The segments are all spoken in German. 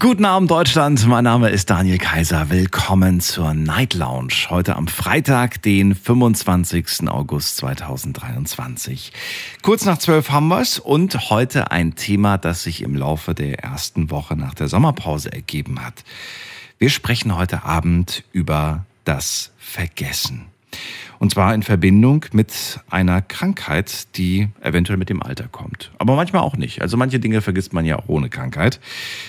Guten Abend Deutschland, mein Name ist Daniel Kaiser. Willkommen zur Night Lounge. Heute am Freitag, den 25. August 2023. Kurz nach zwölf haben wir's und heute ein Thema, das sich im Laufe der ersten Woche nach der Sommerpause ergeben hat. Wir sprechen heute Abend über das Vergessen. Und zwar in Verbindung mit einer Krankheit, die eventuell mit dem Alter kommt. Aber manchmal auch nicht. Also manche Dinge vergisst man ja auch ohne Krankheit.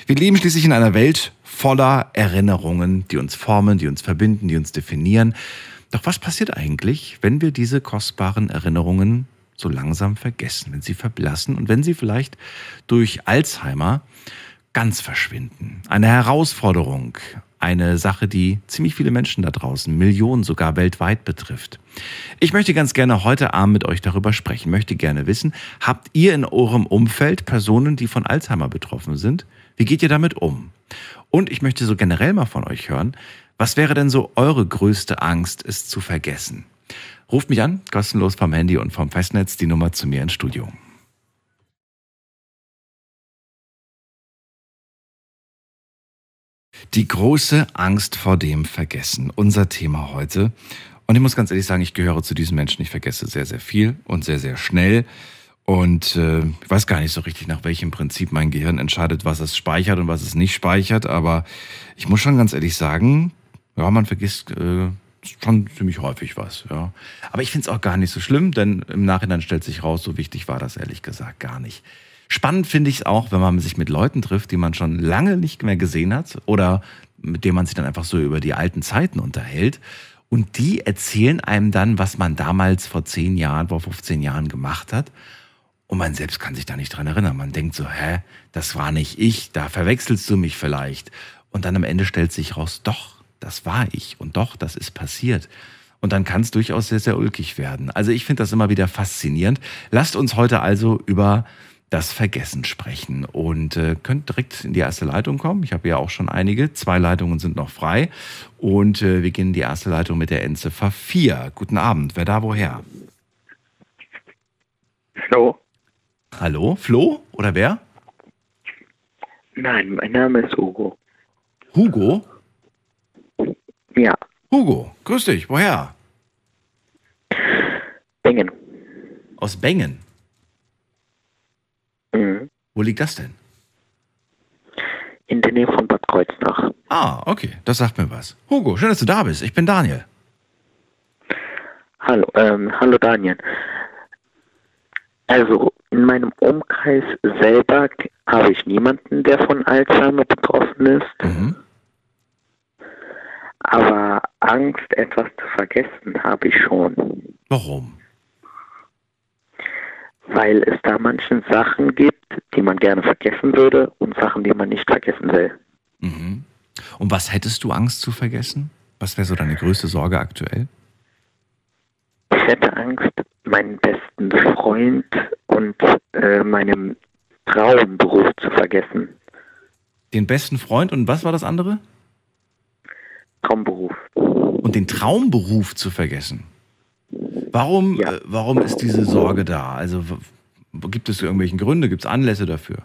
Wir leben schließlich in einer Welt voller Erinnerungen, die uns formen, die uns verbinden, die uns definieren. Doch was passiert eigentlich, wenn wir diese kostbaren Erinnerungen so langsam vergessen, wenn sie verblassen und wenn sie vielleicht durch Alzheimer ganz verschwinden? Eine Herausforderung, eine Sache, die ziemlich viele Menschen da draußen, Millionen sogar weltweit betrifft. Ich möchte ganz gerne heute Abend mit euch darüber sprechen, möchte gerne wissen, habt ihr in eurem Umfeld Personen, die von Alzheimer betroffen sind? Wie geht ihr damit um? Und ich möchte so generell mal von euch hören, was wäre denn so eure größte Angst, es zu vergessen? Ruft mich an, kostenlos vom Handy und vom Festnetz, die Nummer zu mir ins Studio. Die große Angst vor dem Vergessen. Unser Thema heute. Und ich muss ganz ehrlich sagen, ich gehöre zu diesen Menschen. Ich vergesse sehr, sehr viel und sehr, sehr schnell. Und äh, ich weiß gar nicht so richtig, nach welchem Prinzip mein Gehirn entscheidet, was es speichert und was es nicht speichert. Aber ich muss schon ganz ehrlich sagen, ja, man vergisst äh, schon ziemlich häufig was. Ja. Aber ich finde es auch gar nicht so schlimm, denn im Nachhinein stellt sich raus, so wichtig war das ehrlich gesagt gar nicht. Spannend finde ich es auch, wenn man sich mit Leuten trifft, die man schon lange nicht mehr gesehen hat oder mit denen man sich dann einfach so über die alten Zeiten unterhält. Und die erzählen einem dann, was man damals vor zehn Jahren, vor 15 Jahren gemacht hat. Und man selbst kann sich da nicht dran erinnern. Man denkt so, hä, das war nicht ich, da verwechselst du mich vielleicht. Und dann am Ende stellt sich raus, doch, das war ich. Und doch, das ist passiert. Und dann kann es durchaus sehr, sehr ulkig werden. Also ich finde das immer wieder faszinierend. Lasst uns heute also über das Vergessen sprechen und äh, könnt direkt in die erste Leitung kommen. Ich habe ja auch schon einige. Zwei Leitungen sind noch frei. Und äh, wir gehen in die erste Leitung mit der Endziffer 4. Guten Abend. Wer da woher? Flo? Hallo? Flo? Oder wer? Nein, mein Name ist Hugo. Hugo? Ja, Hugo, grüß dich. Woher? Bengen. Aus Bengen. Mhm. Wo liegt das denn? In der Nähe von Bad Kreuznach. Ah, okay, das sagt mir was. Hugo, schön, dass du da bist. Ich bin Daniel. Hallo, ähm, hallo Daniel. Also in meinem Umkreis selber habe ich niemanden, der von Alzheimer betroffen ist. Mhm. Aber Angst, etwas zu vergessen, habe ich schon. Warum? Weil es da manchen Sachen gibt, die man gerne vergessen würde und Sachen, die man nicht vergessen will. Mhm. Und was hättest du Angst zu vergessen? Was wäre so deine größte Sorge aktuell? Ich hätte Angst, meinen besten Freund und äh, meinen Traumberuf zu vergessen. Den besten Freund und was war das andere? Traumberuf. Und den Traumberuf zu vergessen. Warum, Ja. äh, warum ist diese Sorge da? Also gibt es irgendwelchen Gründe, gibt es Anlässe dafür?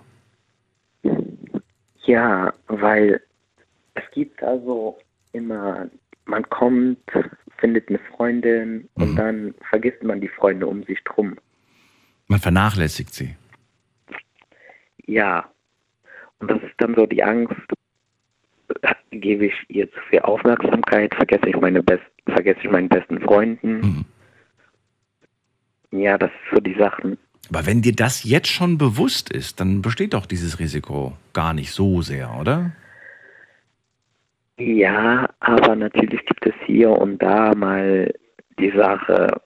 Ja, weil es gibt also immer, man kommt, findet eine Freundin Mhm. und dann vergisst man die Freunde um sich drum. Man vernachlässigt sie. Ja. Und das ist dann so die Angst, äh, gebe ich ihr zu viel Aufmerksamkeit, vergesse ich meine best, vergesse ich meinen besten Freunden. Mhm. Ja, das ist so die Sachen. Aber wenn dir das jetzt schon bewusst ist, dann besteht doch dieses Risiko gar nicht so sehr, oder? Ja, aber natürlich gibt es hier und da mal die Sache,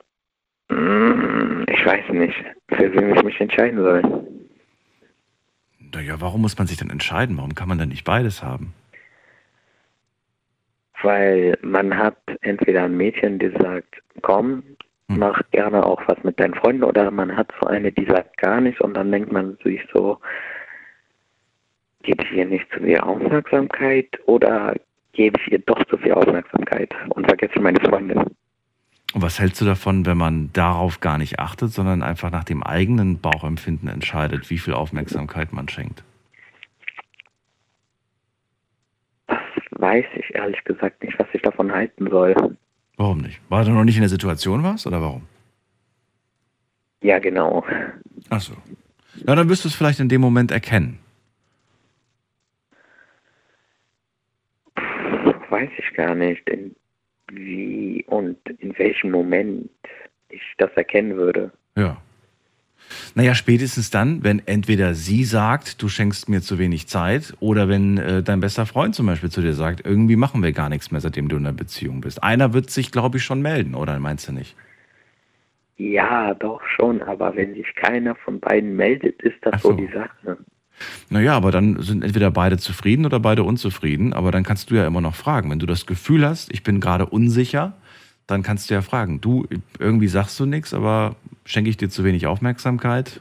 mm, ich weiß nicht, für wen ich mich entscheiden soll. Naja, warum muss man sich dann entscheiden? Warum kann man dann nicht beides haben? Weil man hat entweder ein Mädchen, die sagt, komm, Hm. Mach gerne auch was mit deinen Freunden, oder man hat so eine, die sagt gar nichts und dann denkt man sich so, gebe ich ihr nicht zu viel Aufmerksamkeit oder gebe ich ihr doch zu viel Aufmerksamkeit und vergesse meine Freundin? Und was hältst du davon, wenn man darauf gar nicht achtet, sondern einfach nach dem eigenen Bauchempfinden entscheidet, wie viel Aufmerksamkeit man schenkt? Das weiß ich ehrlich gesagt nicht, was ich davon halten soll. Warum nicht? Weil du noch nicht in der Situation warst oder warum? Ja, genau. Ach so. Na, dann wirst du es vielleicht in dem Moment erkennen. Weiß ich gar nicht, in wie und in welchem Moment ich das erkennen würde. Ja. Naja, spätestens dann, wenn entweder sie sagt, du schenkst mir zu wenig Zeit, oder wenn äh, dein bester Freund zum Beispiel zu dir sagt, irgendwie machen wir gar nichts mehr, seitdem du in einer Beziehung bist. Einer wird sich, glaube ich, schon melden, oder meinst du nicht? Ja, doch schon, aber wenn sich keiner von beiden meldet, ist das Ach so. so. die Sache. Naja, aber dann sind entweder beide zufrieden oder beide unzufrieden. Aber dann kannst du ja immer noch fragen. Wenn du das Gefühl hast, ich bin gerade unsicher, dann kannst du ja fragen. Du, irgendwie sagst du nichts, aber schenke ich dir zu wenig Aufmerksamkeit?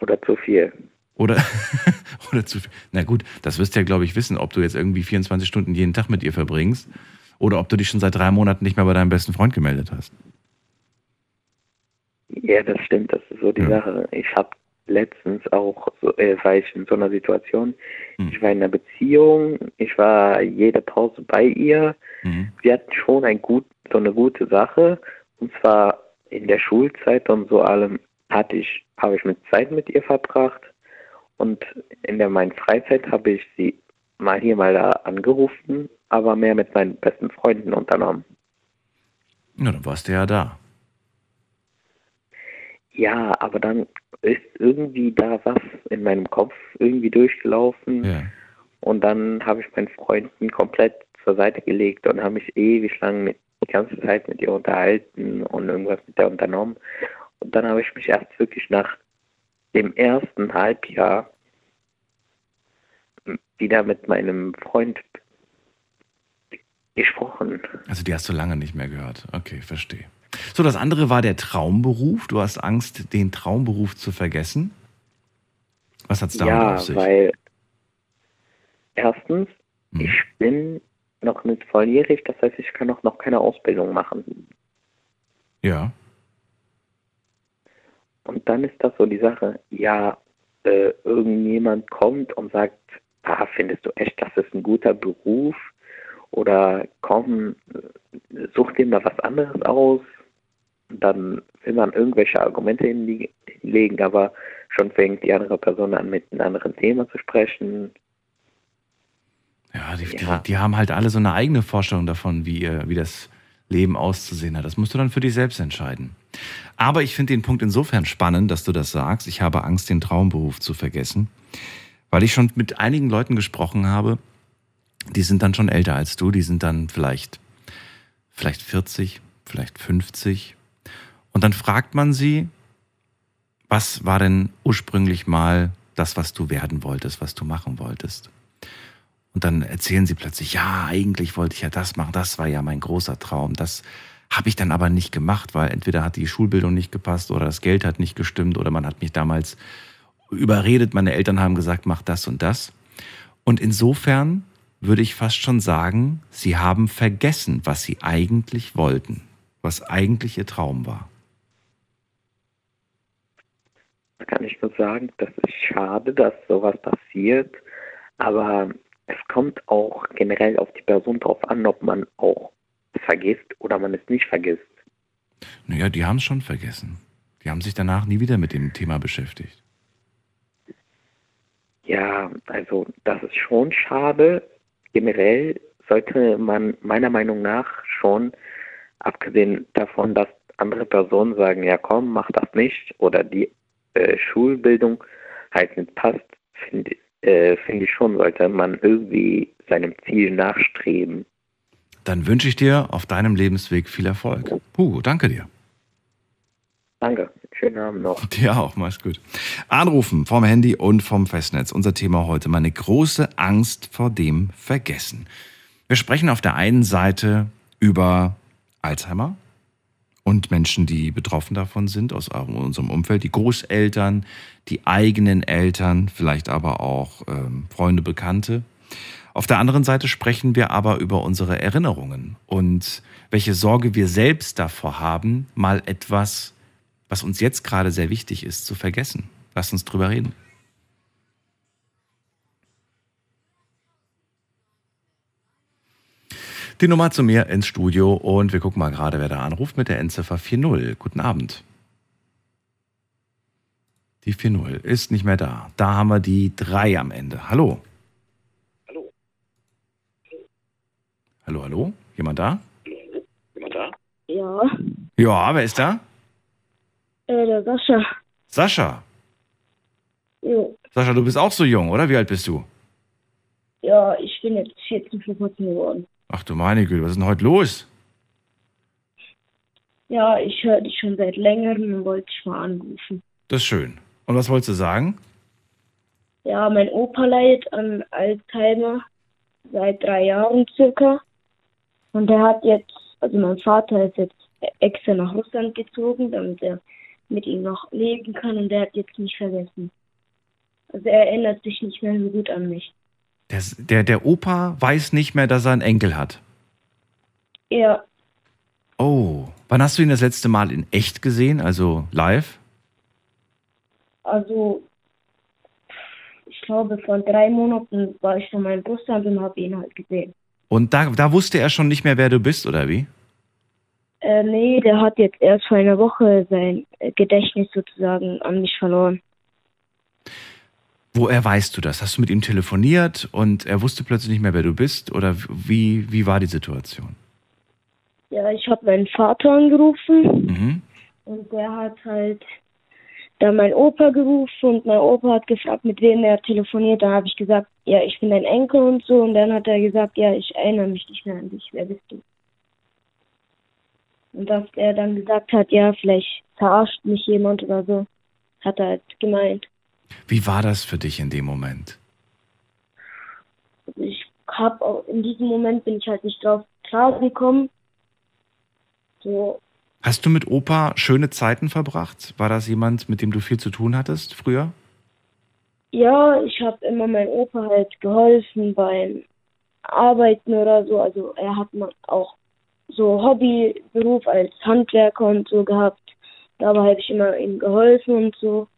Oder zu viel. Oder, oder zu viel. Na gut, das wirst du ja, glaube ich, wissen, ob du jetzt irgendwie 24 Stunden jeden Tag mit ihr verbringst oder ob du dich schon seit drei Monaten nicht mehr bei deinem besten Freund gemeldet hast. Ja, das stimmt, das ist so die Ja. Sache. Ich habe letztens auch, äh, war ich in so einer Situation, Hm. ich war in einer Beziehung, ich war jede Pause bei ihr. Mhm. Wir hatten schon ein gut, so eine gute Sache, und zwar in der Schulzeit und so allem hatte ich, habe ich mit Zeit mit ihr verbracht und in der meinen Freizeit habe ich sie mal hier mal da angerufen, aber mehr mit meinen besten Freunden unternommen. Ja, dann warst du ja da. Ja, aber dann ist irgendwie da was in meinem Kopf irgendwie durchgelaufen Ja. und dann habe ich meinen Freunden komplett zur Seite gelegt und habe mich ewig lang mit, die ganze Zeit mit ihr unterhalten und irgendwas mit der unternommen. Und dann habe ich mich erst wirklich nach dem ersten Halbjahr wieder mit meinem Freund gesprochen. Also die hast du lange nicht mehr gehört. Okay, verstehe. So, das andere war der Traumberuf. Du hast Angst, den Traumberuf zu vergessen. Was hat's damit ja, auf sich? weil erstens, Hm. ich bin noch nicht volljährig, das heißt, ich kann auch noch keine Ausbildung machen. Ja. Und dann ist das so die Sache, ja, äh, irgendjemand kommt und sagt, ah, findest du echt, das ist ein guter Beruf? Oder komm, äh, such dir mal was anderes aus. Dann will man irgendwelche Argumente hinle- hinlegen, aber schon fängt die andere Person an, mit einem anderen Thema zu sprechen. Ja, die, Ja. Die, die haben halt alle so eine eigene Vorstellung davon, wie, ihr, wie das Leben auszusehen hat. Das musst du dann für dich selbst entscheiden. Aber ich finde den Punkt insofern spannend, dass du das sagst. Ich habe Angst, den Traumberuf zu vergessen, weil ich schon mit einigen Leuten gesprochen habe, die sind dann schon älter als du, die sind dann vielleicht, vielleicht 40, vielleicht 50. Und dann fragt man sie, was war denn ursprünglich mal das, was du werden wolltest, was du machen wolltest? Und dann erzählen sie plötzlich, ja, eigentlich wollte ich ja das machen, das war ja mein großer Traum. Das habe ich dann aber nicht gemacht, weil entweder hat die Schulbildung nicht gepasst oder das Geld hat nicht gestimmt oder man hat mich damals überredet, meine Eltern haben gesagt, mach das und das. Und insofern würde ich fast schon sagen, sie haben vergessen, was sie eigentlich wollten, was eigentlich ihr Traum war. Da kann ich nur sagen, das ist schade, dass sowas passiert, aber es kommt auch generell auf die Person drauf an, ob man auch vergisst oder man es nicht vergisst. Naja, die haben es schon vergessen. Die haben sich danach nie wieder mit dem Thema beschäftigt. Ja, also das ist schon schade. Generell sollte man meiner Meinung nach schon, abgesehen davon, dass andere Personen sagen, ja komm, mach das nicht oder die äh, Schulbildung halt nicht passt, finde äh, find ich schon, sollte man irgendwie seinem Ziel nachstreben. Dann wünsche ich dir auf deinem Lebensweg viel Erfolg. Hugo, danke dir. Danke, schönen Abend noch. Dir auch, mach's gut. Anrufen vom Handy und vom Festnetz. Unser Thema heute, meine große Angst vor dem Vergessen. Wir sprechen auf der einen Seite über Alzheimer Und Menschen, die betroffen davon sind, aus unserem Umfeld, die Großeltern, die eigenen Eltern, vielleicht aber auch ähm, Freunde, Bekannte. Auf der anderen Seite sprechen wir aber über unsere Erinnerungen und welche Sorge wir selbst davor haben, mal etwas, was uns jetzt gerade sehr wichtig ist, zu vergessen. Lass uns drüber reden. Die Nummer zu mir ins Studio und wir gucken mal gerade, wer da anruft mit der Endziffer 40. Guten Abend. Die 40 ist nicht mehr da. Da haben wir die 3 am Ende. Hallo. Hallo. Hallo, hallo? Jemand da? Jemand da? Ja, Ja, wer ist da? äh, der Sascha. Sascha. Jo. Sascha, du bist auch so jung, oder? Wie alt bist du? Ja, ich bin jetzt 14 vor kurzem geworden. Ach du meine Güte, was ist denn heute los? Ja, ich höre dich schon seit längerem und wollte dich mal anrufen. Das ist schön. Und was wolltest du sagen? Ja, mein Opa leidet an Alzheimer seit drei Jahren circa. Und er hat jetzt, also mein Vater ist jetzt extra nach Russland gezogen, damit er mit ihm noch leben kann und er hat jetzt nicht vergessen. Also er erinnert sich nicht mehr so gut an mich. Der, der, der Opa weiß nicht mehr, dass er einen Enkel hat. Ja, Oh, wann hast du ihn das letzte Mal in echt gesehen, also live? also ich glaube vor drei Monaten war ich von meinem Russland und habe ihn halt gesehen. Und da, da wusste er schon nicht mehr, wer du bist, oder wie? Äh, nee, der hat jetzt erst vor einer Woche sein Gedächtnis sozusagen an mich verloren. Woher weißt du das? Hast du mit ihm telefoniert und er wusste plötzlich nicht mehr, wer du bist? Oder wie, wie war die Situation? Ja, ich habe meinen Vater angerufen Mhm. und der hat halt dann mein Opa gerufen und mein Opa hat gefragt, mit wem er telefoniert. Da habe ich gesagt, ja, ich bin dein Enkel und so. Und dann hat er gesagt, ja, ich erinnere mich nicht mehr an dich. Wer bist du? Und dass er dann gesagt hat, ja, vielleicht verarscht mich jemand oder so, hat er halt gemeint. Wie war das für dich in dem Moment? Ich habe auch in diesem Moment bin ich halt nicht drauf klar gekommen. So, Hast du mit Opa schöne Zeiten verbracht? War das jemand, mit dem du viel zu tun hattest früher? ja, ich habe immer meinem Opa halt geholfen beim Arbeiten oder so. Also er hat auch so Hobbyberuf als Handwerker und so gehabt. Dabei habe ich immer ihm geholfen und so.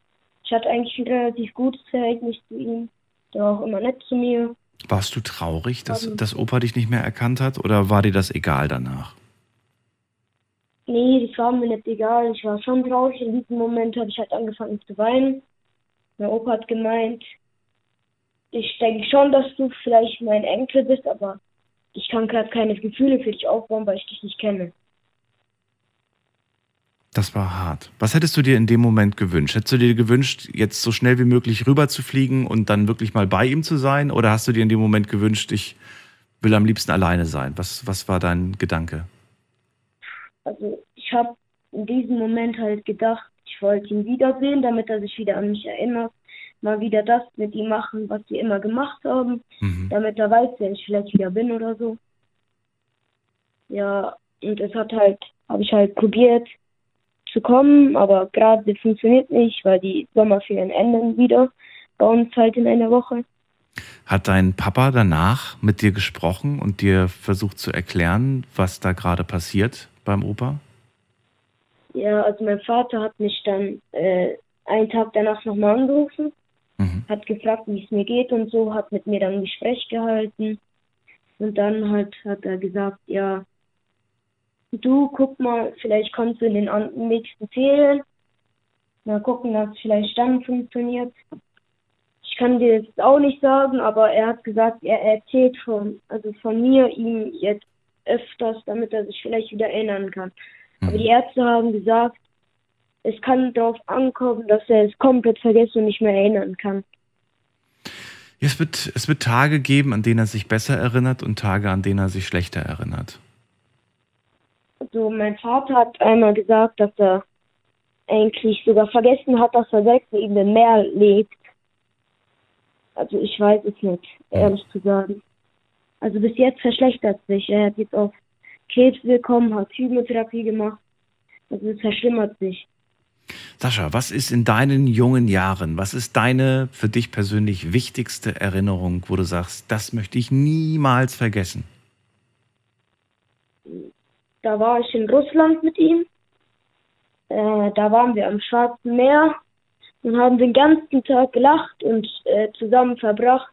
Ich hatte eigentlich ein relativ gutes Verhältnis zu ihm. Der war auch immer nett zu mir. Warst du traurig, dass, Ähm. dass Opa dich nicht mehr erkannt hat? Oder war dir das egal danach? Nee, das war mir nicht egal. Ich war schon traurig. In diesem Moment habe ich halt angefangen zu weinen. Mein Opa hat gemeint, ich denke schon, dass du vielleicht mein Enkel bist, aber ich kann gerade keine Gefühle für dich aufbauen, weil ich dich nicht kenne. Das war hart. Was hättest du dir in dem Moment gewünscht? Hättest du dir gewünscht, jetzt so schnell wie möglich rüber zu fliegen und dann wirklich mal bei ihm zu sein? Oder hast du dir in dem Moment gewünscht, ich will am liebsten alleine sein? Was, was war dein Gedanke? Also ich habe in diesem Moment halt gedacht, ich wollte ihn wiedersehen, damit er sich wieder an mich erinnert. Mal wieder das mit ihm machen, was wir immer gemacht haben, Mhm. damit er weiß, wer ich vielleicht wieder bin oder so. Ja, und es hat halt, habe ich halt probiert zu kommen, aber gerade funktioniert nicht, weil die Sommerferien enden wieder bei uns halt in einer Woche. Hat dein Papa danach mit dir gesprochen und dir versucht zu erklären, was da gerade passiert beim Opa? Ja, also mein Vater hat mich dann äh, einen Tag danach nochmal angerufen Mhm. hat gefragt, wie es mir geht und so, hat mit mir dann ein Gespräch gehalten. Und dann halt hat er gesagt, ja, du guck mal, vielleicht kommst du in den nächsten Ferien. Mal gucken, dass es vielleicht dann funktioniert. Ich kann dir jetzt auch nicht sagen, aber er hat gesagt, er erzählt von, also von mir ihm jetzt öfters, damit er sich vielleicht wieder erinnern kann. Aber die Ärzte haben gesagt, es kann darauf ankommen, dass er es komplett vergisst und nicht mehr erinnern kann. Es wird, es wird Tage geben, an denen er sich besser erinnert und Tage, an denen er sich schlechter erinnert. Also mein Vater hat einmal gesagt, dass er eigentlich sogar vergessen hat, dass er selbst neben dem Meer lebt. Also ich weiß es nicht, ehrlich zu sagen. Also bis jetzt verschlechtert sich. Er hat jetzt auf Krebs bekommen, hat Chemotherapie gemacht. Also es verschlimmert sich. Sascha, was ist in deinen jungen Jahren, was ist deine für dich persönlich wichtigste Erinnerung, wo du sagst, das möchte ich niemals vergessen? Da war ich in Russland mit ihm. Äh, da waren wir am Schwarzen Meer und haben den ganzen Tag gelacht und äh, zusammen verbracht,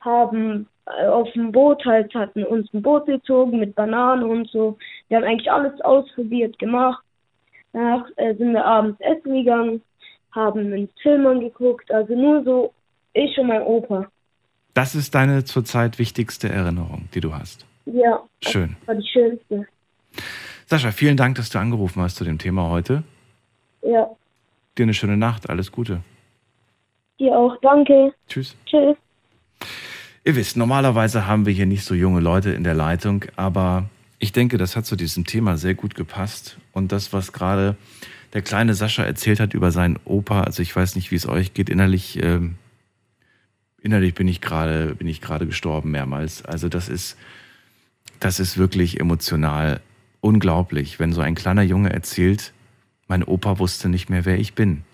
haben äh, auf dem Boot halt, hatten uns ein Boot gezogen mit Bananen und so. Wir haben eigentlich alles ausprobiert, gemacht. Danach äh, sind wir abends essen gegangen, haben einen Film angeguckt, also nur so ich und mein Opa. Das ist deine zurzeit wichtigste Erinnerung, die du hast. Ja, Schön. das war die schönste. Sascha, vielen Dank, dass du angerufen hast zu dem Thema heute. Ja, Dir eine schöne Nacht, alles Gute. dir auch, danke. Tschüss. Tschüss. Ihr wisst, normalerweise haben wir hier nicht so junge Leute in der Leitung, aber ich denke, das hat zu diesem Thema sehr gut gepasst. Und das, was gerade der kleine Sascha erzählt hat über seinen Opa, also ich weiß nicht, wie es euch geht, innerlich, ähm, innerlich bin ich gerade, bin ich gerade gestorben mehrmals. Also das ist, das ist wirklich emotional unglaublich, wenn so ein kleiner Junge erzählt, mein Opa wusste nicht mehr, wer ich bin.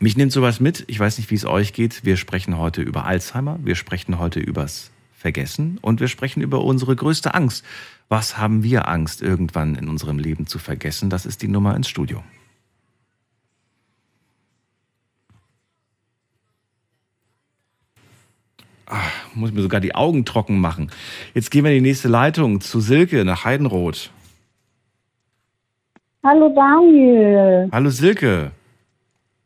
Mich nimmt sowas mit. Ich weiß nicht, wie es euch geht. Wir sprechen heute über Alzheimer. Wir sprechen heute übers Vergessen und wir sprechen über unsere größte Angst. Was haben wir Angst, irgendwann in unserem Leben zu vergessen? Das ist die Nummer ins Studio. Ach, muss mir sogar die Augen trocken machen. Jetzt gehen wir in die nächste Leitung zu Silke nach Heidenroth. Hallo Daniel. Hallo Silke.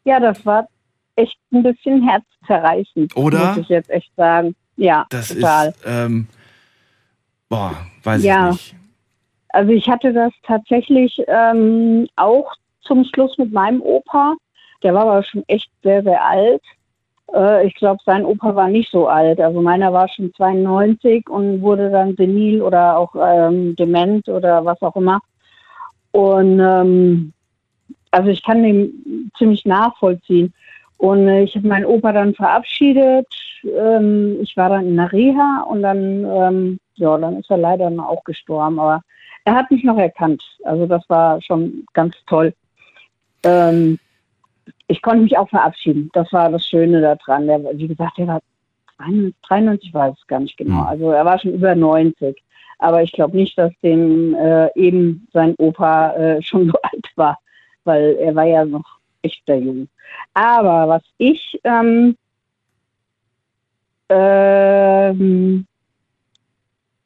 Ja, das war echt ein bisschen herzzerreißend. Oder? Muss ich jetzt echt sagen. Ja, Das total. ist, ähm, boah, weiß Ja. ich nicht. Also ich hatte das tatsächlich ähm, auch zum Schluss mit meinem Opa. Der war aber schon echt sehr, sehr alt. Äh, ich glaube, sein Opa war nicht so alt. Also meiner war schon 92 und wurde dann senil oder auch ähm, dement oder was auch immer. Und ähm, also ich kann den ziemlich nachvollziehen. Und äh, ich habe meinen Opa dann verabschiedet. Ähm, ich war dann in der Reha und dann, ähm, ja, dann ist er leider auch gestorben. Aber er hat mich noch erkannt. Also das war schon ganz toll. Ähm, ich konnte mich auch verabschieden. Das war das Schöne daran. Der, wie gesagt, der war 93, weiß ich gar nicht genau. Hm. Also er war schon über 90. Aber ich glaube nicht, dass dem äh, eben sein Opa äh, schon so alt war, weil er war ja noch echt der Jung. Aber was ich ähm, ähm,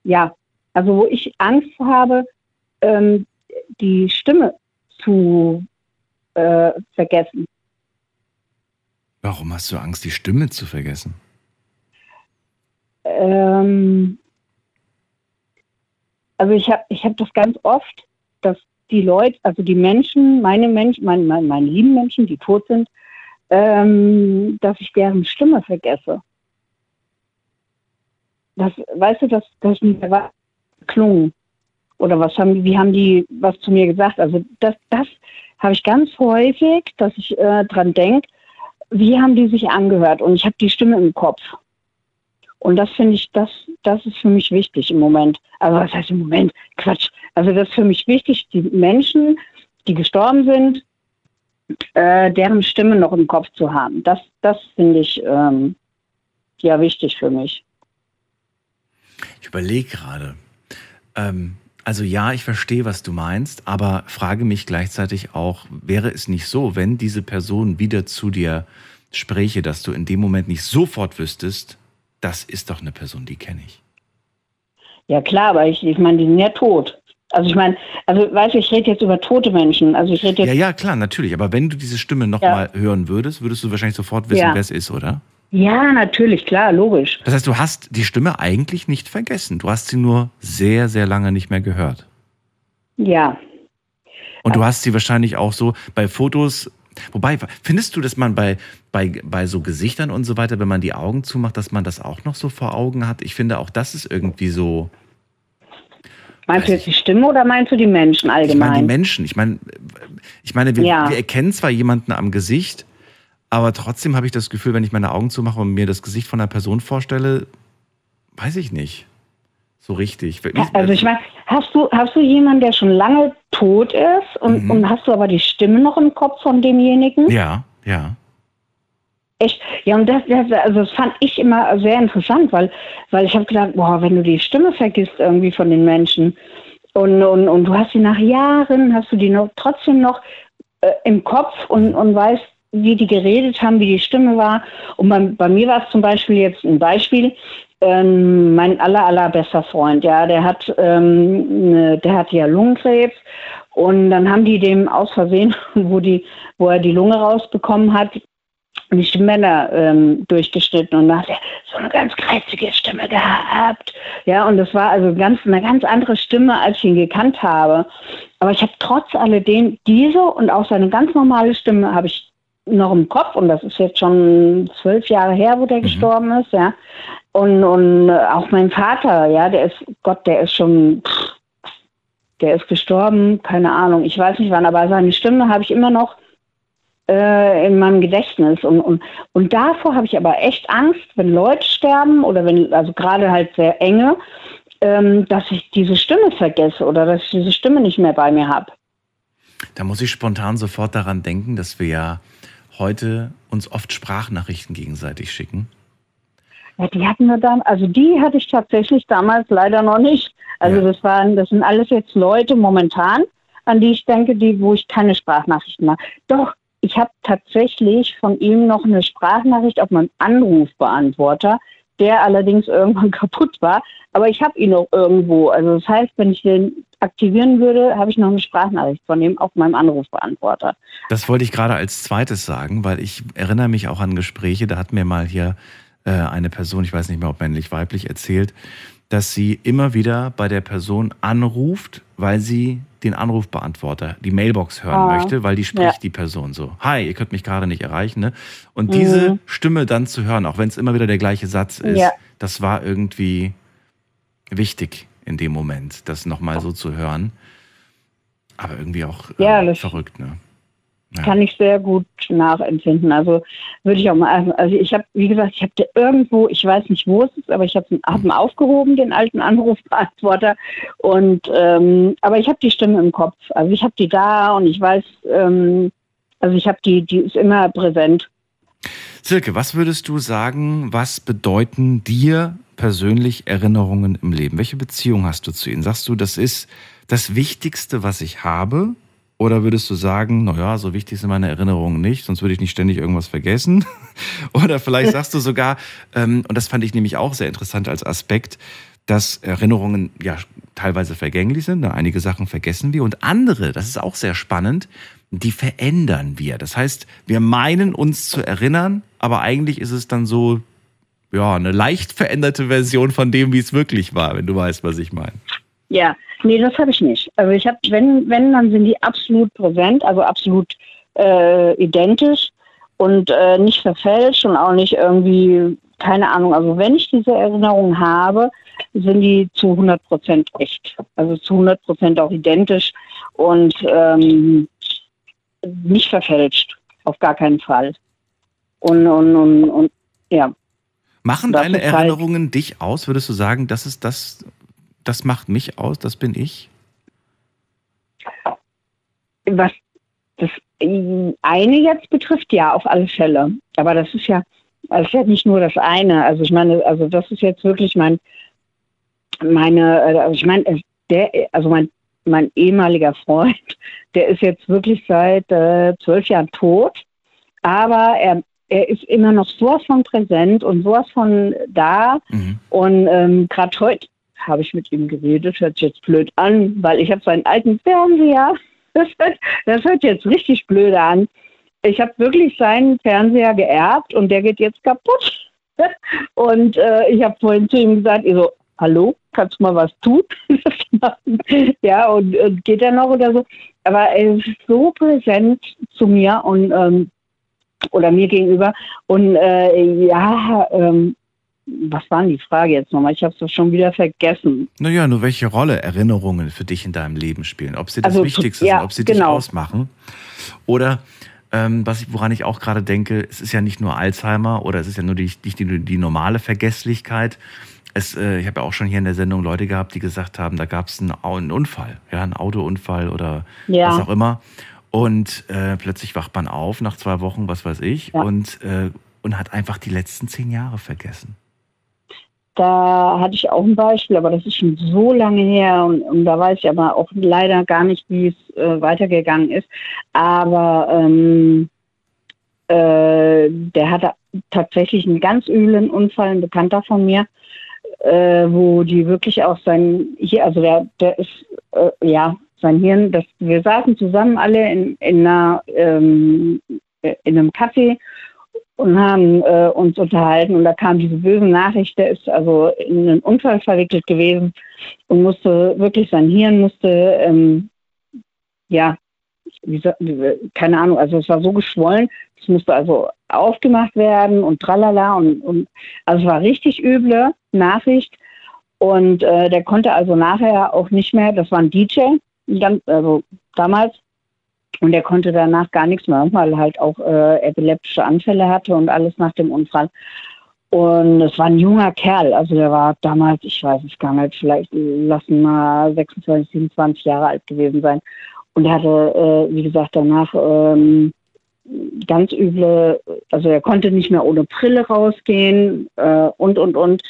ja, also wo ich Angst habe, ähm, die Stimme zu äh, vergessen. Warum hast du Angst, die Stimme zu vergessen? Ähm, also ich habe ich hab das ganz oft, dass die Leute, also die Menschen, meine Menschen, meine, meine, meine lieben Menschen, die tot sind, ähm, dass ich deren Stimme vergesse. Das, weißt du, dass das nicht was klungen. Oder was haben, wie haben die was zu mir gesagt? Also das, das habe ich ganz häufig, dass ich äh, dran denke, wie haben die sich angehört? Und ich habe die Stimme im Kopf. Und das finde ich, das, das ist für mich wichtig im Moment. Also was heißt im Moment? Quatsch. Also das ist für mich wichtig, die Menschen, die gestorben sind, äh, deren Stimme noch im Kopf zu haben. Das, das finde ich ähm, ja wichtig für mich. Ich überlege gerade. Ähm, also ja, ich verstehe, was du meinst, aber frage mich gleichzeitig auch, wäre es nicht so, wenn diese Person wieder zu dir spräche, dass du in dem Moment nicht sofort wüsstest, das ist doch eine Person, die kenne ich. Ja klar, aber ich, ich meine, die sind ja tot. Also ich meine, also weißt du, ich rede jetzt über tote Menschen. Also ich rede jetzt Ja, ja, klar, natürlich. Aber wenn du diese Stimme nochmal mal hören würdest, würdest du wahrscheinlich sofort wissen, Ja. wer es ist, oder? Ja, natürlich, klar, logisch. Das heißt, du hast die Stimme eigentlich nicht vergessen. Du hast sie nur sehr, sehr lange nicht mehr gehört. Ja. Und du hast sie wahrscheinlich auch so bei Fotos. Wobei, findest du, dass man bei, bei, bei so Gesichtern und so weiter, wenn man die Augen zumacht, dass man das auch noch so vor Augen hat? Ich finde auch, das ist irgendwie so. Meinst du jetzt die Stimme oder meinst du die Menschen Ich meine, die allgemein? Menschen. Ich meine, ich meine wir, Ja. wir erkennen zwar jemanden am Gesicht, aber trotzdem habe ich das Gefühl, wenn ich meine Augen zumache und mir das Gesicht von einer Person vorstelle, weiß ich nicht. So richtig. Ja, also ich meine, hast du, hast du jemanden, der schon lange tot ist und, Mhm. und hast du aber die Stimme noch im Kopf von demjenigen? Ja, ja. Echt? Ja, und das, das, also das fand ich immer sehr interessant, weil, weil ich habe gedacht, boah, wenn du die Stimme vergisst irgendwie von den Menschen und, und, und du hast sie nach Jahren, hast du die noch trotzdem noch äh, im Kopf und, und weißt, wie die geredet haben, wie die Stimme war. Und bei, bei mir war es zum Beispiel jetzt ein Beispiel, ähm, mein aller, allerbester Freund, ja, der hat, ähm, ne- der hatte ja Lungenkrebs und dann haben die dem aus Versehen, wo die, wo er die Lunge rausbekommen hat, die Stimmbänder ähm, durchgeschnitten und dann hat er so eine ganz kreuzige Stimme gehabt. Ja, und das war also ganz, eine ganz andere Stimme, als ich ihn gekannt habe. Aber ich habe trotz alledem diese und auch seine ganz normale Stimme habe ich noch im Kopf und das ist jetzt schon zwölf Jahre her, wo der gestorben ist, ja. Und, und äh, auch mein Vater, ja, der ist, Gott, der ist schon, pff, der ist gestorben, keine Ahnung, ich weiß nicht wann, aber seine Stimme habe ich immer noch äh, in meinem Gedächtnis. Und, und, und davor habe ich aber echt Angst, wenn Leute sterben oder wenn, also gerade halt sehr enge, ähm, dass ich diese Stimme vergesse oder dass ich diese Stimme nicht mehr bei mir habe. Da muss ich spontan sofort daran denken, dass wir ja heute uns oft Sprachnachrichten gegenseitig schicken. Ja, die hatten wir dann, also die hatte ich tatsächlich damals leider noch nicht. Also Ja. das waren, das sind alles jetzt Leute momentan, an die ich denke, die, wo ich keine Sprachnachrichten mache. Doch, ich habe tatsächlich von ihm noch eine Sprachnachricht auf meinem Anrufbeantworter, der allerdings irgendwann kaputt war. Aber ich habe ihn noch irgendwo. Also das heißt, wenn ich den aktivieren würde, habe ich noch eine Sprachnachricht von ihm auf meinem Anrufbeantworter. Das wollte ich gerade als zweites sagen, weil ich erinnere mich auch an Gespräche, da hat mir mal hier äh, eine Person, ich weiß nicht mehr, ob männlich, weiblich, erzählt, dass sie immer wieder bei der Person anruft, weil sie den Anrufbeantworter, die Mailbox hören Ah, möchte, weil die spricht ja. die Person so. Hi, ihr könnt mich gerade nicht erreichen. Ne? Und diese Mhm. Stimme dann zu hören, auch wenn es immer wieder der gleiche Satz ist, Ja. das war irgendwie wichtig in dem Moment, das nochmal so zu hören. Aber irgendwie auch äh, Ja, verrückt, ne? Ja. kann ich sehr gut nachempfinden. Also würde ich auch mal, also ich habe, wie gesagt, ich habe da irgendwo, ich weiß nicht, wo es ist, aber ich habe hab ihn aufgehoben, den alten Anrufbeantworter. Und ähm, aber ich habe die Stimme im Kopf. Also ich habe die da und ich weiß, ähm, also ich habe die, die ist immer präsent. Silke, was würdest du sagen, was bedeuten dir persönlich Erinnerungen im Leben? Welche Beziehung hast du zu ihnen? Sagst du, das ist das Wichtigste, was ich habe? Oder würdest du sagen, naja, so wichtig sind meine Erinnerungen nicht, sonst würde ich nicht ständig irgendwas vergessen? Oder vielleicht sagst du sogar, ähm, und das fand ich nämlich auch sehr interessant als Aspekt, dass Erinnerungen ja teilweise vergänglich sind, ne? einige Sachen vergessen wir und andere, das ist auch sehr spannend, die verändern wir. Das heißt, wir meinen uns zu erinnern, aber eigentlich ist es dann so, ja, eine leicht veränderte Version von dem, wie es wirklich war, wenn du weißt, was ich meine. Ja, nee, das habe ich nicht. Also ich habe, wenn, wenn, dann sind die absolut präsent, also absolut äh, identisch und äh, nicht verfälscht und auch nicht irgendwie, keine Ahnung. Also wenn ich diese Erinnerungen habe, sind die zu 100 Prozent echt. Also zu 100 Prozent auch identisch und ähm, nicht verfälscht. Auf gar keinen Fall. Und, und, und, und ja. Machen deine ist halt- Erinnerungen dich aus? Würdest du sagen, das ist das, das macht mich aus, das bin ich? Was das eine jetzt betrifft, ja, auf alle Fälle. Aber das ist ja, das ist ja nicht nur das eine. Also ich meine, also das ist jetzt wirklich mein, meine, also ich meine, der, also mein, mein ehemaliger Freund, der ist jetzt wirklich seit äh, zwölf Jahren tot, aber er, er ist immer noch sowas von präsent und sowas von da. Mhm. Und ähm, gerade heute habe ich mit ihm geredet, hört sich jetzt blöd an, weil ich habe seinen alten Fernseher. Das hört, das hört jetzt richtig blöd an. Ich habe wirklich seinen Fernseher geerbt und der geht jetzt kaputt. Und äh, ich habe vorhin zu ihm gesagt, ich so, hallo, kannst du mal was tun? ja, und, und geht er noch oder so? Aber er ist so präsent zu mir und ähm, oder mir gegenüber. Und äh, ja, ähm, was war denn die Frage jetzt nochmal? Ich habe es schon wieder vergessen. Naja, nur welche Rolle Erinnerungen für dich in deinem Leben spielen. Ob sie das Also, Wichtigste ja, sind, ob sie dich genau. ausmachen. Oder ähm, was ich, woran ich auch gerade denke, es ist ja nicht nur Alzheimer oder es ist ja nur die, nicht die, die normale Vergesslichkeit. Es, äh, ich habe ja auch schon hier in der Sendung Leute gehabt, die gesagt haben, da gab es einen, einen Unfall, ja, einen Autounfall oder Ja. was auch immer. Und äh, plötzlich wacht man auf nach zwei Wochen, was weiß ich, Ja. und, äh, und hat einfach die letzten zehn Jahre vergessen. Da hatte ich auch ein Beispiel, aber das ist schon so lange her und, und da weiß ich aber auch leider gar nicht, wie es äh, weitergegangen ist. Aber ähm, äh, der hatte tatsächlich einen ganz üblen Unfall, ein Bekannter von mir, äh, wo die wirklich auch sein, hier, also der, der ist, äh, ja, sein Hirn, das, wir saßen zusammen alle in, in, einer, ähm, in einem Café und haben äh, uns unterhalten. Und da kam diese böse Nachricht, der ist also in einen Unfall verwickelt gewesen und musste wirklich sein Hirn musste ähm, ja keine Ahnung, also es war so geschwollen, es musste also aufgemacht werden und tralala und, und also es war richtig üble Nachricht. Und äh, der konnte also nachher auch nicht mehr, das war ein DJ, ganz, also damals und er konnte danach gar nichts mehr, weil er halt auch äh, epileptische Anfälle hatte und alles nach dem Unfall. Und es war ein junger Kerl, also der war damals, ich weiß es gar nicht, vielleicht lassen mal 26, 27 Jahre alt gewesen sein. Und er hatte, äh, wie gesagt, danach ähm, ganz üble, also er konnte nicht mehr ohne Brille rausgehen äh, und, und, und.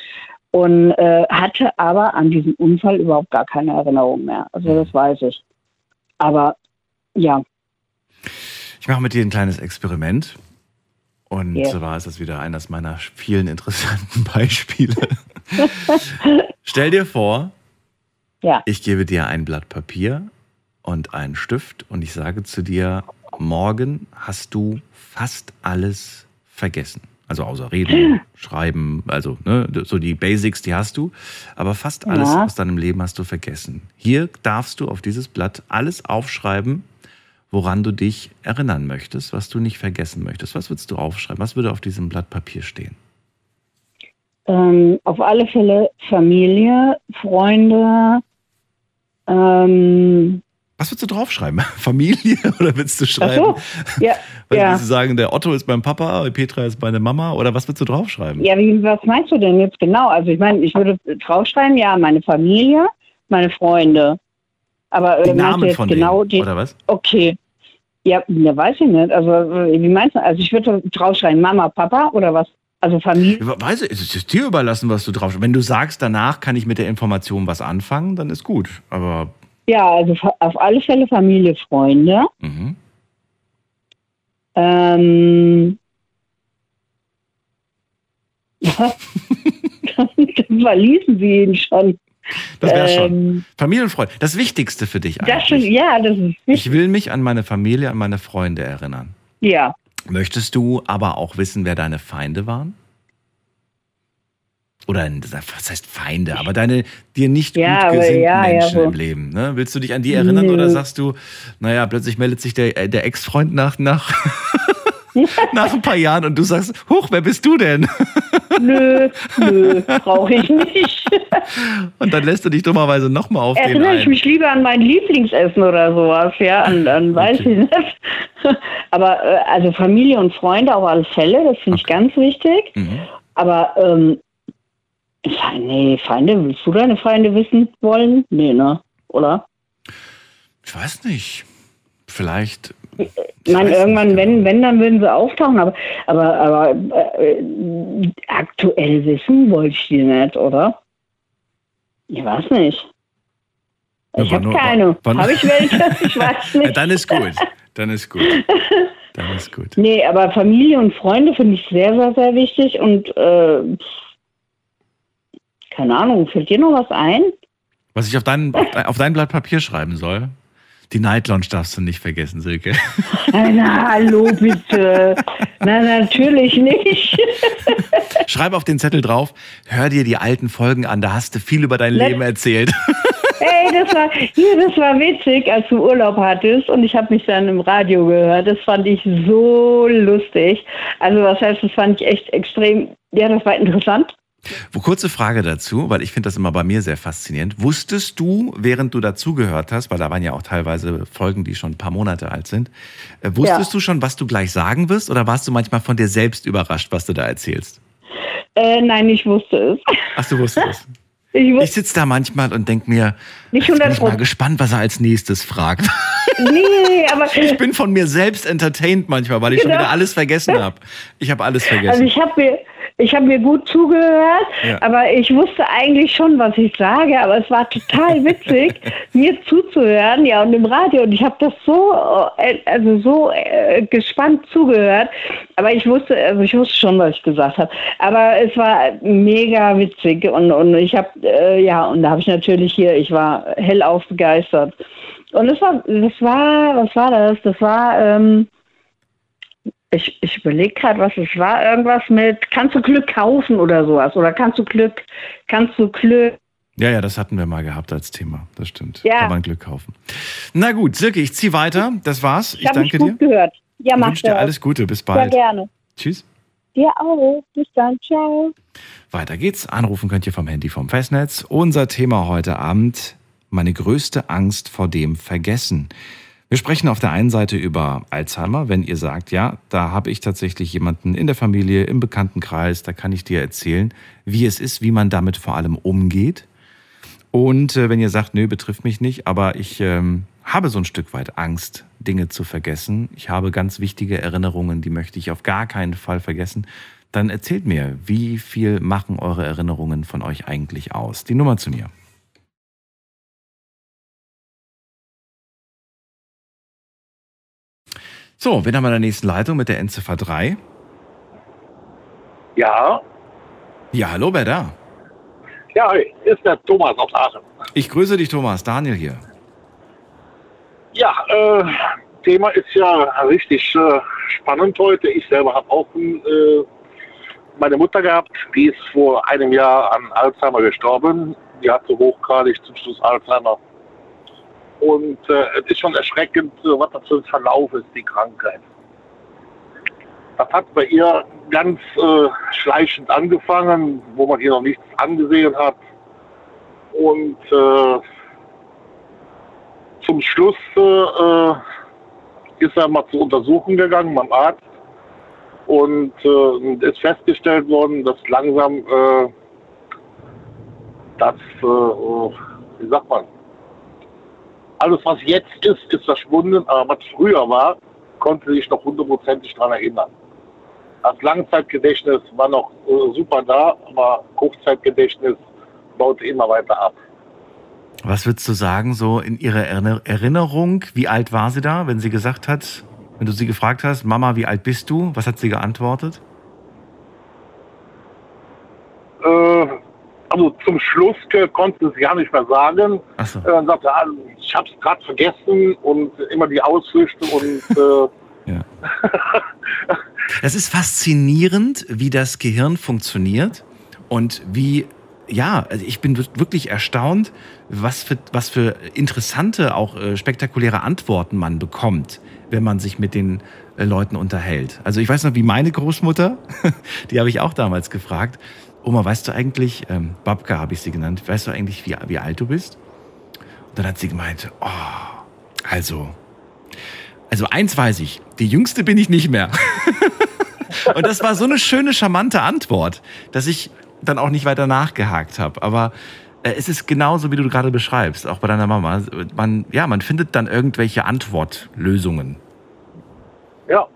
Und äh, hatte aber an diesen Unfall überhaupt gar keine Erinnerung mehr. Also das weiß ich. Aber ja, Ich mache mit dir ein kleines Experiment. Und Ja. zwar ist das wieder eines meiner vielen interessanten Beispiele. Stell dir vor, ja. ich gebe dir ein Blatt Papier und einen Stift und ich sage zu dir, morgen hast du fast alles vergessen. Also außer Reden, Schreiben, also ne, so die Basics, die hast du. Aber fast alles Ja. aus deinem Leben hast du vergessen. Hier darfst du auf dieses Blatt alles aufschreiben, woran du dich erinnern möchtest, was du nicht vergessen möchtest. Was würdest du aufschreiben? Was würde auf diesem Blatt Papier stehen? Ähm, auf alle Fälle Familie, Freunde, ähm, Was würdest du draufschreiben? Familie oder willst du ach schreiben? so, ja, Weil ja. Willst du sagen, der Otto ist beim Papa, Petra ist meine Mama oder was willst du draufschreiben? Ja, wie, was meinst du denn jetzt genau? Also ich meine, ich würde draufschreiben, ja, meine Familie, meine Freunde. Aber äh, Die Namen von genau denen, die? oder was? Okay. Ja, ja, weiß ich nicht. Also äh, wie meinst du? Also ich würde draufschreiben, Mama, Papa oder was? Also Familie. Weiß ich, es ist dir überlassen, was du draufschreibst. Wenn du sagst, danach kann ich mit der Information was anfangen, dann ist gut. Aber Ja, also auf alle Fälle Familie, Freunde. mhm. Ähm, dann verließen sie ihn schon. das wäre schon. Ähm, Familienfreund, das Wichtigste für dich das ist, eigentlich. ja, das ist wichtig. Ich will mich an meine Familie, an meine Freunde erinnern. Ja, Möchtest du aber auch wissen, wer deine Feinde waren? Oder was heißt Feinde, aber deine dir nicht Ja, gut gesinnten ja, ja, Menschen so. im Leben. Ne? Willst du dich an die erinnern Nö. oder sagst du, naja, plötzlich meldet sich der, äh, der Ex-Freund nach, nach, nach ein paar Jahren und du sagst, huch, wer bist du denn? nö, nö, brauche ich nicht. Und dann lässt du dich dummerweise nochmal auf den Erinnere ich mich lieber an mein Lieblingsessen oder sowas, ja, an, an weiß Okay. ich nicht. Aber äh, also Familie und Freunde auf alle Fälle, das finde ich ganz wichtig. Mhm. Aber ähm, Nee, Feinde, willst du deine Feinde wissen wollen? Nee, ne? Oder? Ich weiß nicht. Vielleicht. Ich meine, irgendwann, nicht wenn, genau. wenn, dann würden sie auftauchen, aber, aber, aber äh, aktuell wissen wollte ich die nicht, oder? Ich weiß nicht. Ja, Ich wann habe keine. Habe ich welche? Ich weiß Ja, nicht. dann ist gut. Dann ist gut. Dann ist gut. Nee, aber Familie und Freunde finde ich sehr, sehr, sehr wichtig und äh, keine Ahnung, fällt dir noch was ein? Was ich auf dein, auf dein- Blatt Papier schreiben soll? Die Night Lounge darfst du nicht vergessen, Silke. Na, na, hallo bitte. Na, natürlich nicht. Schreib auf den Zettel drauf, hör dir die alten Folgen an, da hast du viel über dein Let- Leben erzählt. Ey, das war, hier, das war witzig, als du Urlaub hattest und ich habe mich dann im Radio gehört. Das fand ich so lustig. Also was heißt, das fand ich echt extrem, ja, das war interessant. Kurze Frage dazu, weil ich finde das immer bei mir sehr faszinierend. Wusstest du, während du dazugehört hast, weil da waren ja auch teilweise Folgen, die schon ein paar Monate alt sind, äh, wusstest Ja. du schon, was du gleich sagen wirst oder warst du manchmal von dir selbst überrascht, was du da erzählst? Äh, nein, ich wusste es. Ach, du wusstest es. Ich Ich sitze da manchmal und denke mir, nicht jetzt bin 100 ich mal gespannt, was er als nächstes fragt. Nee, aber Ich bin von mir selbst entertained manchmal, weil ich schon Genau. wieder alles vergessen habe. Ich habe alles Also vergessen. ich habe mir, ich habe mir gut zugehört, Ja. aber ich wusste eigentlich schon, was ich sage. Aber es war total witzig, mir zuzuhören, ja und im Radio. Und ich habe das so, äh, also so äh, gespannt zugehört. Aber ich wusste, also ich wusste schon, was ich gesagt habe. Aber es war mega witzig und und ich habe, äh, ja und da habe ich natürlich hier, ich war hellauf begeistert. Und es war, das war, was war das? Das war ähm, ich, ich überlege gerade, was es war. Irgendwas mit, kannst du Glück kaufen oder sowas? Oder kannst du Glück, kannst du Glück. Ja, ja, das hatten wir mal gehabt als Thema. Das stimmt. Ja. Kann man Glück kaufen. Na gut, Silke, ich zieh weiter. Das war's. Ich hab danke mich dir. gut gehört. Ja, Ich mach wünsche dir alles Gute. Bis Sehr bald. gerne. Tschüss. Dir auch. Bis dann. Ciao. Weiter geht's. Anrufen könnt ihr vom Handy vom Festnetz. Unser Thema heute Abend, meine größte Angst vor dem Vergessen. Wir sprechen auf der einen Seite über Alzheimer, wenn ihr sagt, ja, da habe ich tatsächlich jemanden in der Familie, im Bekanntenkreis, da kann ich dir erzählen, wie es ist, wie man damit vor allem umgeht. Und äh, wenn ihr sagt, nö, betrifft mich nicht, aber ich ähm, habe so ein Stück weit Angst, Dinge zu vergessen. Ich habe ganz wichtige Erinnerungen, die möchte ich auf gar keinen Fall vergessen. Dann erzählt mir, wie viel machen eure Erinnerungen von euch eigentlich aus? Die Nummer zu mir. So, wen haben wir in der nächsten Leitung mit der Endziffer 3? Ja, Ja, hallo, wer da? ja, hi, ist der Thomas aus Aachen. Ich grüße dich, Thomas. Daniel hier. Ja, äh, Thema ist ja richtig äh, spannend heute. Ich selber habe auch äh, meine Mutter gehabt, die ist vor einem Jahr an Alzheimer gestorben. Die hatte hochgradig zum Schluss Alzheimer. Und äh, es ist schon erschreckend, äh, was das für ein Verlauf ist, die Krankheit. Das hat bei ihr ganz äh, schleichend angefangen, wo man ihr noch nichts angesehen hat. Und äh, zum Schluss äh, ist er mal zur Untersuchung gegangen beim Arzt und äh, ist festgestellt worden, dass langsam äh, das, äh, wie sagt man, alles was jetzt ist, ist verschwunden, aber was früher war, konnte sich noch hundertprozentig daran erinnern. Das Langzeitgedächtnis war noch äh, super da, aber Kurzzeitgedächtnis baute immer weiter ab. Was würdest du sagen, so in ihrer Erinner- Erinnerung? Wie alt war sie da, wenn sie gesagt hat, wenn du sie gefragt hast, Mama, wie alt bist du? Was hat sie geantwortet? Äh, also zum Schluss äh, konnte sie gar nicht mehr sagen. Achso. Äh, Dann sagte er, ah, ich habe es gerade vergessen und immer die Ausflüchte und äh, Ja. Das ist faszinierend, wie das Gehirn funktioniert und wie, ja, also ich bin wirklich erstaunt, was für, was für interessante, auch äh, spektakuläre Antworten man bekommt, wenn man sich mit den äh, Leuten unterhält. Also ich weiß noch, wie meine Großmutter, die habe ich auch damals gefragt, Oma, weißt du eigentlich, ähm, Babka habe ich sie genannt, weißt du eigentlich, wie, wie alt du bist? Und dann hat sie gemeint, oh, also, also eins weiß ich, die jüngste bin ich nicht mehr. Und das war so eine schöne, charmante Antwort, dass ich dann auch nicht weiter nachgehakt habe. Aber äh, es ist genauso, wie du gerade beschreibst, auch bei deiner Mama. Man, ja, man findet dann irgendwelche Antwortlösungen. ja.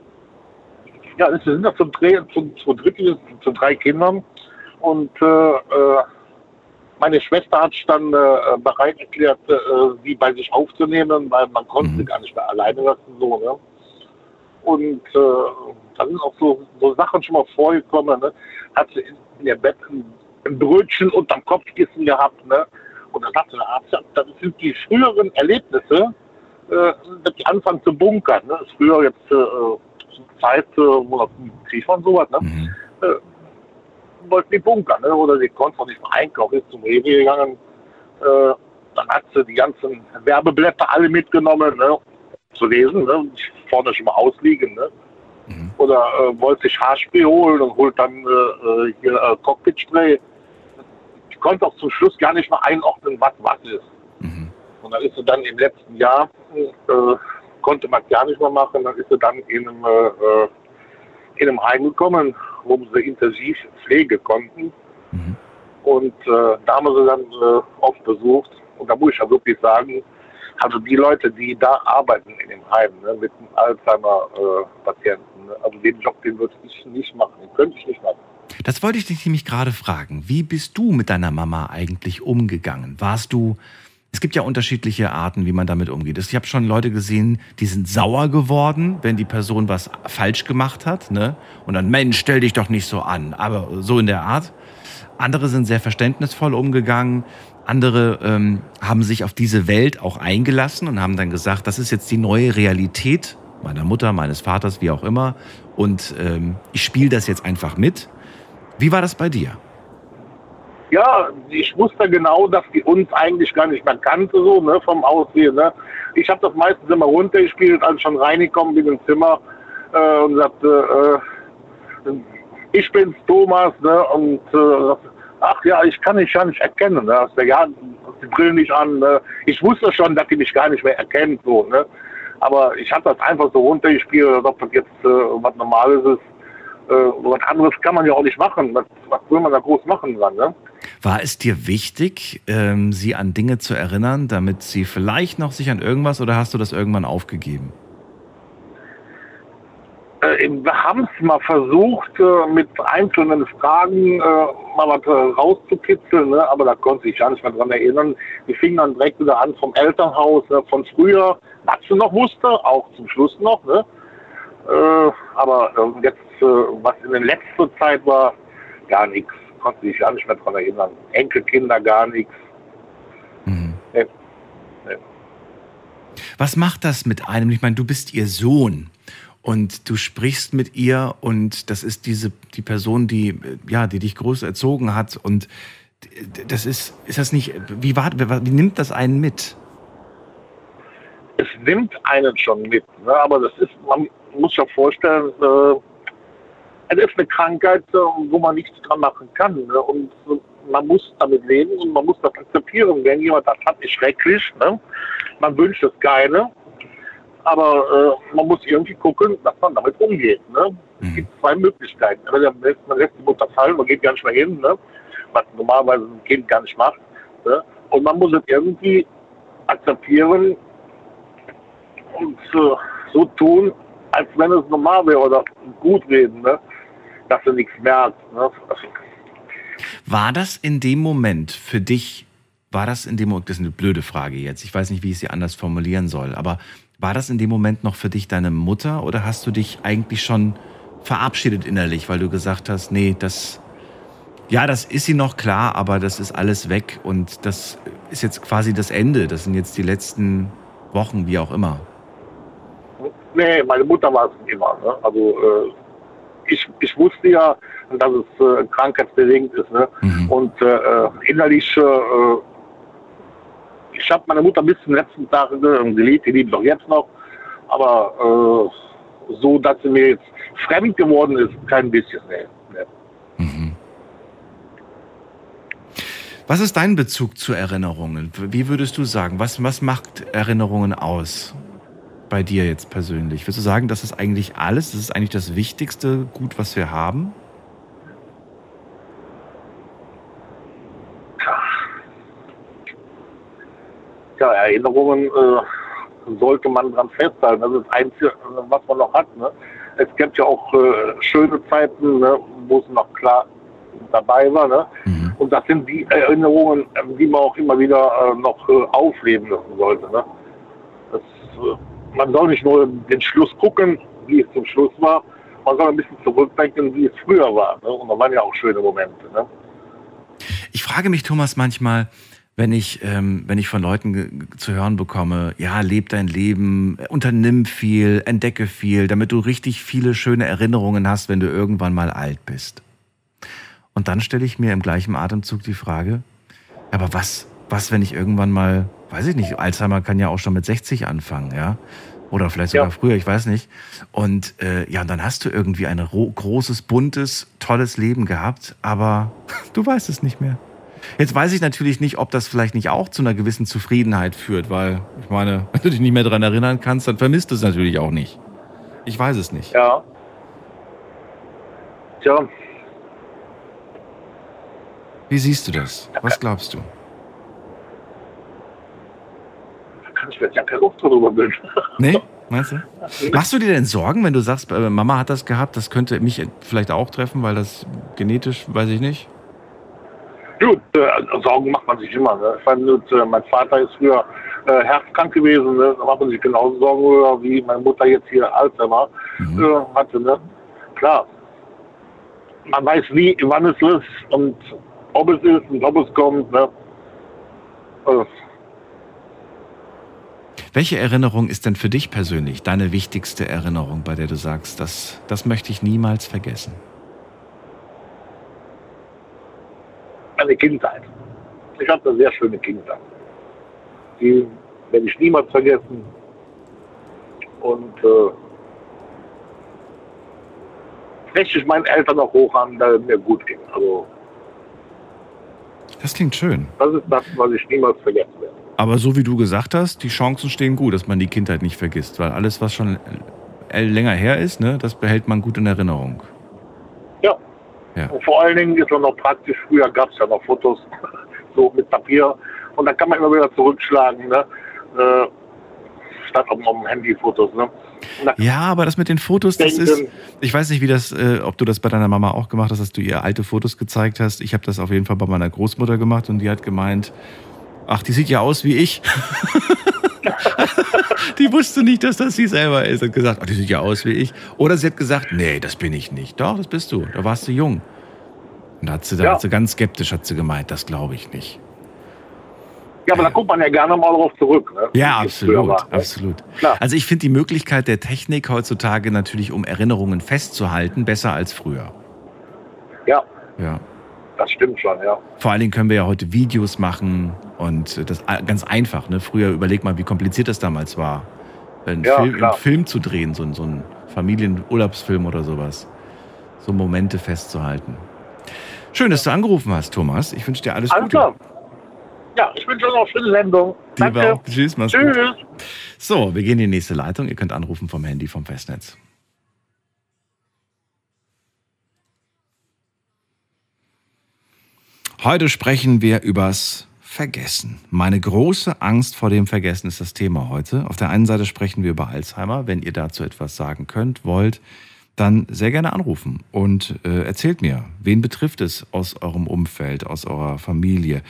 Ja, es sind ja zum, zum, zum Drittel, zu drei Kindern. Und äh, äh, meine Schwester hat sich dann äh, bereit erklärt, äh, sie bei sich aufzunehmen, weil man konnte Mhm. sie gar nicht mehr alleine lassen. So, ne? Und äh, da sind auch so, so Sachen schon mal vorgekommen. Ne? Hat sie in, ihr Bett ein, ein Brötchen unterm Kopfkissen gehabt. Ne? Und dann sagte der Arzt, das sind die früheren Erlebnisse, äh, dass die anfangen zu bunkern. Ne? Das ist früher jetzt äh, Zeit, äh, wo das Krieg war und sowas. Ne? Mhm. Wollten die bunkern, ne? oder die konnten auch nicht mehr einkaufen, ist zum Rewe gegangen. Äh, dann hat sie die ganzen Werbeblätter alle mitgenommen, ne? zu lesen, ne? vorne schon mal ausliegen. Ne? Mhm. Oder äh, wollte sich Haarspray holen und holt dann äh, äh, hier äh, Cockpitspray konnte auch zum Schluss gar nicht mal einordnen, was was ist. Mhm. Und dann ist sie dann im letzten Jahr, äh, konnte man gar nicht mehr machen, dann ist sie dann in einem, äh in einem Heim gekommen, wo sie intensiv Pflege konnten. Mhm. Und äh, da haben wir sie dann äh, oft besucht. Und da muss ich ja wirklich sagen, also die Leute, die da arbeiten in dem Heim ne, mit Alzheimer-Patienten, ne, also den Job, den würde ich nicht machen, den könnte ich nicht machen. Das wollte ich dich nämlich gerade fragen. Wie bist du mit deiner Mama eigentlich umgegangen? Warst du, es gibt ja unterschiedliche Arten, wie man damit umgeht. Ich habe schon Leute gesehen, die sind sauer geworden, wenn die Person was falsch gemacht hat. Ne? Und dann, Mensch, stell dich doch nicht so an. Aber so in der Art. Andere sind sehr verständnisvoll umgegangen. Andere ähm, haben sich auf diese Welt auch eingelassen und haben dann gesagt, das ist jetzt die neue Realität meiner Mutter, meines Vaters, wie auch immer. Und ähm, ich spiele das jetzt einfach mit. Wie war das bei dir? Ja, ich wusste genau, dass die uns eigentlich gar nicht mehr kannte, so ne, vom Aussehen. Ne. Ich habe das meistens immer runtergespielt, als ich schon reingekommen bin ins Zimmer äh, und sagte, äh, ich bin's Thomas, ne, und äh, ach ja, ich kann dich ja nicht erkennen. Ne. Also, ja, die Brille nicht an. Ne. Ich wusste schon, dass die mich gar nicht mehr erkennt, so, ne. Aber ich habe das einfach so runtergespielt, als ob das jetzt äh, was Normales ist äh, was anderes kann man ja auch nicht machen. Was, was will man da groß machen dann, ne? War es dir wichtig, ähm, sie an Dinge zu erinnern, damit sie vielleicht noch sich an irgendwas oder hast du das irgendwann aufgegeben? Äh, wir haben es mal versucht, äh, mit einzelnen Fragen äh, mal was äh, rauszukitzeln, ne? aber da konnte ich gar nicht mehr dran erinnern. Die fingen dann direkt wieder an vom Elternhaus, ne? von früher, was sie noch wusste, auch zum Schluss noch. Ne? Äh, aber ähm, jetzt, was in der letzten Zeit war, gar nichts. Konnte sich gar nicht mehr daran erinnern. Enkelkinder gar nichts. Mhm. Nee. Nee. Was macht das mit einem? Ich meine, du bist ihr Sohn und du sprichst mit ihr und das ist diese die Person, die ja, die dich groß erzogen hat und das ist ist das nicht wie war wie nimmt das einen mit? Es nimmt einen schon mit, ne? aber das ist man muss sich vorstellen, äh, es ist eine Krankheit, äh, wo man nichts dran machen kann. Ne? Und man muss damit leben und man muss das akzeptieren. Wenn jemand das hat, ist schrecklich. Ne? Man wünscht es keine. Aber äh, man muss irgendwie gucken, dass man damit umgeht. Ne? Es gibt zwei Möglichkeiten. Man lässt die Mutter fallen, man geht gar nicht mehr hin, ne? was normalerweise ein Kind gar nicht macht. Ne? Und man muss es irgendwie akzeptieren und äh, so tun, als wenn es normal wäre oder gut reden, ne? Dass du nichts merkst. Ne? War das in dem Moment für dich, war das in dem Moment, das ist eine blöde Frage jetzt, ich weiß nicht, wie ich sie anders formulieren soll, aber war das in dem Moment noch für dich deine Mutter oder hast du dich eigentlich schon verabschiedet innerlich, weil du gesagt hast, nee, das, ja, das ist sie noch klar, aber das ist alles weg und das ist jetzt quasi das Ende, das sind jetzt die letzten Wochen, wie auch immer. Nee, meine Mutter war es immer. Ne? Also äh, ich, ich wusste ja, dass es äh, krankheitsbedingt ist. Ne? Mhm. Und äh, äh innerlich, äh, ich habe meine Mutter bis zum letzten Tag geliebt, die liebt doch jetzt noch. Aber äh, so, dass sie mir jetzt fremd geworden ist, kein bisschen. Nee. Mhm. Was ist dein Bezug zu Erinnerungen? Wie würdest du sagen, was, was macht Erinnerungen aus? Bei dir jetzt persönlich? Würdest du sagen, das ist eigentlich alles? Das ist eigentlich das wichtigste Gut, was wir haben? Ja, Erinnerungen äh, sollte man dran festhalten. Das ist das Einzige, was man noch hat. Ne? Es gibt ja auch äh, schöne Zeiten, ne, wo es noch klar dabei war. Ne? Mhm. Und das sind die Erinnerungen, die man auch immer wieder äh, noch äh, aufleben lassen sollte. Ne? Das, äh, man soll nicht nur den Schluss gucken, wie es zum Schluss war, man soll ein bisschen zurückdenken, wie es früher war. Ne? Und da waren ja auch schöne Momente. Ne? Ich frage mich, Thomas, manchmal, wenn ich, ähm, wenn ich von Leuten zu hören bekomme, ja, leb dein Leben, unternimm viel, entdecke viel, damit du richtig viele schöne Erinnerungen hast, wenn du irgendwann mal alt bist. Und dann stelle ich mir im gleichen Atemzug die Frage, aber was, was, wenn ich irgendwann mal weiß ich nicht, Alzheimer kann ja auch schon mit 60 anfangen, ja. Oder vielleicht sogar ja. früher, ich weiß nicht. Und äh, ja, dann hast du irgendwie ein großes, buntes, tolles Leben gehabt, aber du weißt es nicht mehr. Jetzt weiß ich natürlich nicht, ob das vielleicht nicht auch zu einer gewissen Zufriedenheit führt, weil ich meine, wenn du dich nicht mehr daran erinnern kannst, dann vermisst du es natürlich auch nicht. Ich weiß es nicht. Ja. Tja, Wie siehst du das? Was glaubst du? da kann ich jetzt ja kein Urteil drüber bilden. Nee? Meinst du? Machst du dir denn Sorgen, wenn du sagst, äh, Mama hat das gehabt, das könnte mich vielleicht auch treffen, weil das genetisch, weiß ich nicht? Gut, äh, Sorgen macht man sich immer. Ne? Ich meine, äh, mein Vater ist früher äh, herzkrank gewesen. Ne? Da macht man sich genauso Sorgen, darüber, wie meine Mutter jetzt hier Alzheimer äh, hatte. Ne? Klar, man weiß nie, wann es ist und ob es ist und ob es kommt. Ne? Äh, Welche Erinnerung ist denn für dich persönlich deine wichtigste Erinnerung, bei der du sagst, das, das möchte ich niemals vergessen? meine Kindheit. Ich hatte eine sehr schöne Kindheit. Die werde ich niemals vergessen. Und äh, rechne ich meinen Eltern noch hoch an, da es mir gut ging. Also Das klingt schön. das ist das, was ich niemals vergessen werde. Aber so wie du gesagt hast, die Chancen stehen gut, dass man die Kindheit nicht vergisst, weil alles, was schon länger her ist, ne, das behält man gut in Erinnerung. Ja. Ja. Und vor allen Dingen ist es noch praktisch, früher gab es ja noch Fotos, so mit Papier. Und da kann man immer wieder zurückschlagen, ne? Äh, statt auf dem Handy Fotos, ne? Ja, aber das mit den Fotos, das ist. Ich weiß nicht, wie das, äh, ob du das bei deiner Mama auch gemacht hast, dass du ihr alte Fotos gezeigt hast. Ich habe das auf jeden Fall bei meiner Großmutter gemacht und die hat gemeint, ach, die sieht ja aus wie ich. die wusste nicht, dass das sie selber ist. Hat gesagt, ach, die sieht ja aus wie ich. Oder sie hat gesagt, nee, das bin ich nicht. Doch, das bist du. Da warst du jung. Und da hat sie, da Ja. hat sie ganz skeptisch hat sie gemeint, das glaube ich nicht. Ja, aber da guckt man ja gerne mal drauf zurück. Ne? Ja, absolut, war, ne? absolut. Klar. Also ich finde die Möglichkeit der Technik heutzutage natürlich, um Erinnerungen festzuhalten, besser als früher. Ja, Ja. das stimmt schon, ja. Vor allen Dingen können wir ja heute Videos machen und das ganz einfach. Ne? Früher überleg mal, wie kompliziert das damals war, einen, Ja, Film, einen Film zu drehen, so, ein- so einen Familienurlaubsfilm oder sowas. So Momente festzuhalten. Schön, dass du angerufen hast, Thomas. Ich wünsche dir alles, Alles Gute. klar. Ja, ich wünsche euch noch eine schöne Sendung. Dir Danke. auch. Tschüss, mach's gut. Tschüss. So, wir gehen in die nächste Leitung. Ihr könnt anrufen vom Handy vom Festnetz. Heute sprechen wir übers Vergessen. Meine große Angst vor dem Vergessen ist das Thema heute. Auf der einen Seite sprechen wir über Alzheimer. Wenn ihr dazu etwas sagen könnt, wollt, dann sehr gerne anrufen und äh, erzählt mir, wen betrifft es aus eurem Umfeld, aus eurer Familie?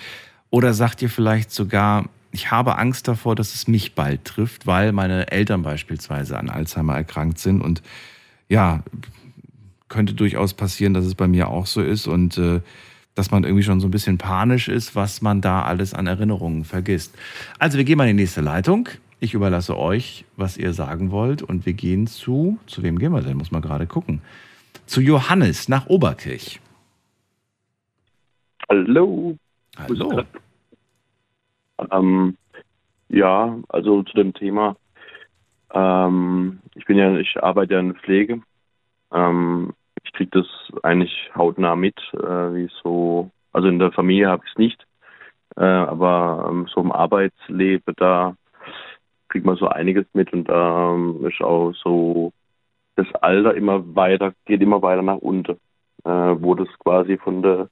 Oder sagt ihr vielleicht sogar, ich habe Angst davor, dass es mich bald trifft, weil meine Eltern beispielsweise an Alzheimer erkrankt sind und ja, könnte durchaus passieren, dass es bei mir auch so ist und äh, dass man irgendwie schon so ein bisschen panisch ist, was man da alles an Erinnerungen vergisst. Also wir gehen mal in die nächste Leitung. Ich überlasse euch, was ihr sagen wollt und wir gehen zu, zu wem gehen wir denn? Muss man gerade gucken. Zu Johannes nach Oberkirch. Hallo. Hallo. Ähm, ja, also zu dem Thema. Ähm, ich bin ja, ich arbeite ja in der Pflege. Ähm, ich kriege das eigentlich hautnah mit, äh, wie so, also in der Familie habe ich es nicht, äh, aber ähm, so im Arbeitsleben, da kriegt man so einiges mit und da ähm, ist auch so das Alter immer weiter, geht immer weiter nach unten, äh, wo das quasi von der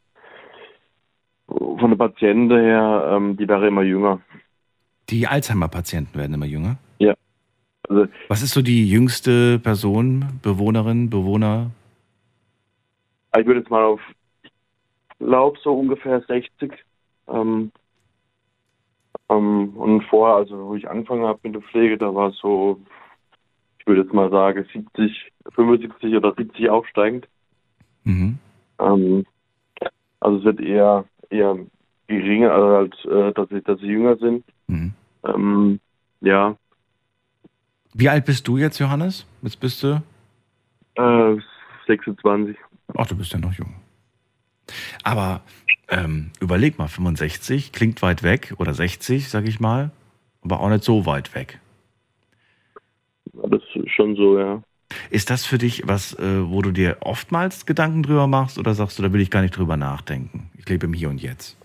von der Patienten her, ähm, die wäre immer jünger. Die Alzheimer-Patienten werden immer jünger. Also Was ist so die jüngste Person, Bewohnerin, Bewohner? Ich würde jetzt mal auf, glaub so ungefähr 60. Ähm, ähm, und vorher, also wo ich angefangen habe mit der Pflege, da war es so, ich würde jetzt mal sagen 70, 75 oder 70 aufsteigend. Mhm. Ähm, also es wird eher eher geringer, also halt, äh, dass sie, dass sie jünger sind. Mhm. Ähm, ja, Wie alt bist du jetzt, Johannes? Jetzt bist du. äh, 26. Ach, du bist ja noch jung. Aber ähm, überleg mal, 65 klingt weit weg oder 60, sag ich mal, aber auch nicht so weit weg. Das ist schon so, ja. Ist das für dich was, äh, wo du dir oftmals Gedanken drüber machst oder sagst du, da will ich gar nicht drüber nachdenken? Ich lebe im Hier und Jetzt.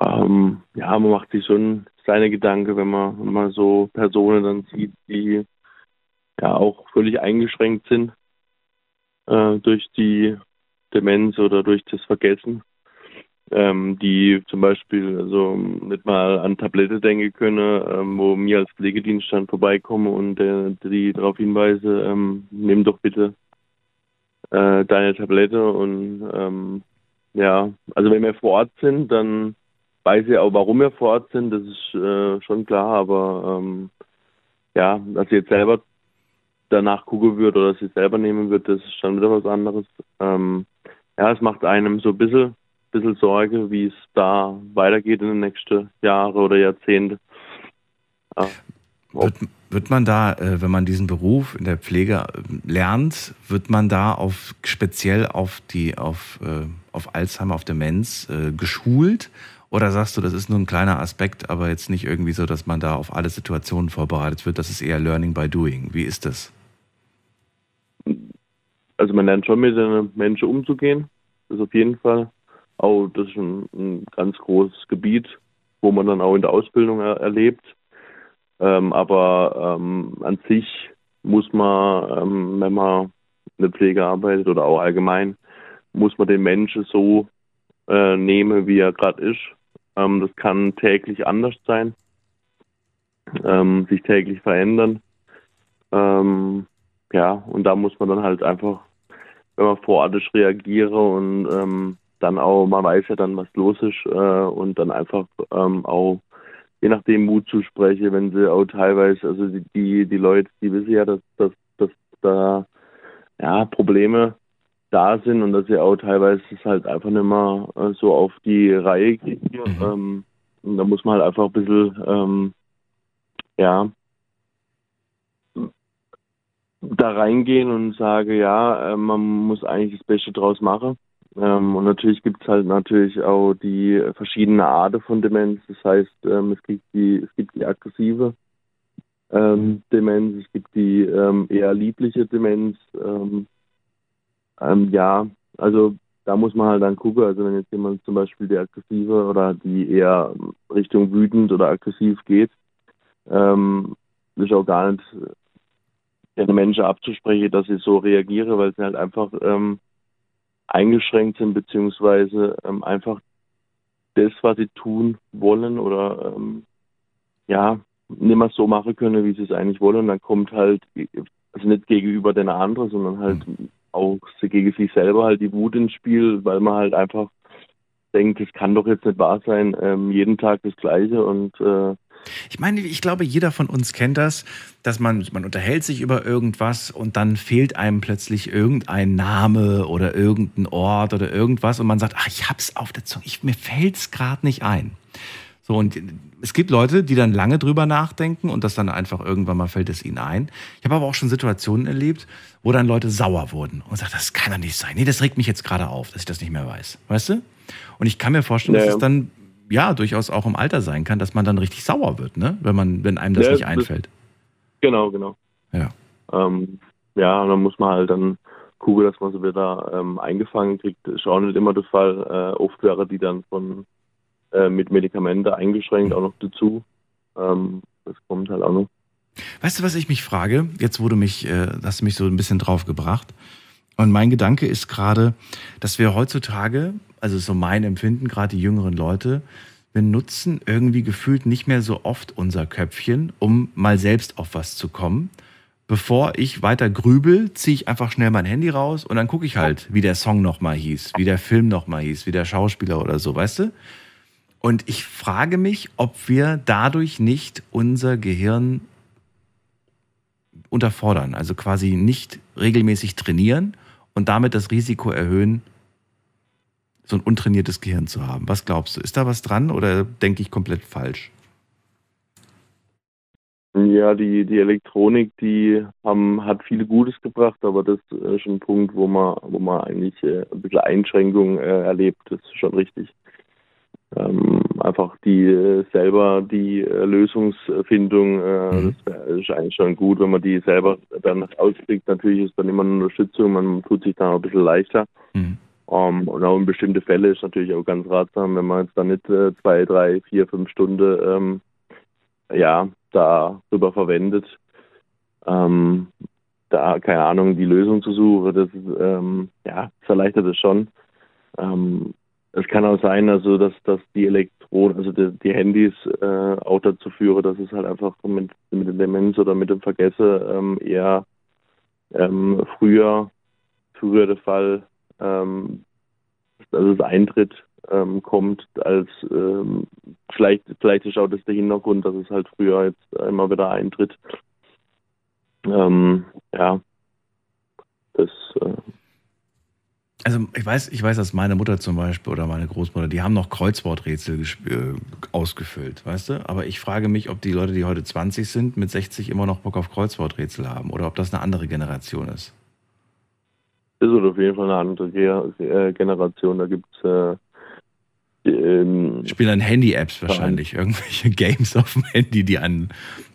ähm, ja, man macht sich schon seine Gedanken, wenn man, wenn man so Personen dann sieht, die ja auch völlig eingeschränkt sind äh, durch die Demenz oder durch das Vergessen, ähm, die zum Beispiel also nicht mal an Tablette denken können, ähm, wo mir als Pflegedienst dann vorbeikomme und äh, die darauf hinweise, ähm, nimm doch bitte äh, deine Tablette und ähm, ja, also wenn wir vor Ort sind, dann weiß ich auch, warum wir vor Ort sind, das ist äh, schon klar, aber ähm, ja, ich jetzt selber danach gucken würde oder ich selber nehmen würde, das ist schon wieder was anderes. Ähm, ja, es macht einem so ein bisschen, bisschen Sorge, wie es da weitergeht in den nächsten Jahren oder Jahrzehnten. Ja. Wird, wird man da, äh, wenn man diesen Beruf in der Pflege äh, lernt, wird man da auf speziell auf die auf, äh, auf Alzheimer, auf Demenz geschult? Oder sagst du, das ist nur ein kleiner Aspekt, aber jetzt nicht irgendwie so, dass man da auf alle Situationen vorbereitet wird? Das ist eher Learning by Doing. Wie ist das? Also man lernt schon mit den Menschen umzugehen. Das ist auf jeden Fall. Auch das ist ein, ein ganz großes Gebiet, wo man dann auch in der Ausbildung er, erlebt. Ähm, aber ähm, an sich muss man, ähm, wenn man in der Pflege arbeitet oder auch allgemein, muss man den Menschen so äh, nehmen, wie er gerade ist. Ähm, das kann täglich anders sein, ähm, sich täglich verändern. Ähm, ja, und da muss man dann halt einfach, Ort ist, reagieren und ähm, dann auch, man weiß ja dann, was los ist äh, und dann einfach ähm, auch je nachdem Mut zu sprechen, wenn sie auch teilweise, also die, die, die Leute, die wissen ja, dass, dass, dass da ja, Probleme da sind und dass sie auch teilweise es halt einfach nicht mehr äh, so auf die Reihe kriegen. Mhm. Ähm, und da muss man halt einfach ein bisschen, ähm, ja, da reingehen und sage, ja, äh, man muss eigentlich das Beste draus machen. Ähm, und natürlich gibt es halt natürlich auch die verschiedenen Arten von Demenz. Das heißt, ähm, es gibt die, es gibt die aggressive ähm, Demenz, es gibt die eher liebliche Demenz. Ja, also da muss man halt dann gucken. Also wenn jetzt jemand zum Beispiel die aggressive oder die eher Richtung wütend oder aggressiv geht, ähm, ist auch gar nicht den Menschen abzusprechen, dass sie so reagieren, weil sie halt einfach ähm, eingeschränkt sind, beziehungsweise ähm, einfach das, was sie tun wollen oder ähm, ja, nicht mehr so machen können, wie sie es eigentlich wollen. Und dann kommt halt, also nicht gegenüber den anderen, sondern halt mhm. auch gegen sich selber halt die Wut ins Spiel, weil man halt einfach denkt, es kann doch jetzt nicht wahr sein, ähm, jeden Tag das Gleiche und äh, ich meine, ich glaube, jeder von uns kennt das, dass man, man unterhält sich über irgendwas und dann fehlt einem plötzlich irgendein Name oder irgendein Ort oder irgendwas und man sagt, ach, ich hab's auf der Zunge, ich, mir fällt's gerade nicht ein. So, und es gibt Leute, die dann lange drüber nachdenken und das dann einfach irgendwann mal fällt es ihnen ein. Ich habe aber auch schon Situationen erlebt, wo dann Leute sauer wurden und sagen, das kann doch nicht sein. Nee, das regt mich jetzt gerade auf, dass ich das nicht mehr weiß. Weißt du? Und ich kann mir vorstellen, naja. dass es dann ja durchaus auch im Alter sein kann, dass man dann richtig sauer wird, ne? Wenn man, wenn einem das ja, nicht einfällt. Genau, genau. Ja. Ähm, ja, und dann muss man halt dann gucken, dass man sie wieder ähm, eingefangen kriegt. Ist auch nicht immer der Fall. Äh, oft wäre die dann von äh, mit Medikamente eingeschränkt auch noch dazu. Ähm, das kommt halt auch noch. Weißt du, was ich mich frage? Jetzt wurde mich, äh, hast du mich so ein bisschen drauf gebracht. Und mein Gedanke ist gerade, dass wir heutzutage also so mein Empfinden, gerade die jüngeren Leute, wir nutzen irgendwie gefühlt nicht mehr so oft unser Köpfchen, um mal selbst auf was zu kommen. Bevor ich weiter grübel, ziehe ich einfach schnell mein Handy raus und dann gucke ich halt, wie der Song nochmal hieß, wie der Film nochmal hieß, wie der Schauspieler oder so, weißt du? Und ich frage mich, ob wir dadurch nicht unser Gehirn unterfordern, also quasi nicht regelmäßig trainieren und damit das Risiko erhöhen, so ein untrainiertes Gehirn zu haben. Was glaubst du? Ist da was dran oder denke ich komplett falsch? Ja, die, die Elektronik, die haben, hat viel Gutes gebracht, aber das ist ein Punkt, wo man, wo man eigentlich äh, ein bisschen Einschränkungen äh, erlebt. Das ist schon richtig. Ähm, einfach die äh, selber die äh, Lösungsfindung, äh, mhm. das ist eigentlich schon gut, wenn man die selber dann auskriegt. Natürlich ist dann immer eine Unterstützung, man tut sich dann auch ein bisschen leichter. Mhm. Und auch in bestimmte Fälle ist natürlich auch ganz ratsam, wenn man jetzt dann nicht äh, zwei, drei, vier, fünf Stunden ähm, ja, darüber verwendet, ähm, da, keine Ahnung, die Lösung zu suchen, das ähm, ja, das erleichtert es schon. Ähm, es kann auch sein, also dass, dass die Elektronen, also die, die Handys äh, auch dazu führen, dass es halt einfach mit, mit der Demenz oder mit dem Vergessen ähm, eher ähm, früher, früher der Fall, ähm, dass es Eintritt ähm, kommt, als ähm, vielleicht, vielleicht ist auch das der Hintergrund, dass es halt früher jetzt immer wieder eintritt. Ähm, ja, das. Äh, also ich weiß, ich weiß, dass meine Mutter zum Beispiel oder meine Großmutter, die haben noch Kreuzworträtsel äh, ausgefüllt, weißt du? Aber ich frage mich, ob die Leute, die heute 20 sind, mit 60 immer noch Bock auf Kreuzworträtsel haben oder ob das eine andere Generation ist. Ist auf jeden Fall eine andere äh, Generation. Da gibt es äh, ähm, Spielen dann Handy-Apps wahrscheinlich, irgendwelche Games auf dem Handy, die einen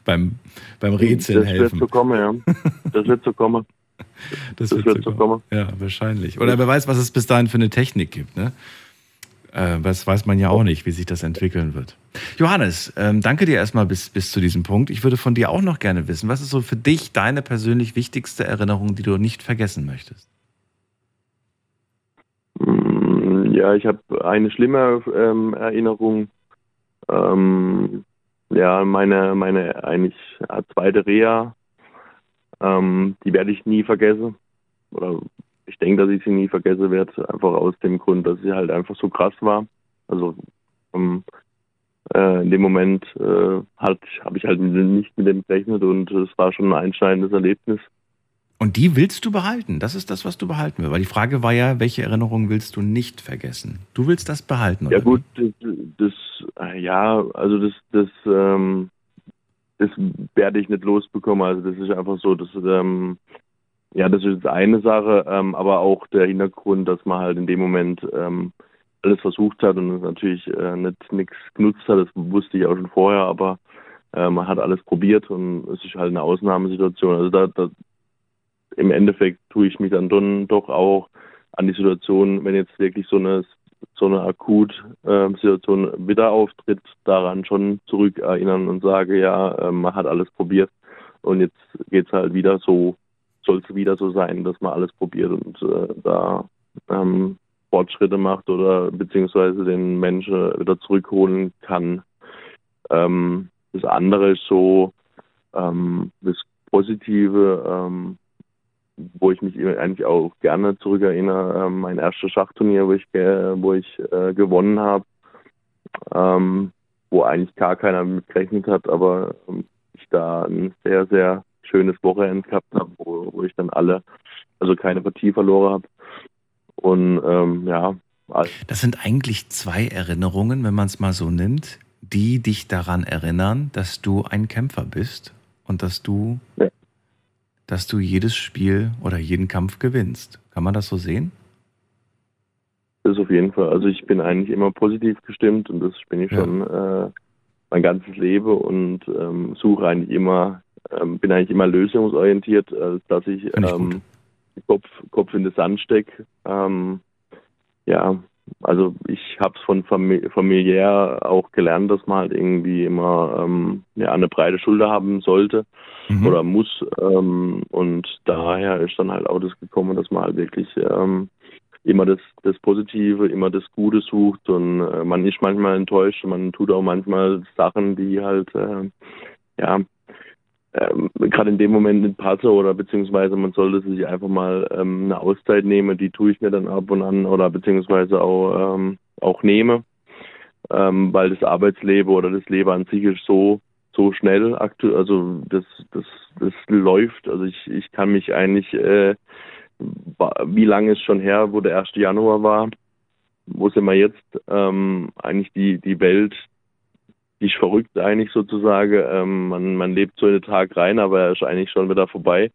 beim, beim Rätseln das helfen. Das wird so kommen, ja. Das wird so kommen. Das, das, wird, so kommen. Ja, wahrscheinlich. Oder wer weiß, was es bis dahin für eine Technik gibt, ne? Äh, das weiß man ja auch nicht, wie sich das entwickeln wird. Johannes, ähm, danke dir erstmal bis, bis zu diesem Punkt. Ich würde von dir auch noch gerne wissen, was ist so für dich deine persönlich wichtigste Erinnerung, die du nicht vergessen möchtest? Ja, ich habe eine schlimme ähm, Erinnerung. Ähm, ja, meine, meine eigentlich zweite Reha, ähm, die werde ich nie vergessen. Oder ich denke, dass ich sie nie vergessen werde, einfach aus dem Grund, dass sie halt einfach so krass war. Also ähm, äh, in dem Moment äh, habe ich halt nicht mit dem gerechnet und es war schon ein einschneidendes Erlebnis. Und die willst du behalten. Das ist das, was du behalten willst. Weil die Frage war ja, welche Erinnerungen willst du nicht vergessen? Du willst das behalten, oder? Ja gut, das, das ja, also das, das, ähm, das werde ich nicht losbekommen. Also das ist einfach so, dass ähm, ja, das ist eine Sache, ähm, aber auch der Hintergrund, dass man halt in dem Moment ähm, alles versucht hat und natürlich äh, nicht nichts genutzt hat. Das wusste ich auch schon vorher, aber äh, man hat alles probiert und es ist halt eine Ausnahmesituation. Also da, da im Endeffekt tue ich mich dann doch auch an die Situation, wenn jetzt wirklich so eine so eine Akut-Situation ähm, wieder auftritt, daran schon zurückerinnern und sage, ja, äh, man hat alles probiert und jetzt geht es halt wieder so, soll es wieder so sein, dass man alles probiert und äh, da ähm, Fortschritte macht oder beziehungsweise den Menschen wieder zurückholen kann. Ähm, das andere ist so ähm, das Positive, ähm, wo ich mich eigentlich auch gerne zurückerinnere, äh, mein erstes Schachturnier, wo ich, wo ich äh, gewonnen habe, ähm, wo eigentlich gar keiner mit gerechnet hat, aber ähm, ich da ein sehr, sehr schönes Wochenende gehabt habe, wo, wo ich dann alle, also keine Partie verloren habe. Und ähm, ja. Das sind eigentlich zwei Erinnerungen, wenn man es mal so nimmt, die dich daran erinnern, dass du ein Kämpfer bist und dass du ja dass du jedes Spiel oder jeden Kampf gewinnst. Kann man das so sehen? Das auf jeden Fall. Also ich bin eigentlich immer positiv gestimmt und das bin ich ja. schon äh, mein ganzes Leben und ähm, suche eigentlich immer, ähm, bin eigentlich immer lösungsorientiert, als dass ich, ähm, Kopf, Kopf in den Sand stecke. Ähm, ja, also ich habe es von familiär auch gelernt, dass man halt irgendwie immer ähm, ja, eine breite Schulter haben sollte mhm. oder muss. Ähm, und daher ist dann halt auch das gekommen, dass man halt wirklich ähm, immer das, das Positive, immer das Gute sucht und äh, man ist manchmal enttäuscht, man tut auch manchmal Sachen, die halt äh, ja ähm, gerade in dem Moment nicht passe oder beziehungsweise man sollte sich einfach mal ähm, eine Auszeit nehmen, die tue ich mir dann ab und an oder beziehungsweise auch, ähm, auch nehme, ähm, weil das Arbeitsleben oder das Leben an sich ist so so schnell aktuell, also das das das läuft, also ich ich kann mich eigentlich äh, wie lange ist schon her, wo der 1. Januar war, wo sind wir jetzt, ähm, eigentlich die die Welt die ist verrückt eigentlich sozusagen. Ähm, man, man lebt so in den Tag rein, aber er ist eigentlich schon wieder vorbei.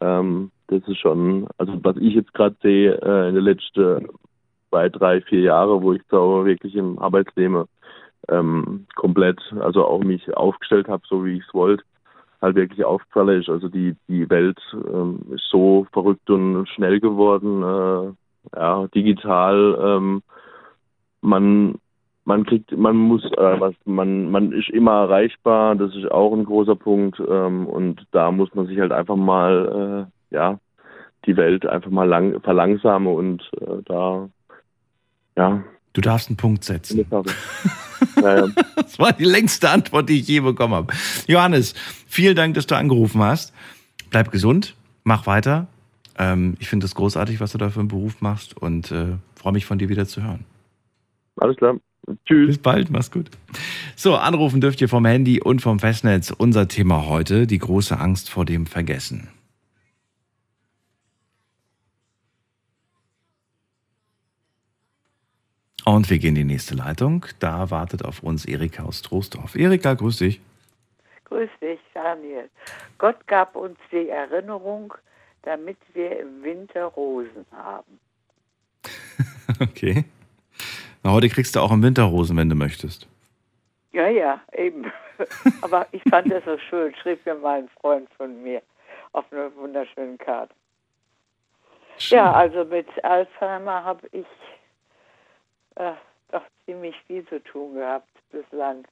Ähm, das ist schon, also was ich jetzt gerade sehe äh, in den letzten zwei, drei, vier Jahren, wo ich so wirklich im Arbeitsleben ähm, komplett, also auch mich aufgestellt habe, so wie ich es wollte, halt wirklich aufgefallen ist. Also die, die Welt ähm, ist so verrückt und schnell geworden. Äh, ja, digital, ähm, man, man kriegt, man muss, äh, was, man, man ist immer erreichbar, das ist auch ein großer Punkt, ähm, und da muss man sich halt einfach mal, äh, ja, die Welt einfach mal lang, verlangsamen und äh, da, ja. Du darfst einen Punkt setzen. naja. Das war die längste Antwort, die ich je bekommen habe. Johannes, vielen Dank, dass du angerufen hast. Bleib gesund, mach weiter. Ähm, ich finde es großartig, was du da für einen Beruf machst und äh, freue mich von dir wieder zu hören. Alles klar. Tschüss. Bis bald, mach's gut. So, anrufen dürft ihr vom Handy und vom Festnetz. Unser Thema heute, die große Angst vor dem Vergessen. Und wir gehen in die nächste Leitung. Da wartet auf uns Erika aus Troisdorf. Erika, grüß dich. Grüß dich, Daniel. Gott gab uns die Erinnerung, damit wir im Winter Rosen haben. okay. Na, heute kriegst du auch im Winter Rosen, wenn du möchtest. Ja, ja, eben. Aber ich fand das so schön, schrieb mir mal ein Freund von mir auf einer wunderschönen Karte. Schön. Ja, also mit Alzheimer habe ich äh, doch ziemlich viel zu tun gehabt bislang.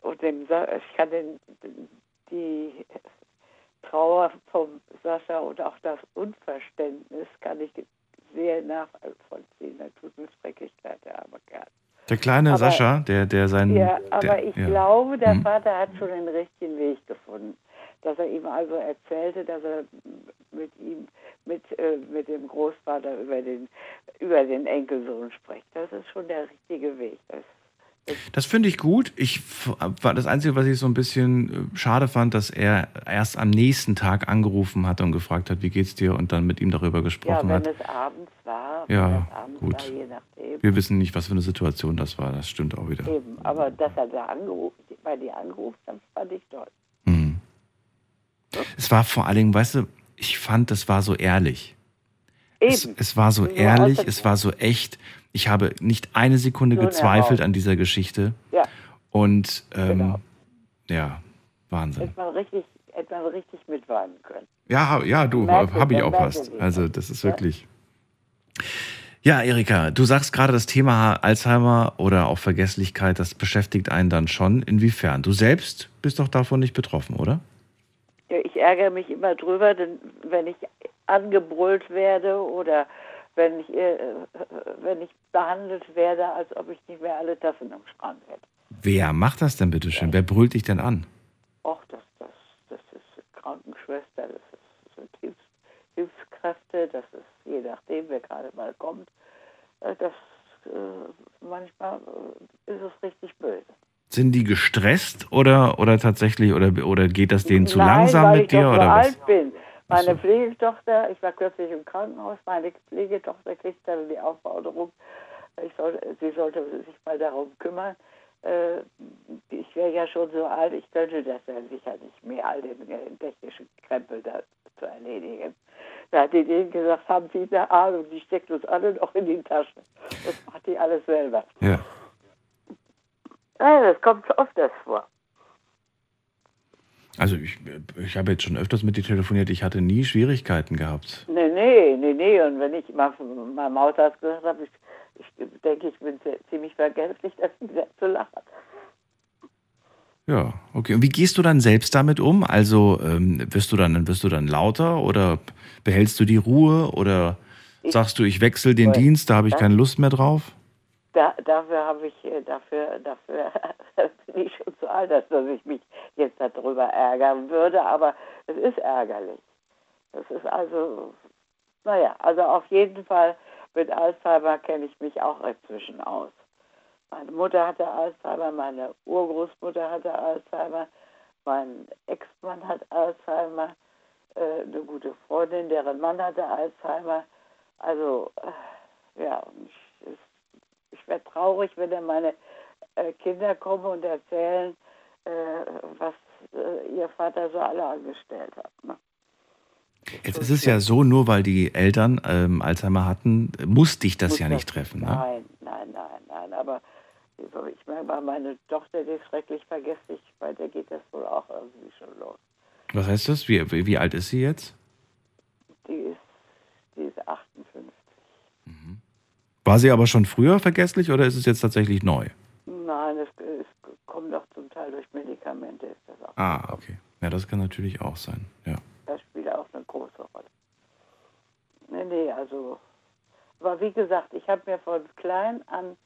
Und dem, ich kann den, die Trauer vom Sascha und auch das Unverständnis kann ich sehr nachvollziehen. Da tut mir Schrecklichkeit, der arme Kerl. Der kleine aber, Sascha, der, der sein. Ja, aber der, ich ja. glaube, der hm. Vater hat schon den richtigen Weg gefunden. Dass er ihm also erzählte, dass er mit ihm, mit, äh, mit dem Großvater über den, über den Enkelsohn spricht. Das ist schon der richtige Weg. Das das finde ich gut. Ich war das Einzige, was ich so ein bisschen äh, schade fand, dass er erst am nächsten Tag angerufen hat und gefragt hat, wie geht's dir und dann mit ihm darüber gesprochen ja, hat. wenn es abends war. Ja, abends gut. War, je nachdem. Wir wissen nicht, was für eine Situation das war. Das stimmt auch wieder. Eben, aber dass er da angerufen, bei dir angerufen hat, fand ich toll. Hm. Es war vor allen Dingen, weißt du, ich fand, das war so ehrlich. Eben. Es, es war so ehrlich, es war so echt. Ich habe nicht eine Sekunde so gezweifelt an dieser Geschichte. Ja. Und ähm, genau. ja, Wahnsinn. Hätte man richtig, hätte man richtig mitweinen können. Ja, ja, du, habe ich auch fast. Also das ist wirklich. Ja, Erika, du sagst gerade, das Thema Alzheimer oder auch Vergesslichkeit, das beschäftigt einen dann schon. Inwiefern? Du selbst bist doch davon nicht betroffen, oder? Ja, ich ärgere mich immer drüber, denn wenn ich angebrüllt werde oder wenn ich, äh, wenn ich behandelt werde, als ob ich nicht mehr alle Tassen im Schrank hätte. Wer macht das denn bitte schön? Ja. Wer brüllt dich denn an? Ach, das, das, das ist Krankenschwester, das ist, sind Hilfs, Hilfskräfte, das ist je nachdem, wer gerade mal kommt. Äh, das äh, manchmal ist es richtig böse. Sind die gestresst oder, oder tatsächlich oder, oder geht das denen zu Nein, langsam weil mit dir? Oder so was? alt bin. Meine so. Pflegetochter, ich war kürzlich im Krankenhaus, meine Pflegetochter kriegt dann die Aufforderung, ich soll, sie sollte sich mal darum kümmern. Äh, ich wäre ja schon so alt, ich könnte das ja sicher nicht mehr, all den, den technischen Krempel da zu erledigen. Da hat die denen gesagt, haben Sie eine Ahnung, die steckt uns alle noch in die Taschen. Das macht die alles selber. Ja. Ja, das kommt oft das vor. Also ich, ich habe jetzt schon öfters mit dir telefoniert, ich hatte nie Schwierigkeiten gehabt. Nee, nee, nee, nee. Und wenn ich mal von meinem Hausarzt gesagt habe, ich, ich denke, ich bin ziemlich vergesslich, dass wieder zu lachen. Ja, okay. Und wie gehst du dann selbst damit um? Also ähm, wirst du dann wirst du dann lauter oder behältst du die Ruhe oder ich, sagst du, ich wechsle den Dienst, da habe ich keine Lust mehr drauf? Da, dafür habe ich, äh, dafür, dafür bin ich schon zu alt, dass ich mich jetzt darüber ärgern würde, aber es ist ärgerlich. Das ist also, naja, also auf jeden Fall mit Alzheimer kenne ich mich auch inzwischen aus. Meine Mutter hatte Alzheimer, meine Urgroßmutter hatte Alzheimer, mein Ex-Mann hat Alzheimer, äh, eine gute Freundin, deren Mann hatte Alzheimer. Also, äh, ja, ich, ich werde traurig, wenn dann meine äh, Kinder kommen und erzählen, äh, was äh, ihr Vater so alle angestellt hat. Ne? Jetzt ist es ja so, nur weil die Eltern ähm, Alzheimer hatten, muss dich das muss ja nicht treffen. Ne? Nein, nein, nein, nein. Aber ich meine, meine Tochter, die ist schrecklich vergesslich, bei der geht das wohl auch irgendwie schon los. Was heißt das? Wie, wie alt ist sie jetzt? Die ist, die ist 58. War sie aber schon früher vergesslich oder ist es jetzt tatsächlich neu? Nein, es, es kommt auch zum Teil durch Medikamente. Ist das auch. Ah, okay. Ja, das kann natürlich auch sein. Ja. Das spielt auch eine große Rolle. Nee, nee, also. Aber wie gesagt, ich habe mir von klein an,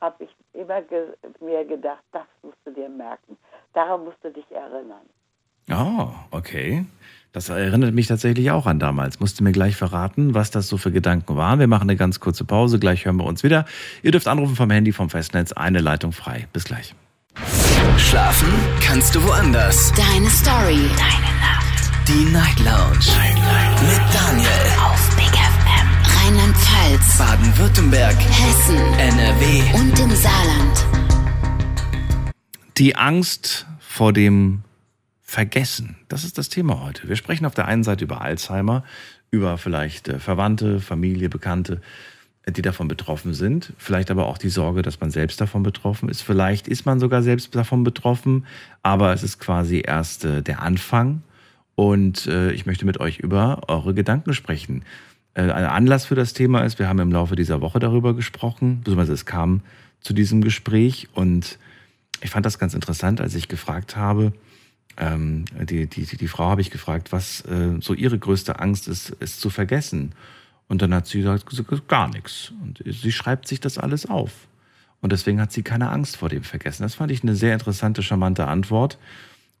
habe ich immer ge mir gedacht, das musst du dir merken. Daran musst du dich erinnern. Oh, okay. Das erinnert mich tatsächlich auch an damals. Musste mir gleich verraten, was das so für Gedanken waren. Wir machen eine ganz kurze Pause. Gleich hören wir uns wieder. Ihr dürft anrufen vom Handy vom Festnetz. Eine Leitung frei. Bis gleich. Schlafen kannst du woanders. Deine Story. Deine Nacht. Die Night Lounge. Mit Daniel. Auf Big FM. Rheinland-Pfalz. Baden-Württemberg. Hessen. NRW. Und im Saarland. Die Angst vor dem Vergessen. Das ist das Thema heute. Wir sprechen auf der einen Seite über Alzheimer, über vielleicht äh, Verwandte, Familie, Bekannte, äh, die davon betroffen sind. Vielleicht aber auch die Sorge, dass man selbst davon betroffen ist. Vielleicht ist man sogar selbst davon betroffen, aber es ist quasi erst äh, der Anfang. Und ich möchte mit euch über eure Gedanken sprechen. Ein Anlass für das Thema ist, wir haben im Laufe dieser Woche darüber gesprochen, beziehungsweise es kam zu diesem Gespräch und ich fand das ganz interessant, als ich gefragt habe, ähm, die, die, die, Frau habe ich gefragt, was äh, so ihre größte Angst ist, es zu vergessen. Und dann hat sie gesagt, gar nichts. Und sie schreibt sich das alles auf. Und deswegen hat sie keine Angst vor dem Vergessen. Das fand ich eine sehr interessante, charmante Antwort.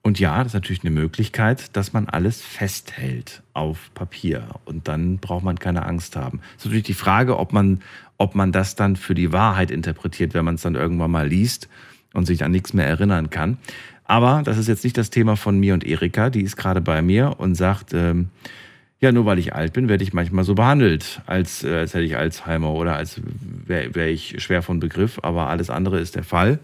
Und ja, das ist natürlich eine Möglichkeit, dass man alles festhält auf Papier. Und dann braucht man keine Angst haben. Es ist natürlich die Frage, ob man, ob man das dann für die Wahrheit interpretiert, wenn man es dann irgendwann mal liest und sich an nichts mehr erinnern kann. Aber das ist jetzt nicht das Thema von mir und Erika. Die ist gerade bei mir und sagt, ähm, ja, nur weil ich alt bin, werde ich manchmal so behandelt, als, äh, als hätte ich Alzheimer oder als wäre wär ich schwer von Begriff, aber alles andere ist der Fall.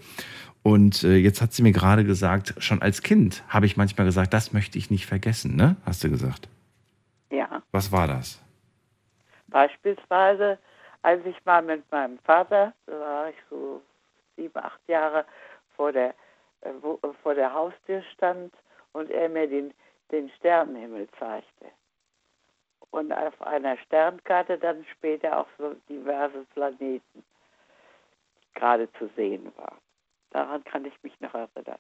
Und äh, jetzt hat sie mir gerade gesagt, schon als Kind habe ich manchmal gesagt, das möchte ich nicht vergessen, ne? Hast du gesagt? Ja. Was war das? Beispielsweise, als ich mal mit meinem Vater, da war ich so sieben, acht Jahre vor der, wo, äh, vor der Haustür stand und er mir den, den Sternenhimmel zeigte. Und auf einer Sternkarte dann später auch so diverse Planeten gerade zu sehen waren. Daran kann ich mich noch erinnern.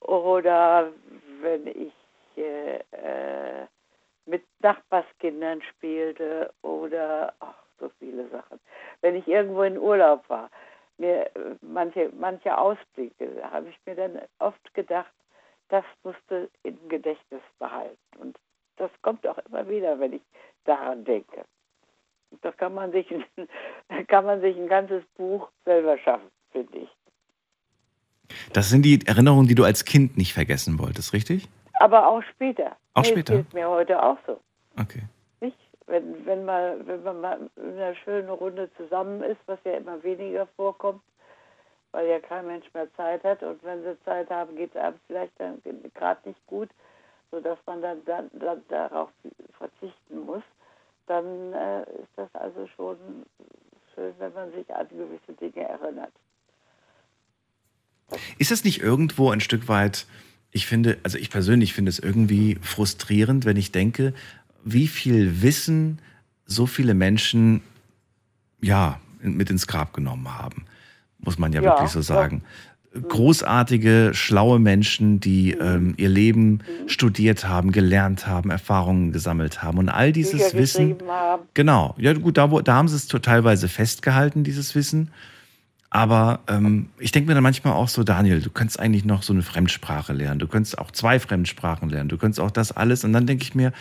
Oder wenn ich äh, äh, mit Nachbarskindern spielte oder ach, so viele Sachen. Wenn ich irgendwo in Urlaub war, mir äh, manche, manche Ausblicke, da habe ich mir dann oft gedacht, das musste im Gedächtnis behalten. Und das kommt auch immer wieder, wenn ich daran denke. Da kann man sich, kann man sich ein ganzes Buch selber schaffen, finde ich. Das sind die Erinnerungen, die du als Kind nicht vergessen wolltest, richtig? Aber auch später. Auch nee, später? Das geht mir heute auch so. Okay. Wenn, wenn, mal, wenn man mal in einer schönen Runde zusammen ist, was ja immer weniger vorkommt, weil ja kein Mensch mehr Zeit hat und wenn sie Zeit haben, geht es einem vielleicht dann gerade nicht gut, sodass man dann, dann, dann darauf verzichten muss, dann äh, ist das also schon schön, wenn man sich an gewisse Dinge erinnert. Ist das nicht irgendwo ein Stück weit, ich finde, also ich persönlich finde es irgendwie frustrierend, wenn ich denke, wie viel Wissen so viele Menschen ja mit ins Grab genommen haben, muss man ja, Ja, wirklich so ja. sagen. Großartige, schlaue Menschen, die ähm, ihr Leben studiert haben, gelernt haben, Erfahrungen gesammelt haben und all dieses Bücher Wissen. Genau, ja gut, da, da haben sie es teilweise festgehalten, dieses Wissen. Aber ähm, ich denke mir dann manchmal auch so, Daniel, du könntest eigentlich noch so eine Fremdsprache lernen. Du könntest auch zwei Fremdsprachen lernen. Du könntest auch das alles. Und dann denke ich mir,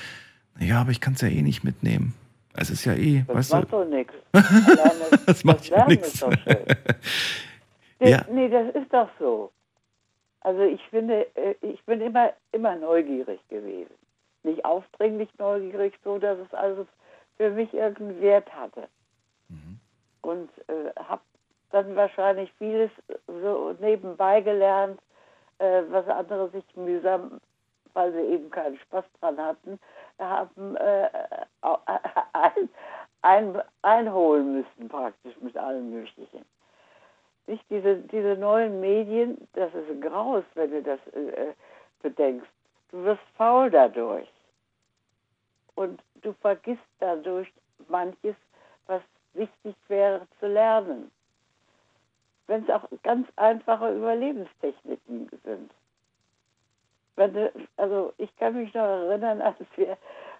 ja, aber ich kann es ja eh nicht mitnehmen. Es ist ja eh, Das weißt macht du. doch nichts. Das, Das macht ja Lernen nichts. ist doch schön. Nee, Ja. nee, das ist doch so. Also ich finde, äh, ich bin immer, immer neugierig gewesen. Nicht aufdringlich neugierig, so dass es also für mich irgendeinen Wert hatte. Mhm. Und äh, habe dann wahrscheinlich vieles so nebenbei gelernt, äh, was andere sich mühsam, weil sie eben keinen Spaß dran hatten, haben äh, au- ein, ein, einholen müssen praktisch mit allem Möglichen. Nicht diese, diese neuen Medien, das ist Graus, wenn du das äh, bedenkst. Du wirst faul dadurch. Und du vergisst dadurch manches, was wichtig wäre zu lernen. Wenn es auch ganz einfache Überlebenstechniken sind. Also ich kann mich noch erinnern, als wir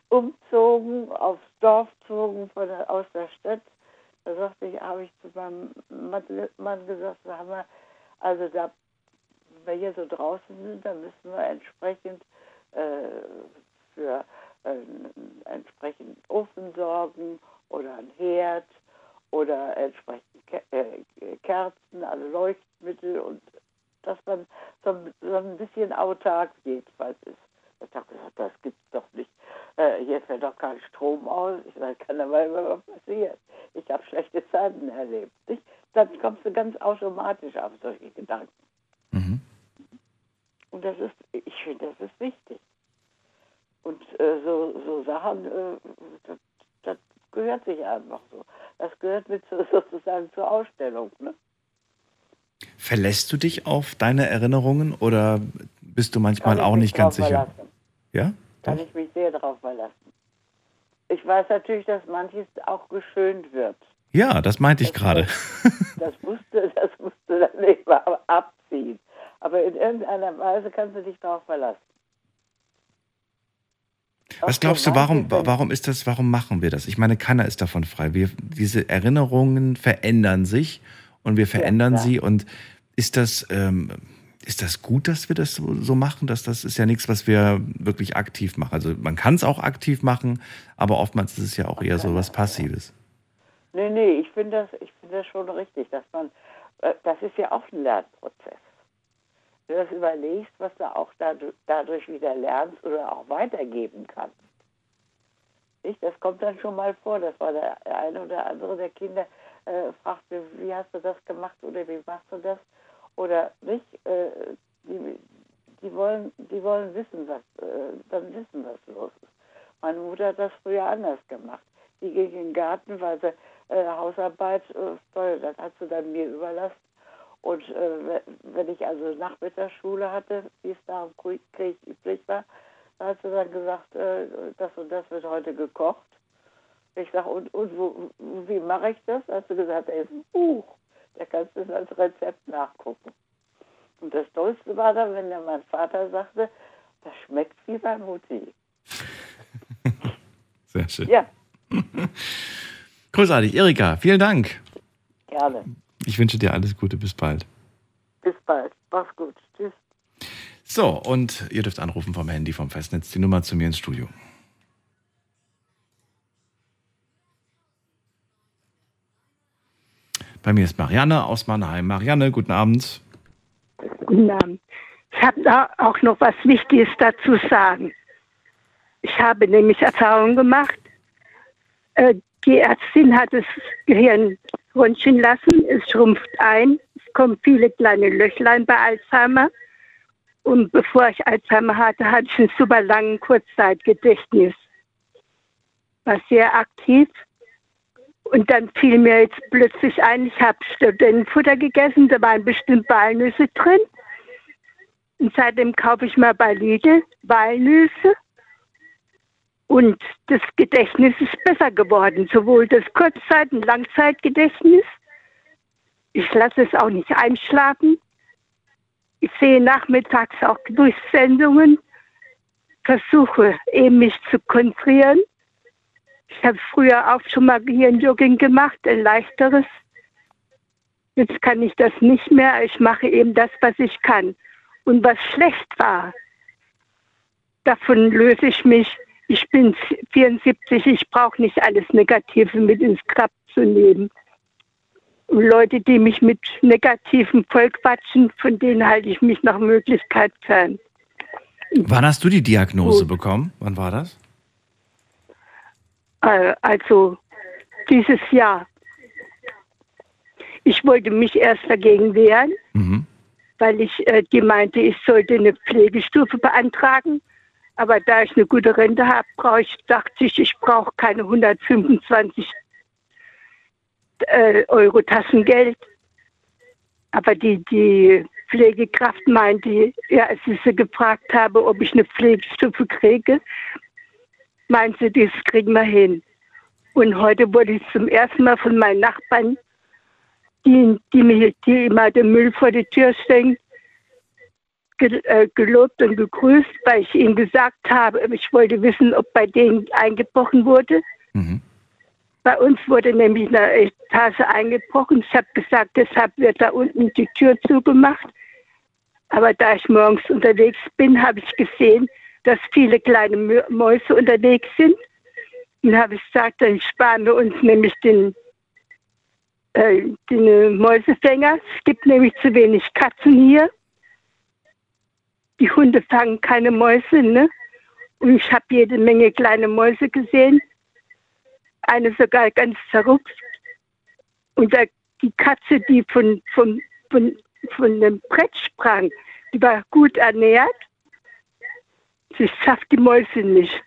umzogen, aufs Dorf zogen von der, aus der Stadt, da sagte ich, habe ich zu meinem Mann, gesagt, sag mal, also da, wenn wir hier so draußen sind, dann müssen wir entsprechend äh, für einen entsprechenden Ofen sorgen oder einen Herd oder entsprechend Ke äh, Kerzen, also Leuchtmittel und dass man so, ein- so ein bisschen autark jedenfalls ist. Ich habe gesagt, das gibt's doch nicht. Äh, hier fällt doch kein Strom aus. Ich sage, kann aber immer was passieren. Ich habe schlechte Zeiten erlebt. Nicht? Dann kommst du ganz automatisch auf solche Gedanken. Mhm. Und das ist, ich finde, das ist wichtig. Und äh, so, so Sachen, äh, das, das gehört sich einfach so. Das gehört mit so, sozusagen zur Ausstellung. Ne? Verlässt du dich auf deine Erinnerungen oder bist du manchmal auch nicht ganz sicher? verlassen. Ja? Kann ich mich sehr darauf verlassen. Ich weiß natürlich, dass manches auch geschönt wird. Ja, das meinte ich gerade. Das musste, das musste dann eben ab- abziehen. Aber in irgendeiner Weise kannst du dich darauf verlassen. Was glaubst du, warum, warum ist das, warum machen wir das? Ich meine, keiner ist davon frei. Wir, diese Erinnerungen verändern sich und wir verändern klar. sie. Und ist das, ähm, ist das gut, dass wir das so, machen? Dass das ist ja nichts, was wir wirklich aktiv machen. Also man kann es auch aktiv machen, aber oftmals ist es ja auch eher so was Passives. Nee, nee, ich finde das, ich finde das schon richtig, dass man, äh, das ist ja auch ein Lernprozess. Wenn du das überlegst, was du auch dadurch, wieder lernst oder auch weitergeben kannst. Nicht? Das kommt dann schon mal vor, dass war der eine oder andere der Kinder äh, fragt, wie hast du das gemacht oder wie machst du das? Oder nicht? Äh, die, die, wollen, die wollen wissen, was, äh, dann wissen, was los ist. Meine Mutter hat das früher anders gemacht. Die ging in den Garten, weil sie äh, Hausarbeit, äh, das hat sie dann mir überlassen. Und äh, we- wenn ich also Nachmittagsschule hatte, wie es da im Krieg üblich war, da hat sie dann gesagt, äh, das und das wird heute gekocht. Ich sage, und, und wo, wie mache ich das? Hat sie gesagt, da ist ein Buch. Da kannst du es als Rezept nachgucken. Und das Tollste war dann, wenn dann mein Vater sagte, das schmeckt wie bei Mutti. Sehr schön. Ja, Großartig. Erika, vielen Dank. gerne. Ich wünsche dir alles Gute. Bis bald. Bis bald. Mach's gut. Tschüss. So, und ihr dürft anrufen vom Handy, vom Festnetz, die Nummer zu mir ins Studio. Bei mir ist Marianne aus Mannheim. Marianne, guten Abend. Guten Abend. Ich habe da auch noch was Wichtiges dazu sagen. Ich habe nämlich Erfahrung gemacht. Äh, die Ärztin hat das Gehirn röntgen lassen. Es schrumpft ein. Es kommen viele kleine Löchlein bei Alzheimer. Und bevor ich Alzheimer hatte, hatte ich ein super langen Kurzzeitgedächtnis. War sehr aktiv. Und dann fiel mir jetzt plötzlich ein, ich habe Studentenfutter gegessen, da waren bestimmt Walnüsse drin. Und seitdem kaufe ich mal bei Lidl Walnüsse. Und das Gedächtnis ist besser geworden, sowohl das Kurzzeit- und Langzeitgedächtnis. Ich lasse es auch nicht einschlafen. Ich sehe nachmittags auch Durchsendungen, versuche eben mich zu konzentrieren. Ich habe früher auch schon mal Gehirnjogging gemacht, ein leichteres. Jetzt kann ich das nicht mehr. Ich mache eben das, was ich kann. Und was schlecht war, davon löse ich mich. Ich bin 74, ich brauche nicht alles Negative mit ins Grab zu nehmen. Und Leute, die mich mit Negativem vollquatschen, von denen halte ich mich nach Möglichkeit fern. Wann hast du die Diagnose bekommen? Wann war das? Äh, Also dieses Jahr. Ich wollte mich erst dagegen wehren, Mhm. weil ich äh, die meinte, ich sollte eine Pflegestufe beantragen. Aber da ich eine gute Rente habe, brauche ich, dachte ich, ich brauche keine 125 äh, Euro Taschengeld. Aber die, die Pflegekraft meinte, ja, als ich sie gefragt habe, ob ich eine Pflegestufe kriege, meinte sie, das kriegen wir hin. Und heute wurde ich zum ersten Mal von meinen Nachbarn, die, die, mir, die immer den Müll vor die Tür stellen, äh, gelobt und gegrüßt, weil ich ihnen gesagt habe, ich wollte wissen, ob bei denen eingebrochen wurde. Mhm. Bei uns wurde nämlich eine Etage eingebrochen. Ich habe gesagt, deshalb wird da unten die Tür zugemacht. Aber da ich morgens unterwegs bin, habe ich gesehen, dass viele kleine Mäuse unterwegs sind. Dann habe ich gesagt, dann sparen wir uns nämlich den, äh, den Mäusefänger. Es gibt nämlich zu wenig Katzen hier. Die Hunde fangen keine Mäuse, ne? Und ich habe jede Menge kleine Mäuse gesehen. Eine sogar ganz zerrupft. Und da, die Katze, die von, von, von, von dem Brett sprang, die war gut ernährt. Sie schafft die Mäuse nicht.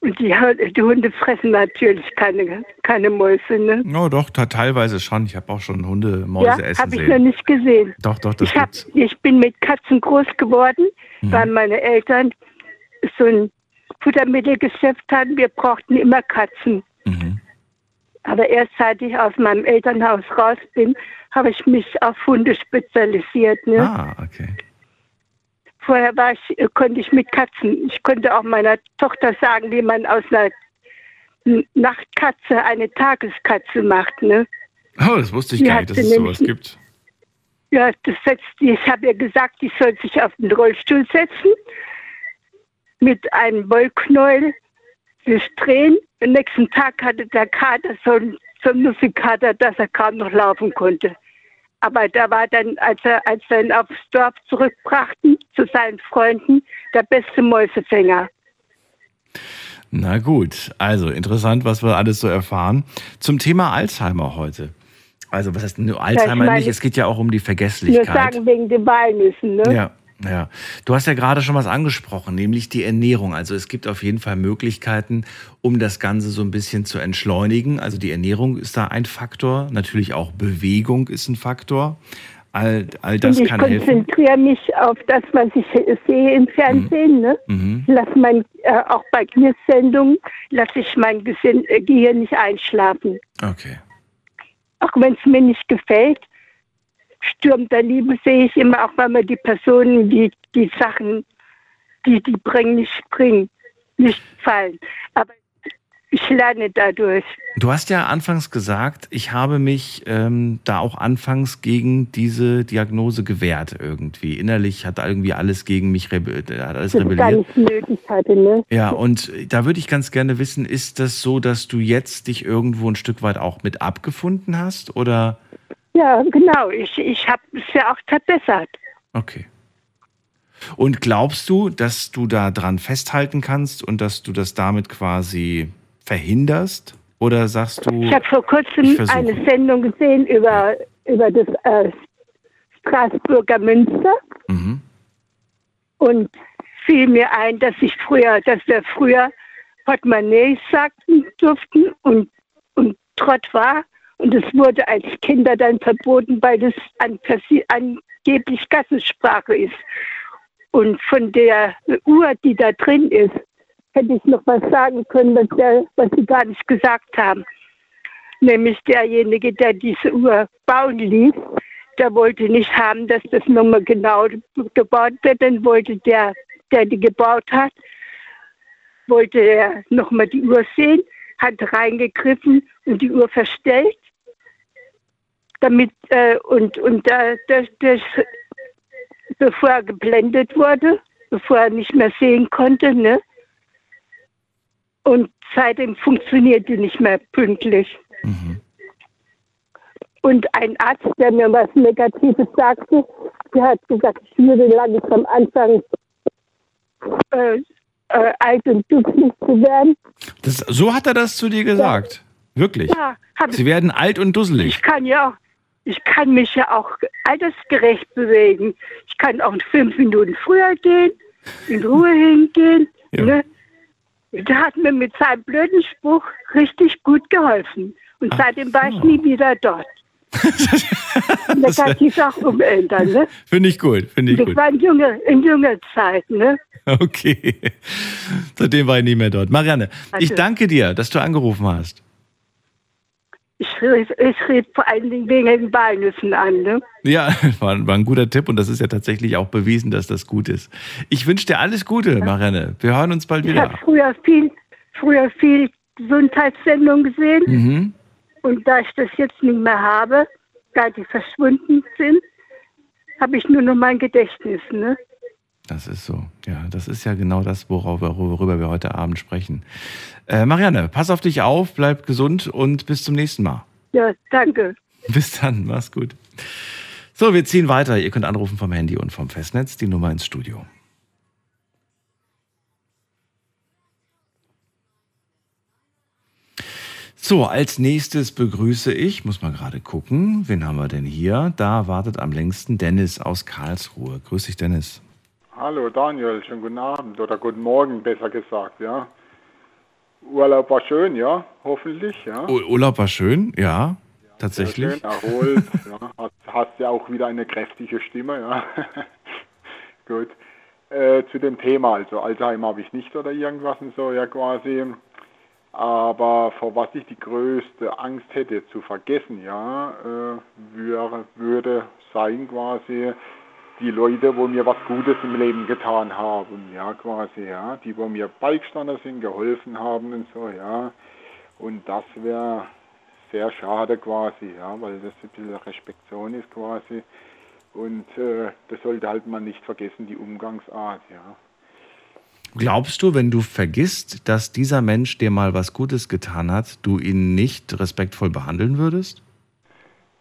Und die, die Hunde fressen natürlich keine, keine Mäuse. Ne? Oh, doch, teilweise schon. Ich habe auch schon Hunde, Mäuse ja, essen habe ich sehen. noch nicht gesehen. Doch, doch, das ich, hab, gibt's. ich bin mit Katzen groß geworden, Mhm. weil meine Eltern so ein Futtermittelgeschäft hatten. Wir brauchten immer Katzen. Mhm. Aber erst seit ich aus meinem Elternhaus raus bin, habe ich mich auf Hunde spezialisiert. Ne? Ah, okay. Vorher war ich, äh, konnte ich mit Katzen. Ich konnte auch meiner Tochter sagen, wie man aus einer Nachtkatze eine Tageskatze macht. Ne? Oh, das wusste ich Die gar nicht, dass es sowas gibt. Ja, das setzt, ich habe ihr gesagt, ich soll sich auf den Rollstuhl setzen, mit einem Wollknäuel sich drehen. Am nächsten Tag hatte der Kater so ein, so ein Muskelkater, dass er kaum noch laufen konnte. Aber da war dann, als er, als er ihn aufs Dorf zurückbrachten, zu seinen Freunden, der beste Mäusefänger. Na gut, also interessant, was wir alles so erfahren. Zum Thema Alzheimer heute. Also, was heißt nur Alzheimer meine- nicht? Es geht ja auch um die Nur Vergesslichkeit. sagen wegen den Walnüssen, ne? Ja, ja. Du hast ja gerade schon was angesprochen, nämlich die Ernährung. Also es gibt auf jeden Fall Möglichkeiten, um das Ganze so ein bisschen zu entschleunigen. Also die Ernährung ist da ein Faktor. Natürlich auch Bewegung ist ein Faktor. All, all das ich kann helfen. konzentriere mich auf das, was ich sehe im Fernsehen. Ne? Mhm. Lass mein, äh, auch bei Sendungen lasse ich mein äh, Gehirn nicht einschlafen. Okay. Auch wenn es mir nicht gefällt, Sturm der Liebe sehe ich immer, auch wenn mir die Personen, die, die Sachen, die die bringen, nicht bringen, nicht gefallen. Aber ich lerne dadurch. Du hast ja anfangs gesagt, ich habe mich ähm, da auch anfangs gegen diese Diagnose gewehrt irgendwie. Innerlich hat irgendwie alles gegen mich rebe hat alles Das ist gar rebelliert. nicht nötig hatte. Ne? Ja, und da würde ich ganz gerne wissen, ist das so, dass du jetzt dich irgendwo ein Stück weit auch mit abgefunden hast? Oder Ja, genau. Ich, ich habe es ja auch verbessert. okay. Und glaubst du, dass du da dran festhalten kannst und dass du das damit quasi verhinderst? Oder sagst du, Ich habe vor kurzem eine Sendung gesehen über, über das äh, Straßburger Münster mhm, und fiel mir ein, dass ich früher, dass wir früher Portemonnaie sagten durften und, und Trott war. Und es wurde als Kinder dann verboten, weil an, angeblich Gassensprache ist. Und von der Uhr, die da drin ist, hätte ich noch was sagen können, was, der, was Sie gar nicht gesagt haben. Nämlich derjenige, der diese Uhr bauen ließ, der wollte nicht haben, dass das nochmal genau gebaut wird. Dann wollte der, der die gebaut hat, wollte er nochmal die Uhr sehen, hat reingegriffen und die Uhr verstellt. Damit, äh, und und äh, das, das, bevor er geblendet wurde, bevor er nicht mehr sehen konnte, ne? Und seitdem funktioniert die nicht mehr pünktlich. mhm. Und ein Arzt, der mir was Negatives sagte, der hat gesagt, ich würde langsam anfangen, äh, äh, alt und dusselig zu werden. Das, so hat er das zu dir gesagt. Wirklich. Ja, Sie werden alt und dusselig. Ich kann ja ich kann mich ja auch altersgerecht bewegen. Ich kann auch fünf Minuten früher gehen, in Ruhe hingehen. Ja. Ne? Der hat mir mit seinem blöden Spruch richtig gut geholfen. Und Ach seitdem war ich nie wieder dort. da kann ich auch umändern, ne? Finde ich gut, finde ich Das gut. war in junge, in junge Zeiten, ne? Okay. Seitdem war ich nicht mehr dort. Marianne, ich Also- danke dir, dass du angerufen hast. Ich rede ich red vor allen Dingen wegen den Walnüssen an, ne? Ja, war, war ein guter Tipp und das ist ja tatsächlich auch bewiesen, dass das gut ist. Ich wünsche dir alles Gute, Marianne. Wir hören uns bald Ich wieder. habe früher viel, früher viel Gesundheitssendungen gesehen Mhm. und da ich das jetzt nicht mehr habe, da die verschwunden sind, habe ich nur noch mein Gedächtnis, ne? Das ist so. Ja, das ist ja genau das, worauf, worüber wir heute Abend sprechen. Äh, Marianne, pass auf dich auf, bleib gesund und bis zum nächsten Mal. Ja, danke. Bis dann, mach's gut. So, wir ziehen weiter. Ihr könnt anrufen vom Handy und vom Festnetz, die Nummer ins Studio. So, als nächstes begrüße ich, muss mal gerade gucken, wen haben wir denn hier? Da wartet am längsten Dennis aus Karlsruhe. Grüß dich, Dennis. Hallo Daniel, schönen guten Abend oder guten Morgen, besser gesagt, ja. Urlaub war schön, ja, hoffentlich, ja. U Urlaub war schön, ja, Sehr tatsächlich. schön erholt, ja. Hast, hast ja auch wieder eine kräftige Stimme, ja. Gut. Äh, zu dem Thema, also Alzheimer habe ich nicht oder irgendwas und so, ja quasi. Aber vor was ich die größte Angst hätte zu vergessen, ja, äh, wäre, würde sein quasi die Leute, wo mir was Gutes im Leben getan haben, ja, quasi, ja, die, wo mir beigestanden sind, geholfen haben und so, ja. Und das wäre sehr schade quasi, ja, weil das ein bisschen Respektion ist quasi. Und äh, das sollte halt man nicht vergessen, die Umgangsart, ja. Glaubst du, wenn du vergisst, dass dieser Mensch dir mal was Gutes getan hat, du ihn nicht respektvoll behandeln würdest?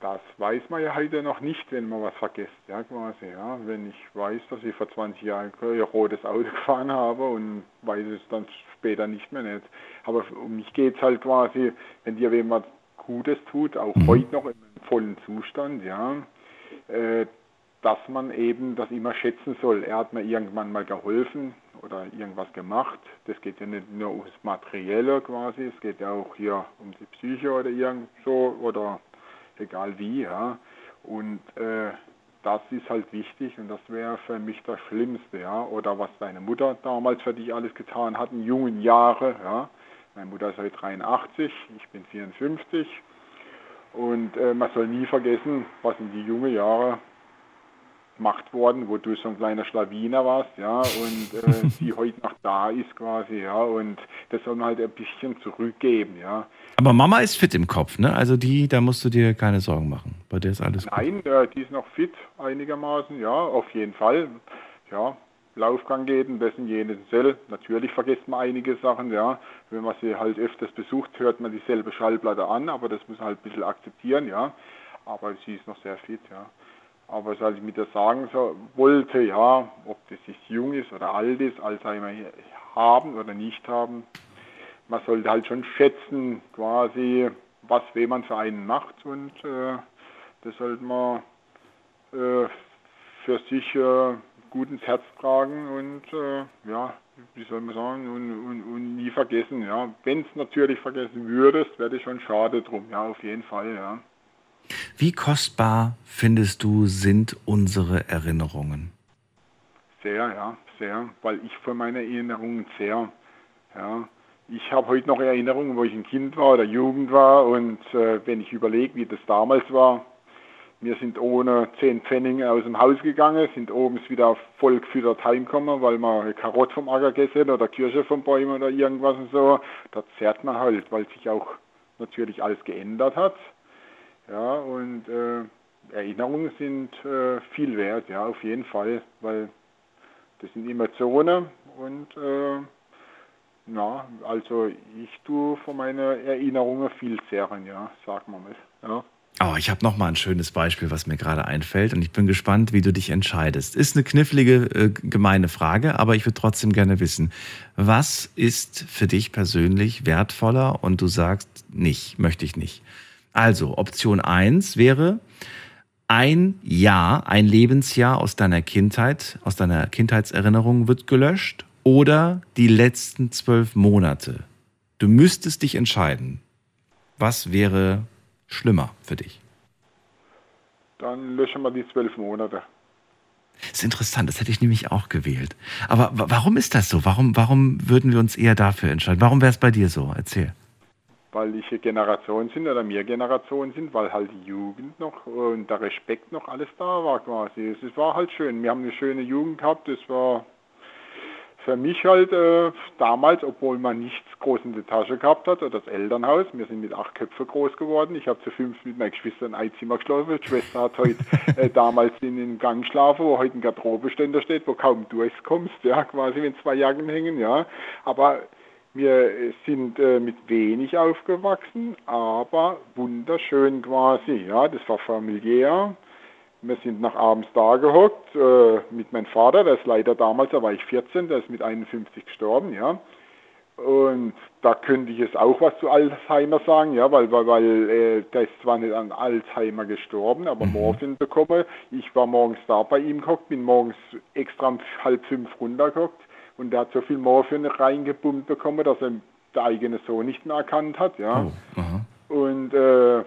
Das weiß man ja heute noch nicht, wenn man was vergisst, ja, quasi, ja. Wenn ich weiß, dass ich vor 20 Jahren ein rotes Auto gefahren habe und weiß es dann später nicht mehr nicht. Aber um mich geht es halt quasi, wenn dir jemand Gutes tut, auch heute noch im vollen Zustand, ja, äh, dass man eben das immer schätzen soll. Er hat mir irgendwann mal geholfen oder irgendwas gemacht. Das geht ja nicht nur ums Materielle quasi, es geht ja auch hier um die Psyche oder irgend so oder egal wie, ja. Und äh, das ist halt wichtig und das wäre für mich das Schlimmste, ja. Oder was deine Mutter damals für dich alles getan hat in jungen Jahren, ja. Meine Mutter ist seit 83, ich bin 54 und äh, man soll nie vergessen, was in die jungen Jahre gemacht worden, wo du so ein kleiner Schlawiner warst, ja, und äh, die heute noch da ist quasi, ja, und das soll man halt ein bisschen zurückgeben, ja. Aber Mama ist fit im Kopf, ne? Also die, da musst du dir keine Sorgen machen. Bei der ist alles gut. Nein, äh, die ist noch fit einigermaßen, ja, auf jeden Fall, ja. Laufgang geht und und jenes Zell. Natürlich vergisst man einige Sachen, ja. Wenn man sie halt öfters besucht, hört man dieselbe Schallplatte an, aber das muss man halt ein bisschen akzeptieren, ja. Aber sie ist noch sehr fit, ja. Aber was ich mit der sagen so, wollte, ja, ob das jetzt jung ist oder alt ist, Alzheimer haben oder nicht haben, man sollte halt schon schätzen, quasi, was wem man für einen macht und äh, das sollte man äh, für sich äh, gut ins Herz tragen und äh, ja, wie soll man sagen, und, und, und nie vergessen, ja. Wenn es natürlich vergessen würdest, wäre das schon schade drum, ja, auf jeden Fall, ja. Wie kostbar findest du sind unsere Erinnerungen? Sehr, ja, sehr, weil ich von meinen Erinnerungen sehr, ja. Ich habe heute noch Erinnerungen, wo ich ein Kind war oder Jugend war und äh, wenn ich überlege, wie das damals war, wir sind ohne 10 Pfennig aus dem Haus gegangen, sind oben wieder voll gefüttert heimgekommen, weil man Karott vom Acker gegessen oder Kirsche vom Bäumen oder irgendwas und so. Da zerrt man halt, weil sich auch natürlich alles geändert hat. Ja, und äh, Erinnerungen sind äh, viel wert, ja, auf jeden Fall, weil das sind Emotionen und äh, ja, also ich tue von meinen Erinnerungen viel zehren, ja, sag mal mal. Ja. Oh, ich habe noch mal ein schönes Beispiel, was mir gerade einfällt und ich bin gespannt, wie du dich entscheidest. Ist eine knifflige, äh, gemeine Frage, aber ich würde trotzdem gerne wissen, was ist für dich persönlich wertvoller und du sagst nicht, möchte ich nicht. Also, Option 1 wäre ein Jahr, ein Lebensjahr aus deiner Kindheit, aus deiner Kindheitserinnerung wird gelöscht oder die letzten zwölf Monate. Du müsstest dich entscheiden. Was wäre schlimmer für dich? dann löschen wir die zwölf Monate. Das ist interessant, das hätte ich nämlich auch gewählt. Aber warum ist das so? Warum, warum würden wir uns eher dafür entscheiden? Warum wäre es bei dir so? Erzähl. Weil ich Generation sind oder mehr Generationen sind, weil halt die Jugend noch und der Respekt noch alles da war quasi. Es war halt schön. Wir haben eine schöne Jugend gehabt, es war für mich halt äh, damals, obwohl man nichts groß in der Tasche gehabt hat, oder das Elternhaus, wir sind mit acht Köpfen groß geworden. Ich habe zu fünf mit meinen Geschwistern ein Zimmer geschlafen. Die Schwester hat heute äh, damals in den Gang geschlafen, wo heute ein Garderobeständer steht, wo kaum durchkommst, ja, quasi, wenn zwei Jacken hängen, ja. Aber wir sind äh, mit wenig aufgewachsen, aber wunderschön quasi, ja. Das war familiär wir sind nach abends da gehockt äh, mit meinem Vater, der ist leider damals, da war ich 14, der ist mit 51 gestorben, ja. Und da könnte ich jetzt auch was zu Alzheimer sagen, ja, weil, weil, weil äh, der ist zwar nicht an Alzheimer gestorben, aber mhm. Morphin bekommen. Ich war morgens da bei ihm gehockt, bin morgens extra um halb fünf runtergehockt und der hat so viel Morphin reingebummt bekommen, dass er der eigene Sohn nicht mehr erkannt hat, ja. Oh, und äh,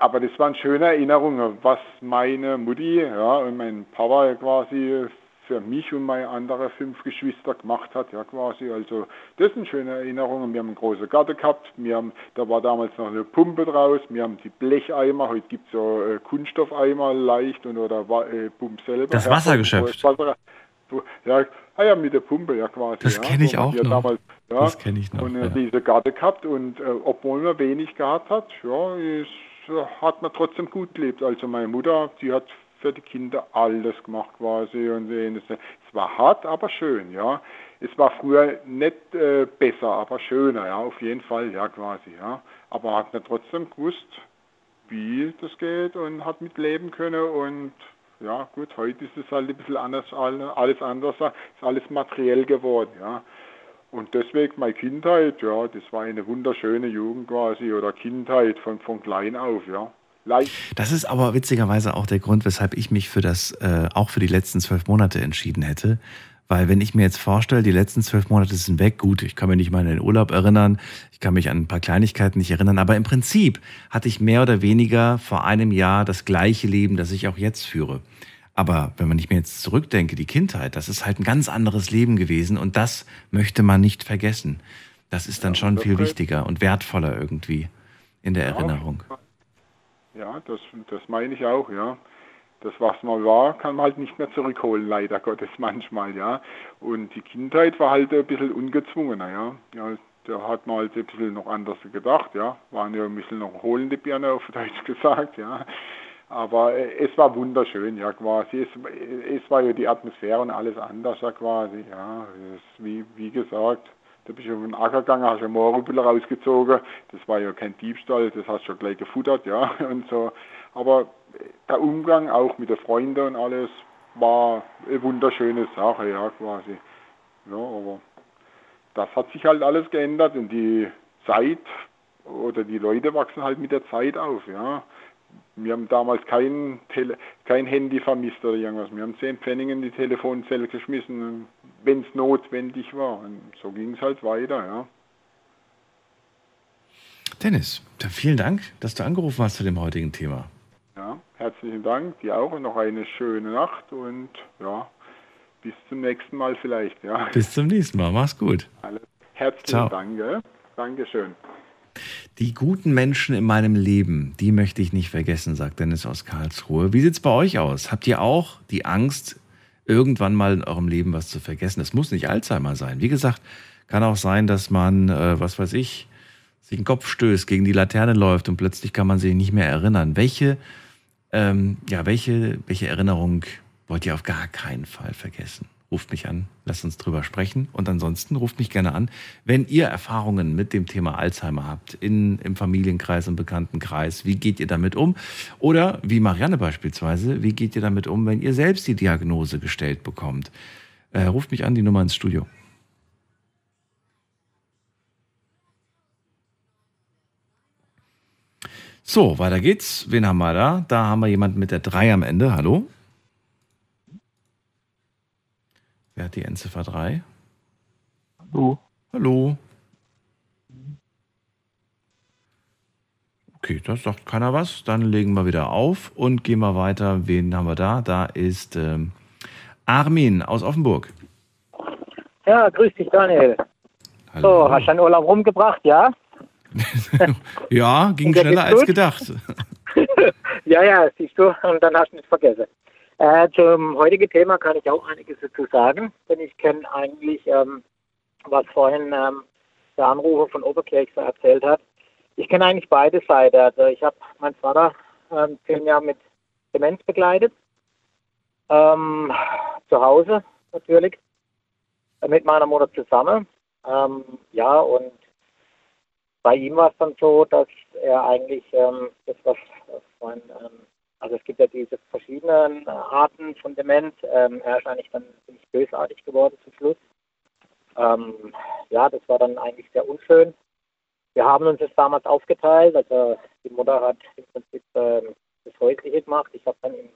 aber das waren schöne Erinnerungen, was meine Mutti ja, und mein Papa quasi für mich und meine anderen fünf Geschwister gemacht hat, ja quasi. Also das sind schöne Erinnerungen. Wir haben einen großen Garten gehabt, wir haben, da war damals noch eine Pumpe draus, wir haben die Blecheimer, heute gibt es so äh, Kunststoffeimer leicht und oder äh, Pump selber. Das Wassergeschäft. Wasser, ja, ah ja, mit der Pumpe, ja quasi. Das kenne ich auch noch. Damals, ja, das kenne ich noch. Und äh, ja. diese Garten gehabt und äh, obwohl man wenig gehabt hat, ja, ist hat man trotzdem gut gelebt. Also meine Mutter, die hat für die Kinder alles gemacht quasi und es war hart, aber schön, ja. Es war früher nicht äh, besser, aber schöner, ja, auf jeden Fall, ja, quasi, ja. Aber hat man trotzdem gewusst, wie das geht und hat mitleben können und ja, gut, heute ist es halt ein bisschen anders, alles anders, ist alles materiell geworden, ja. Und deswegen meine Kindheit, ja, das war eine wunderschöne Jugend quasi oder Kindheit von, von klein auf, ja. Leicht. Das ist aber witzigerweise auch der Grund, weshalb ich mich für das, äh, auch für die letzten zwölf Monate entschieden hätte. Weil wenn ich mir jetzt vorstelle, die letzten zwölf Monate sind weg, gut, ich kann mich nicht mal an den Urlaub erinnern, ich kann mich an ein paar Kleinigkeiten nicht erinnern, aber im Prinzip hatte ich mehr oder weniger vor einem Jahr das gleiche Leben, das ich auch jetzt führe. Aber wenn man nicht mehr jetzt zurückdenke, die Kindheit, das ist halt ein ganz anderes Leben gewesen und das möchte man nicht vergessen. Das ist dann ja, schon viel wichtiger und wertvoller irgendwie in der ja, Erinnerung. Ja, das, das meine ich auch, ja. Das, was mal war, kann man halt nicht mehr zurückholen, leider Gottes manchmal, ja. Und die Kindheit war halt ein bisschen ungezwungener, ja. ja da hat man halt ein bisschen noch anders gedacht, ja. Waren ja ein bisschen noch holende Birne auf Deutsch gesagt, ja. Aber äh, es war wunderschön, ja quasi. Es, es war ja die Atmosphäre und alles anders, ja quasi. Ja, es, wie, wie gesagt, da bist du auf den Acker gegangen, hast ein Mohrrüppel rausgezogen. Das war ja kein Diebstahl, das hast du schon gleich gefuttert, ja, und so. Aber der Umgang auch mit den Freunden und alles war eine wunderschöne Sache, ja, quasi. Ja, aber das hat sich halt alles geändert und die Zeit oder die Leute wachsen halt mit der Zeit auf, ja. Wir haben damals kein, Tele kein Handy vermisst oder irgendwas. Wir haben zehn Pfennig in die Telefonzelle geschmissen, wenn es notwendig war. Und so ging es halt weiter, ja. Dennis, vielen Dank, dass du angerufen hast zu dem heutigen Thema. Ja, herzlichen Dank, dir auch und noch eine schöne Nacht und ja, bis zum nächsten Mal vielleicht, ja. Bis zum nächsten Mal, mach's gut. Alles. Herzlichen Ciao. Dank? Dankeschön. Die guten Menschen in meinem Leben, die möchte ich nicht vergessen, sagt Dennis aus Karlsruhe. Wie sieht es bei euch aus? Habt ihr auch die Angst, irgendwann mal in eurem Leben was zu vergessen? Es muss nicht Alzheimer sein. Wie gesagt, kann auch sein, dass man, äh, was weiß ich, sich den Kopf stößt, gegen die Laterne läuft und plötzlich kann man sich nicht mehr erinnern. Welche, ähm, ja, welche, welche Erinnerung wollt ihr auf gar keinen Fall vergessen? ruft mich an, lasst uns drüber sprechen. Und ansonsten ruft mich gerne an, wenn ihr Erfahrungen mit dem Thema Alzheimer habt, in, im Familienkreis, im Bekanntenkreis. Wie geht ihr damit um? Oder wie Marianne beispielsweise, wie geht ihr damit um, wenn ihr selbst die Diagnose gestellt bekommt? Äh, ruft mich an, die Nummer ins Studio. So, weiter geht's. Wen haben wir da? Da haben wir jemanden mit der 3 am Ende. Hallo? Wer hat die Endziffer 3? Hallo. Hallo. Okay, das sagt keiner was. Dann legen wir wieder auf und gehen wir weiter. Wen haben wir da? Da ist ähm, Armin aus Offenburg. Ja, grüß dich, Daniel. Hallo. So, hast du deinen Urlaub rumgebracht, ja? Ja, ging schneller als gedacht. ja, ja, siehst du, und dann hast du es vergessen. Äh, zum heutigen Thema kann ich auch einiges dazu sagen, denn ich kenne eigentlich, ähm, was vorhin ähm, der Anrufer von Oberkirch erzählt hat. Ich kenne eigentlich beide Seiten. Also ich habe meinen Vater ähm, zehn Jahre mit Demenz begleitet, ähm, zu Hause natürlich, äh, mit meiner Mutter zusammen. Ähm, ja, und bei ihm war es dann so, dass er eigentlich ähm, das, was, mein, ähm, also es gibt ja diese verschiedenen Arten von Demenz. Ähm, er ist eigentlich dann ziemlich bösartig geworden zum Schluss. Ähm, ja, das war dann eigentlich sehr unschön. Wir haben uns das damals aufgeteilt. Also die Mutter hat im Prinzip ähm, das Häusliche gemacht. Ich habe dann ihm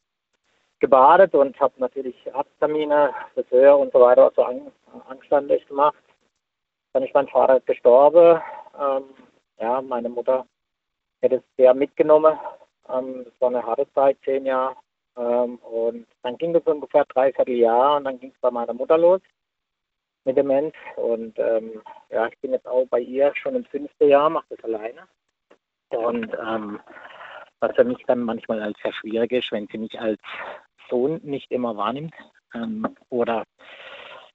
gebadet und habe natürlich Arzttermine, Friseur und so weiter so an, anständig gemacht. Dann ist mein Vater gestorben. Ähm, ja, meine Mutter hätte es sehr mitgenommen. Ähm, das war eine harte Zeit, zehn Jahre. Ähm, und dann ging es ungefähr dreiviertel Jahr und dann ging es bei meiner Mutter los mit Demenz. Und ähm, ja, ich bin jetzt auch bei ihr schon im fünften Jahr, mache das alleine. Und ähm, was für mich dann manchmal als sehr schwierig ist, wenn sie mich als Sohn nicht immer wahrnimmt. Ähm, oder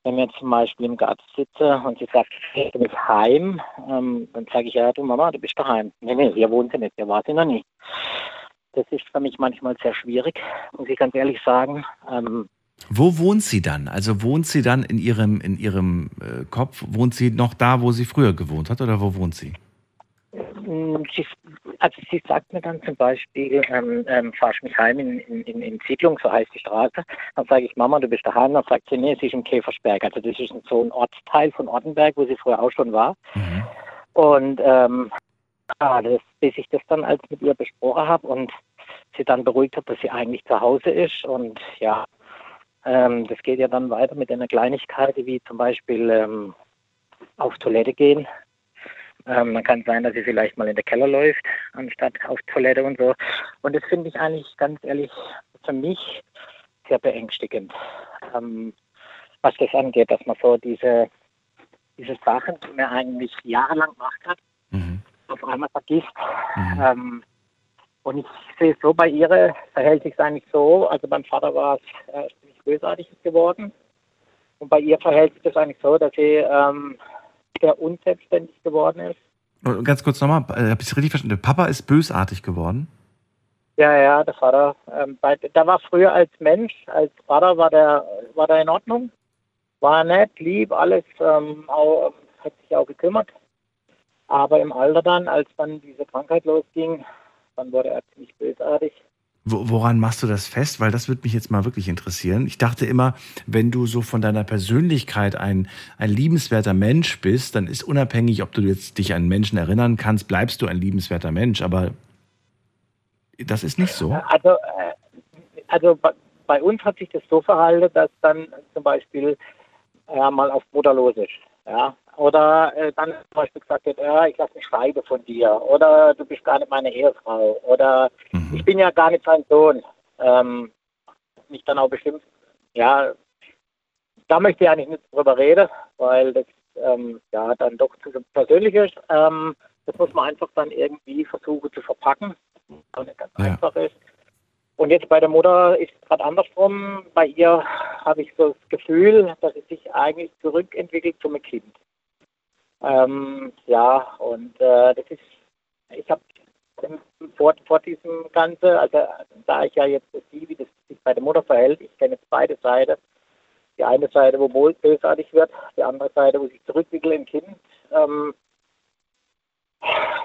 wenn wir zum Beispiel im Garten sitze und sie sagt, ich gehe mich heim, ähm, dann sage ich, ja, du Mama, du bist daheim. Nee, nee, hier wohnt sie nicht, hier war sie noch nie. Das ist für mich manchmal sehr schwierig, muss ich ganz ehrlich sagen. Ähm, Wo wohnt sie dann? Also wohnt sie dann in ihrem, in ihrem äh, Kopf? Wohnt sie noch da, wo sie früher gewohnt hat oder wo wohnt sie? Mm, Sie, also sie sagt mir dann zum Beispiel, ähm, ähm, fahr ich mich heim in, in, in, Siedlung, so heißt die Straße. Dann sage ich, Mama, du bist daheim. Dann sagt sie, nee, sie ist im Käfersberg. Also das ist so ein Ortsteil von Ortenberg, wo sie früher auch schon war. Und ähm, ja, das, bis ich das dann als mit ihr besprochen habe und sie dann beruhigt hat, dass sie eigentlich zu Hause ist. Und ja, ähm, das geht ja dann weiter mit einer Kleinigkeit, wie zum Beispiel ähm, auf Toilette gehen. Ähm, man kann sein, dass sie vielleicht mal in den Keller läuft, anstatt auf Toilette und so. Und das finde ich eigentlich ganz ehrlich für mich sehr beängstigend, ähm, was das angeht, dass man so diese, diese Sachen, die man eigentlich jahrelang gemacht hat, auf einmal vergisst. Ähm, und ich sehe es so, bei ihr verhält sich es eigentlich so, also beim Vater war es äh, ziemlich bösartig geworden. Und bei ihr verhält sich das eigentlich so, dass sie ähm, sehr unselbstständig geworden ist. Und Ganz kurz nochmal, äh, habe ich es richtig verstanden? Der Papa ist bösartig geworden? Ja, ja, der Vater. Ähm, bei, der war früher als Mensch, als Vater war der, war der in Ordnung. War nett, lieb, alles, ähm, auch, hat sich auch gekümmert. Aber im Alter dann, als dann diese Krankheit losging, dann wurde er ziemlich bösartig. Wo, woran machst du das fest? Weil das würde mich jetzt mal wirklich interessieren. Ich dachte immer, wenn du so von deiner Persönlichkeit ein, ein liebenswerter Mensch bist, dann ist unabhängig, ob du jetzt dich an Menschen erinnern kannst, bleibst du ein liebenswerter Mensch. Aber das ist nicht so. Also, äh, also bei, uns hat sich das so verhalten, dass dann zum Beispiel er mal auf Mutter los ist. Ja? Oder äh, dann zum Beispiel gesagt wird, ja, ich lasse mich scheiden von dir. Oder du bist gar nicht meine Ehefrau. Oder ich bin ja gar nicht sein Sohn. Ähm, mich dann auch bestimmt, ja, da möchte ich eigentlich nicht drüber reden, weil das ähm, ja dann doch zu persönlich ist. Ähm, das muss man einfach dann irgendwie versuchen zu verpacken, was nicht ganz einfach ist. Und jetzt bei der Mutter ist es gerade andersrum. Bei ihr habe ich so das Gefühl, dass sie sich eigentlich zurückentwickelt zum Kind. Ähm, ja, und äh, das ist, ich habe vor, vor diesem Ganzen, also da ich ja jetzt sehe, wie das sich bei der Mutter verhält, ich kenne jetzt beide Seiten. Die eine Seite, wo wohl bösartig wird, die andere Seite, wo sich zurückwickelt im Kind. Ähm,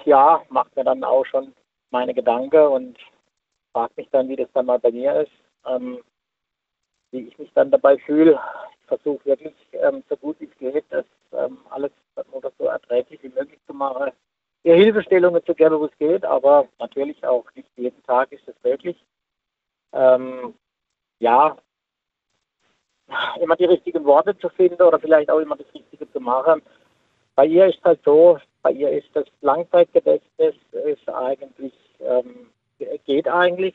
ja, macht mir dann auch schon meine Gedanken und fragt mich dann, wie das dann mal bei mir ist, ähm, wie ich mich dann dabei fühle. Versuche wirklich ähm, so gut wie es geht, das ähm, alles oder so erträglich wie möglich zu machen. Ihr Hilfestellungen zu geben, wo es geht, aber natürlich auch nicht jeden Tag ist es möglich. Ähm, ja, immer die richtigen Worte zu finden oder vielleicht auch immer das Richtige zu machen. Bei ihr ist halt so, bei ihr ist das Langzeitgedächtnis ist eigentlich, ähm, geht eigentlich.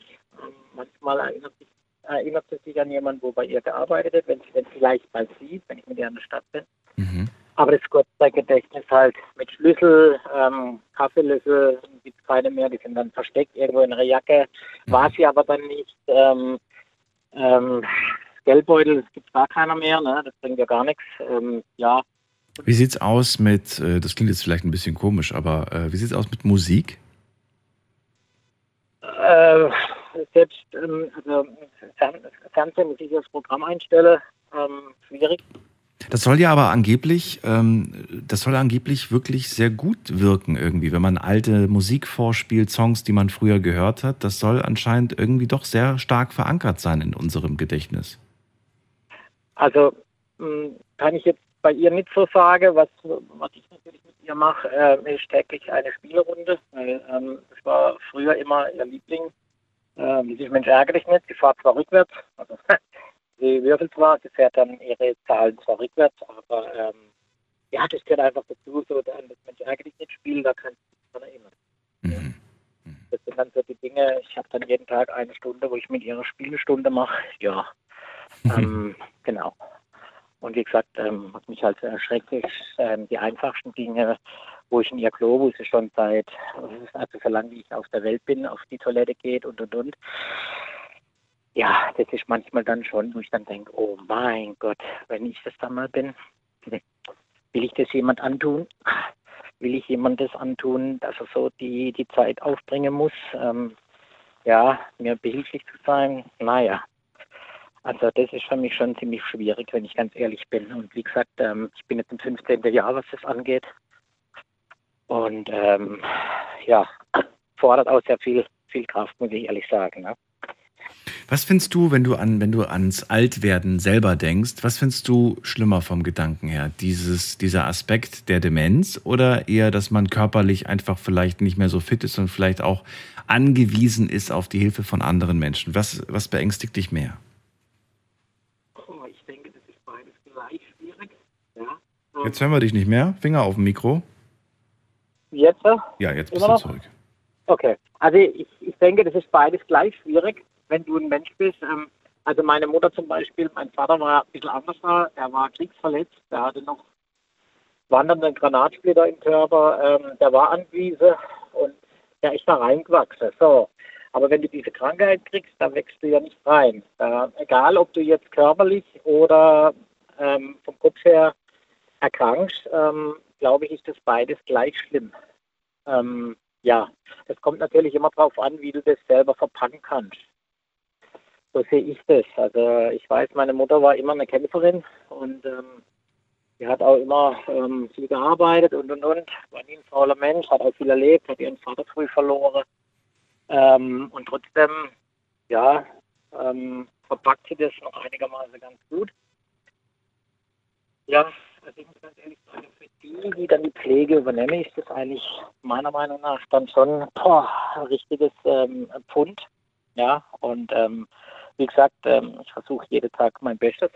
Manchmal erinnert, sich, erinnert sie sich an jemanden, wo bei ihr gearbeitet hat, wenn sie den vielleicht mal sieht, wenn ich mit ihr in der Stadt bin. Mhm. Aber das Kurzzeitgedächtnis halt mit Schlüssel, ähm, Kaffeelöffel gibt es keine mehr, die sind dann versteckt irgendwo in ihrer Jacke. War sie aber dann nicht. Ähm, ähm, Geldbeutel, das gibt gar keiner mehr, ne? das bringt ja gar nichts. Ähm, ja, Wie sieht's aus mit, äh, das klingt jetzt vielleicht ein bisschen komisch, aber äh, wie sieht's aus mit Musik? Äh, selbst ähm, also Fern Fernsehen, muss ich das Programm einstelle, ähm, schwierig. Das soll ja aber angeblich, ähm, das soll angeblich wirklich sehr gut wirken irgendwie, wenn man alte Musik vorspielt, Songs, die man früher gehört hat. Das soll anscheinend irgendwie doch sehr stark verankert sein in unserem Gedächtnis. Also mh, kann ich jetzt bei ihr nicht so sagen, was, was ich natürlich mit ihr mache, äh, ist täglich eine Spielerunde. Weil, ähm, das war früher immer ihr Liebling. Äh, dieses Mensch ärgere dich nicht, sie fährt zwar rückwärts, also sie würfelt zwar, sie fährt dann ihre Zahlen zwar rückwärts, aber ähm, ja, das gehört einfach dazu, so an das Mensch ärgere dich nicht Spiel, da kannst du dich dran erinnern. Das sind dann so die Dinge, ich habe dann jeden Tag eine Stunde, wo ich mit ihrer Spielestunde mache. Ja, ähm, genau. Und wie gesagt, ähm, was mich halt ist ähm, die einfachsten Dinge, wo ich in ihr sie schon seit, also so lange wie ich auf der Welt bin, auf die Toilette geht und und und. Ja, das ist manchmal dann schon, wo ich dann denke, oh mein Gott, wenn ich das dann mal bin, will ich das jemand antun? Will ich jemand das antun, dass er so die, die Zeit aufbringen muss? Ähm, ja, mir behilflich zu sein? Naja, also das ist für mich schon ziemlich schwierig, wenn ich ganz ehrlich bin. Und wie gesagt, ähm, ich bin jetzt im 15. Jahr, was das angeht. Und ähm, ja, fordert auch sehr viel, viel Kraft, muss ich ehrlich sagen. Ne? Was findest du, wenn du an, wenn du ans Altwerden selber denkst, was findest du schlimmer vom Gedanken her? Dieses, dieser Aspekt der Demenz oder eher, dass man körperlich einfach vielleicht nicht mehr so fit ist und vielleicht auch angewiesen ist auf die Hilfe von anderen Menschen? Was, was beängstigt dich mehr? Oh, ich denke, das ist beides gleich schwierig. Ja. Jetzt hören wir dich nicht mehr. Finger auf dem Mikro. Jetzt? Ja, jetzt bist du noch? zurück. Okay, also ich, ich denke, das ist beides gleich schwierig, wenn du ein Mensch bist. Ähm, also meine Mutter zum Beispiel, mein Vater war ein bisschen anders da, er war kriegsverletzt, der hatte noch wandernden Granatsplitter im Körper, ähm, der war angewiesen und der ist da reingewachsen. So. Aber wenn du diese Krankheit kriegst, dann wächst du ja nicht rein. Äh, egal, ob du jetzt körperlich oder ähm, vom Kopf her erkrankst, ähm, glaube ich, ist das beides gleich schlimm. Ähm, ja, es kommt natürlich immer darauf an, wie du das selber verpacken kannst. So sehe ich das. Also ich weiß, meine Mutter war immer eine Kämpferin und ähm, sie hat auch immer ähm, viel gearbeitet und und und, war nie ein fauler Mensch, hat auch viel erlebt, hat ihren Vater früh verloren. Ähm, und trotzdem, ja, ähm, verpackt sie das noch einigermaßen ganz gut. Ja, für die, die dann die Pflege übernehmen, ist das eigentlich meiner Meinung nach dann schon boah, ein richtiges ähm, Pfund. Ja, und ähm, wie gesagt, ähm, ich versuche jeden Tag mein Bestes,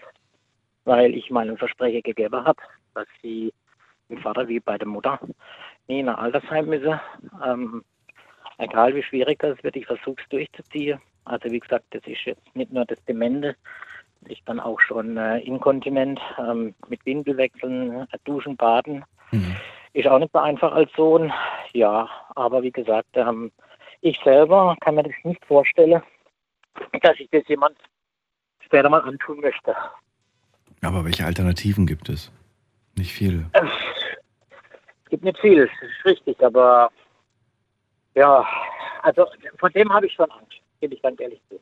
weil ich meinen Versprechen gegeben habe, dass sie dem Vater wie bei der Mutter nie in ein Altersheim müssen. Ähm, egal wie schwierig das wird, ich versuche es durchzuziehen. Also wie gesagt, das ist jetzt nicht nur das Demente, ist dann auch schon äh, inkontinent ähm, mit Windelwechseln, äh, Duschen, Baden. Ist auch nicht so einfach als Sohn. Ja, aber wie gesagt, ähm, ich selber kann mir das nicht vorstellen, dass ich das jemand später mal antun möchte. Aber welche Alternativen gibt es? Nicht viele. Es gibt nicht viel, das ist richtig, aber ja, also von dem habe ich schon Angst, gebe ich ganz ehrlich zu.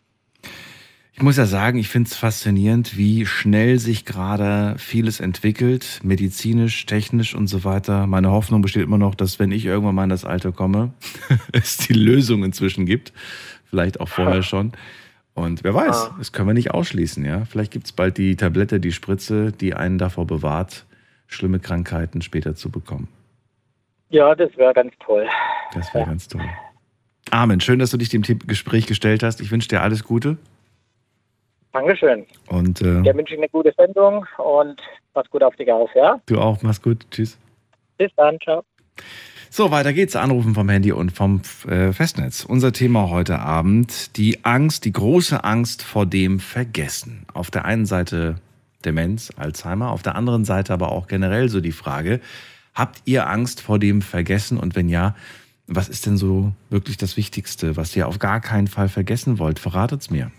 Ich muss ja sagen, ich finde es faszinierend, wie schnell sich gerade vieles entwickelt, medizinisch, technisch und so weiter. Meine Hoffnung besteht immer noch, dass wenn ich irgendwann mal in das Alter komme, es die Lösung inzwischen gibt. Vielleicht auch vorher schon. Und wer weiß, das können wir nicht ausschließen, ja. Vielleicht gibt es bald die Tablette, die Spritze, die einen davor bewahrt, schlimme Krankheiten später zu bekommen. Ja, das wäre ganz toll. Das wäre ganz toll. Amen. Schön, dass du dich dem Gespräch gestellt hast. Ich wünsche dir alles Gute. Dankeschön. Und äh, Ja, wünsche ich eine gute Sendung und pass gut auf dich auf, ja? du auch. Mach's gut. Tschüss. Bis dann, ciao. So, weiter geht's. Anrufen vom Handy und vom äh, Festnetz. Unser Thema heute Abend, die Angst, die große Angst vor dem Vergessen. Auf der einen Seite Demenz, Alzheimer, auf der anderen Seite aber auch generell so die Frage, habt ihr Angst vor dem Vergessen und wenn ja, was ist denn so wirklich das Wichtigste, was ihr auf gar keinen Fall vergessen wollt? Verratet's mir.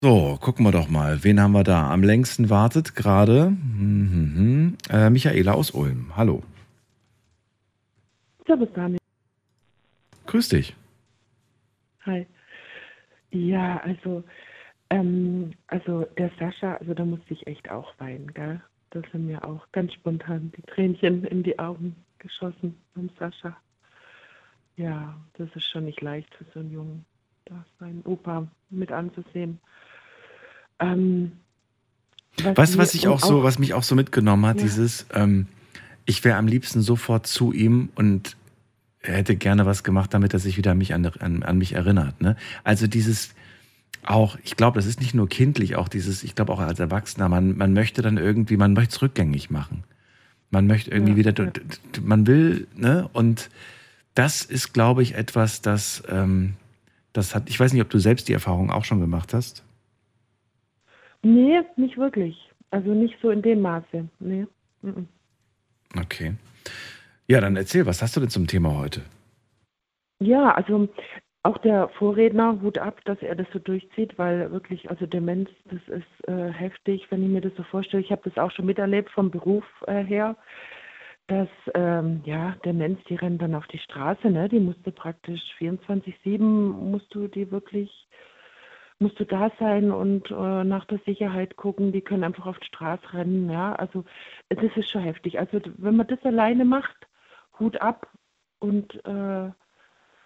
So, gucken wir doch mal. Wen haben wir da? Am längsten wartet gerade mhm, äh, Michaela aus Ulm. Hallo. Servus, Daniel. Grüß dich. Hi. Ja, also, ähm, also der Sascha, also da musste ich echt auch weinen, gell? Da sind mir auch ganz spontan die Tränchen in die Augen geschossen beim Sascha. Ja, das ist schon nicht leicht für so einen Jungen, da seinen Opa mit anzusehen. Ähm, Weißt du, was ich auch so, was mich auch so mitgenommen hat, Ja. dieses, ähm, ich wäre am liebsten sofort zu ihm und er hätte gerne was gemacht, damit er sich wieder an mich, an, an, an mich erinnert. Ne? Also dieses auch, ich glaube, das ist nicht nur kindlich, auch dieses, ich glaube auch als Erwachsener, man, man möchte dann irgendwie, man möchte es rückgängig machen. Man möchte irgendwie Ja, wieder, ja. man will, ne? Und das ist, glaube ich, etwas, das, ähm, das hat, ich weiß nicht, ob du selbst die Erfahrung auch schon gemacht hast. Nee, nicht wirklich. Also nicht so in dem Maße. Nee. mhm. Okay. Ja, dann erzähl, was hast du denn zum Thema heute? Ja, also auch der Vorredner, Hut ab, dass er das so durchzieht, weil wirklich, also Demenz, das ist äh, heftig, wenn ich mir das so vorstelle. Ich habe das auch schon miterlebt vom Beruf äh, her, dass, ähm, ja, Demenz, die rennen dann auf die Straße, ne? Die musst du praktisch 24-7, musst du die wirklich, musst du da sein und äh, nach der Sicherheit gucken, die können einfach auf die Straße rennen, ja. Also das ist schon heftig. Also wenn man das alleine macht, Hut ab und äh,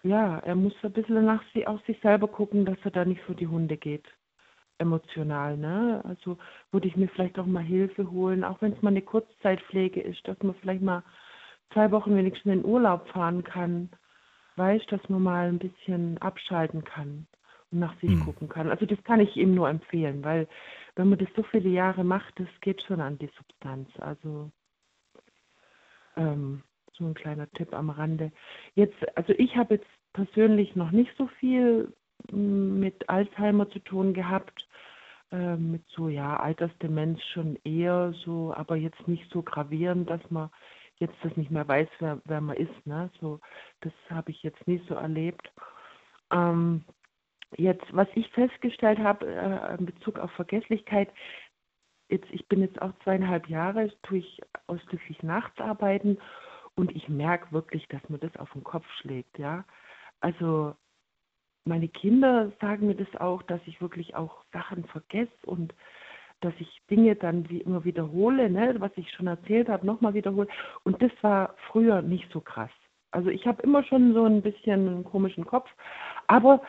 ja, er muss ein bisschen nach sie, auf sich selber gucken, dass er da nicht so die Hunde geht. Emotional, ne? Also würde ich mir vielleicht auch mal Hilfe holen, auch wenn es mal eine Kurzzeitpflege ist, dass man vielleicht mal zwei Wochen wenigstens in den Urlaub fahren kann. Weißt, dass man mal ein bisschen abschalten kann nach sich gucken kann. Also das kann ich ihm nur empfehlen, weil wenn man das so viele Jahre macht, das geht schon an die Substanz. Also ähm, so ein kleiner Tipp am Rande. Jetzt, also ich habe jetzt persönlich noch nicht so viel mm, mit Alzheimer zu tun gehabt, äh, mit so ja Altersdemenz schon eher so, aber jetzt nicht so gravierend, dass man jetzt das nicht mehr weiß, wer, wer man ist. Ne? So, das habe ich jetzt nicht so erlebt. Ähm, jetzt, was ich festgestellt habe äh, in Bezug auf Vergesslichkeit, jetzt, ich bin jetzt auch zweieinhalb Jahre, tue ich ausschließlich nachts arbeiten und ich merke wirklich, dass mir das auf den Kopf schlägt, ja. Also meine Kinder sagen mir das auch, dass ich wirklich auch Sachen vergesse und dass ich Dinge dann wie immer wiederhole, ne, was ich schon erzählt habe, nochmal wiederhole. Und das war früher nicht so krass. Also ich habe immer schon so ein bisschen einen komischen Kopf, aber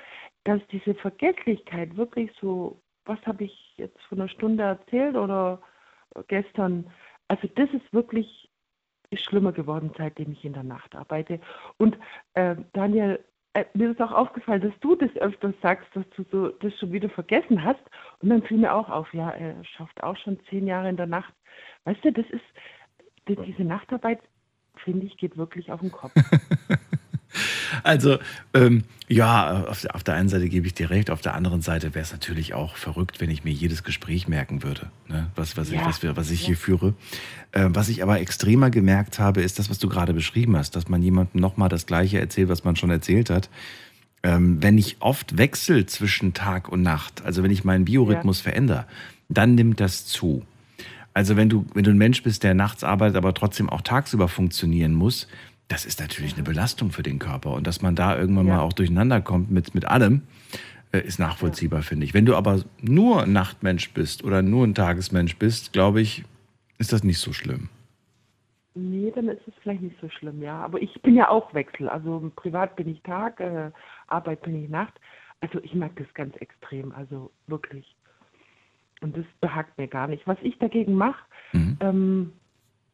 dass diese Vergesslichkeit wirklich so, was habe ich jetzt vor einer Stunde erzählt oder gestern, also das ist wirklich schlimmer geworden, seitdem ich in der Nacht arbeite. Und äh, Daniel, äh, mir ist auch aufgefallen, dass du das öfters sagst, dass du so das schon wieder vergessen hast. Und dann fiel mir auch auf, ja, er schafft auch schon zehn Jahre in der Nacht. Weißt du, das ist, die- diese Nachtarbeit, finde ich, geht wirklich auf den Kopf. Also, ähm, ja, auf der, auf der einen Seite gebe ich dir recht, auf der anderen Seite wäre es natürlich auch verrückt, wenn ich mir jedes Gespräch merken würde, ne? was, was, ich, Ja. was, wir, was ich hier führe. Äh, was ich aber extremer gemerkt habe, ist das, was du gerade beschrieben hast, dass man jemandem nochmal das Gleiche erzählt, was man schon erzählt hat. Ähm, wenn ich oft wechsle zwischen Tag und Nacht, also wenn ich meinen Biorhythmus verändere, dann nimmt das zu. Also wenn du, wenn du ein Mensch bist, der nachts arbeitet, aber trotzdem auch tagsüber funktionieren muss, das ist natürlich eine Belastung für den Körper. Und dass man da irgendwann Ja. mal auch durcheinander kommt mit, mit allem, äh, ist nachvollziehbar, finde ich. Wenn du aber nur ein Nachtmensch bist oder nur ein Tagesmensch bist, glaube ich, ist das nicht so schlimm. Nee, dann ist es vielleicht nicht so schlimm, ja. Aber ich bin ja auch Wechsel. Also privat bin ich Tag, äh, Arbeit bin ich Nacht. Also ich mag das ganz extrem, also wirklich. Und das behagt mir gar nicht. Was ich dagegen mache, ähm,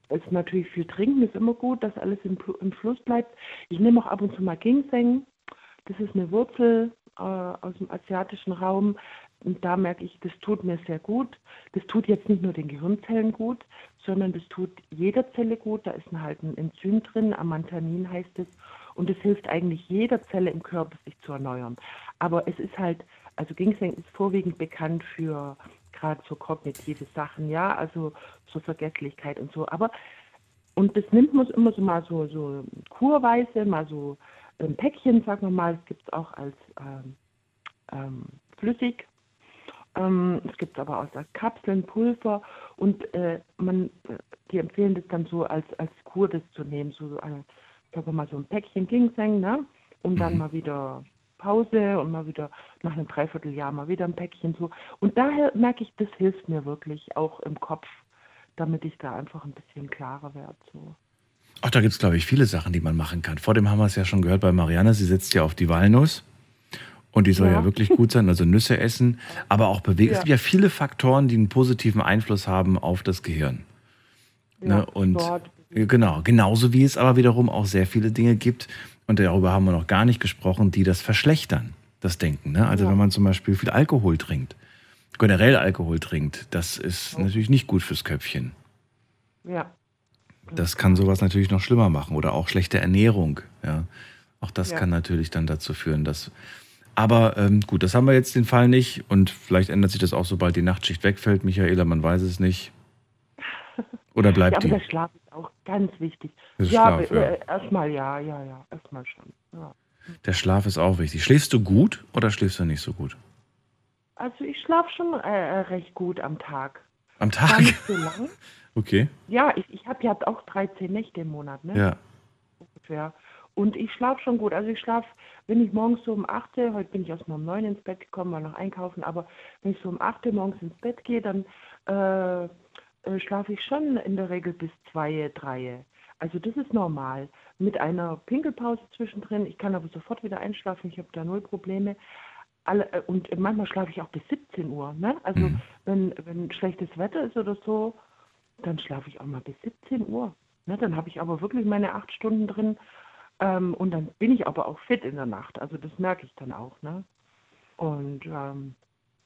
ist natürlich viel trinken, ist immer gut, dass alles im, im Fluss bleibt. Ich nehme auch ab und zu mal Ginseng. Das ist eine Wurzel äh, aus dem asiatischen Raum. und da merke ich, das tut mir sehr gut. Das tut jetzt nicht nur den Gehirnzellen gut, sondern das tut jeder Zelle gut. Da ist halt ein Enzym drin, Amantanin heißt es. Und es hilft eigentlich jeder Zelle im Körper, sich zu erneuern. Aber es ist halt, also Ginseng ist vorwiegend bekannt für gerade so kognitive Sachen, ja, also so Vergesslichkeit und so. Aber und das nimmt man immer so mal so, so kurweise, mal so ein Päckchen, sagen wir mal. Es gibt es auch als ähm, ähm, flüssig. Ähm, es gibt aber auch als Kapseln, Pulver und äh, man, die empfehlen das dann so als, als Kur das zu nehmen, so äh, sagen wir mal so ein Päckchen Ginseng, ne? um dann Mhm. mal wieder Pause und mal wieder nach einem Dreivierteljahr mal wieder ein Päckchen so. Und daher merke ich, das hilft mir wirklich auch im Kopf, damit ich da einfach ein bisschen klarer werde. So. Ach, da gibt es, glaube ich, viele Sachen, die man machen kann. Vor dem haben wir es ja schon gehört bei Marianne. Sie setzt ja auf die Walnuss. Und die soll ja, Ja. wirklich gut sein, also Nüsse essen, aber auch bewegen. Es Ja. gibt ja viele Faktoren, die einen positiven Einfluss haben auf das Gehirn. ne? Und Sport, genau, genauso wie es aber wiederum auch sehr viele Dinge gibt, und darüber haben wir noch gar nicht gesprochen, die das verschlechtern, das Denken. Ne? Also wenn man zum Beispiel viel Alkohol trinkt, generell Alkohol trinkt, das ist natürlich nicht gut fürs Köpfchen. Ja. Das kann sowas natürlich noch schlimmer machen oder auch schlechte Ernährung. Ja. Auch das Ja. kann natürlich dann dazu führen, dass. Aber ähm, gut, das haben wir jetzt den Fall nicht und vielleicht ändert sich das auch, sobald die Nachtschicht wegfällt, Michaela, man weiß es nicht. Oder bleibt ja, aber die? der Schlaf ist auch ganz wichtig. Der ja, Schlaf, äh, ja. erstmal ja, ja, ja, erstmal schon. Ja. Der Schlaf ist auch wichtig. Schläfst du gut oder schläfst du nicht so gut? Also ich schlafe schon äh, recht gut am Tag. Am Gar Tag? nicht so lang. Okay. Ja, ich, ich habe ja auch 13 Nächte im Monat, ne? Ja. Ungefähr. Und ich schlafe schon gut. Also ich schlafe, wenn ich morgens so um 8, Uhr, heute bin ich erst mal um 9 ins Bett gekommen, war noch einkaufen, aber wenn ich so um 8 Uhr morgens ins Bett gehe, dann äh, äh, schlafe ich schon in der Regel bis 2, 3. Also das ist normal. Mit einer Pinkelpause zwischendrin. Ich kann aber sofort wieder einschlafen, ich habe da null Probleme. Alle, äh, und manchmal schlafe ich auch bis 17 Uhr. Ne? Also Mhm. wenn, wenn schlechtes Wetter ist oder so, dann schlafe ich auch mal bis 17 Uhr. Ne? Dann habe ich aber wirklich meine acht Stunden drin ähm, und dann bin ich aber auch fit in der Nacht. Also das merke ich dann auch. Ne? Und ähm,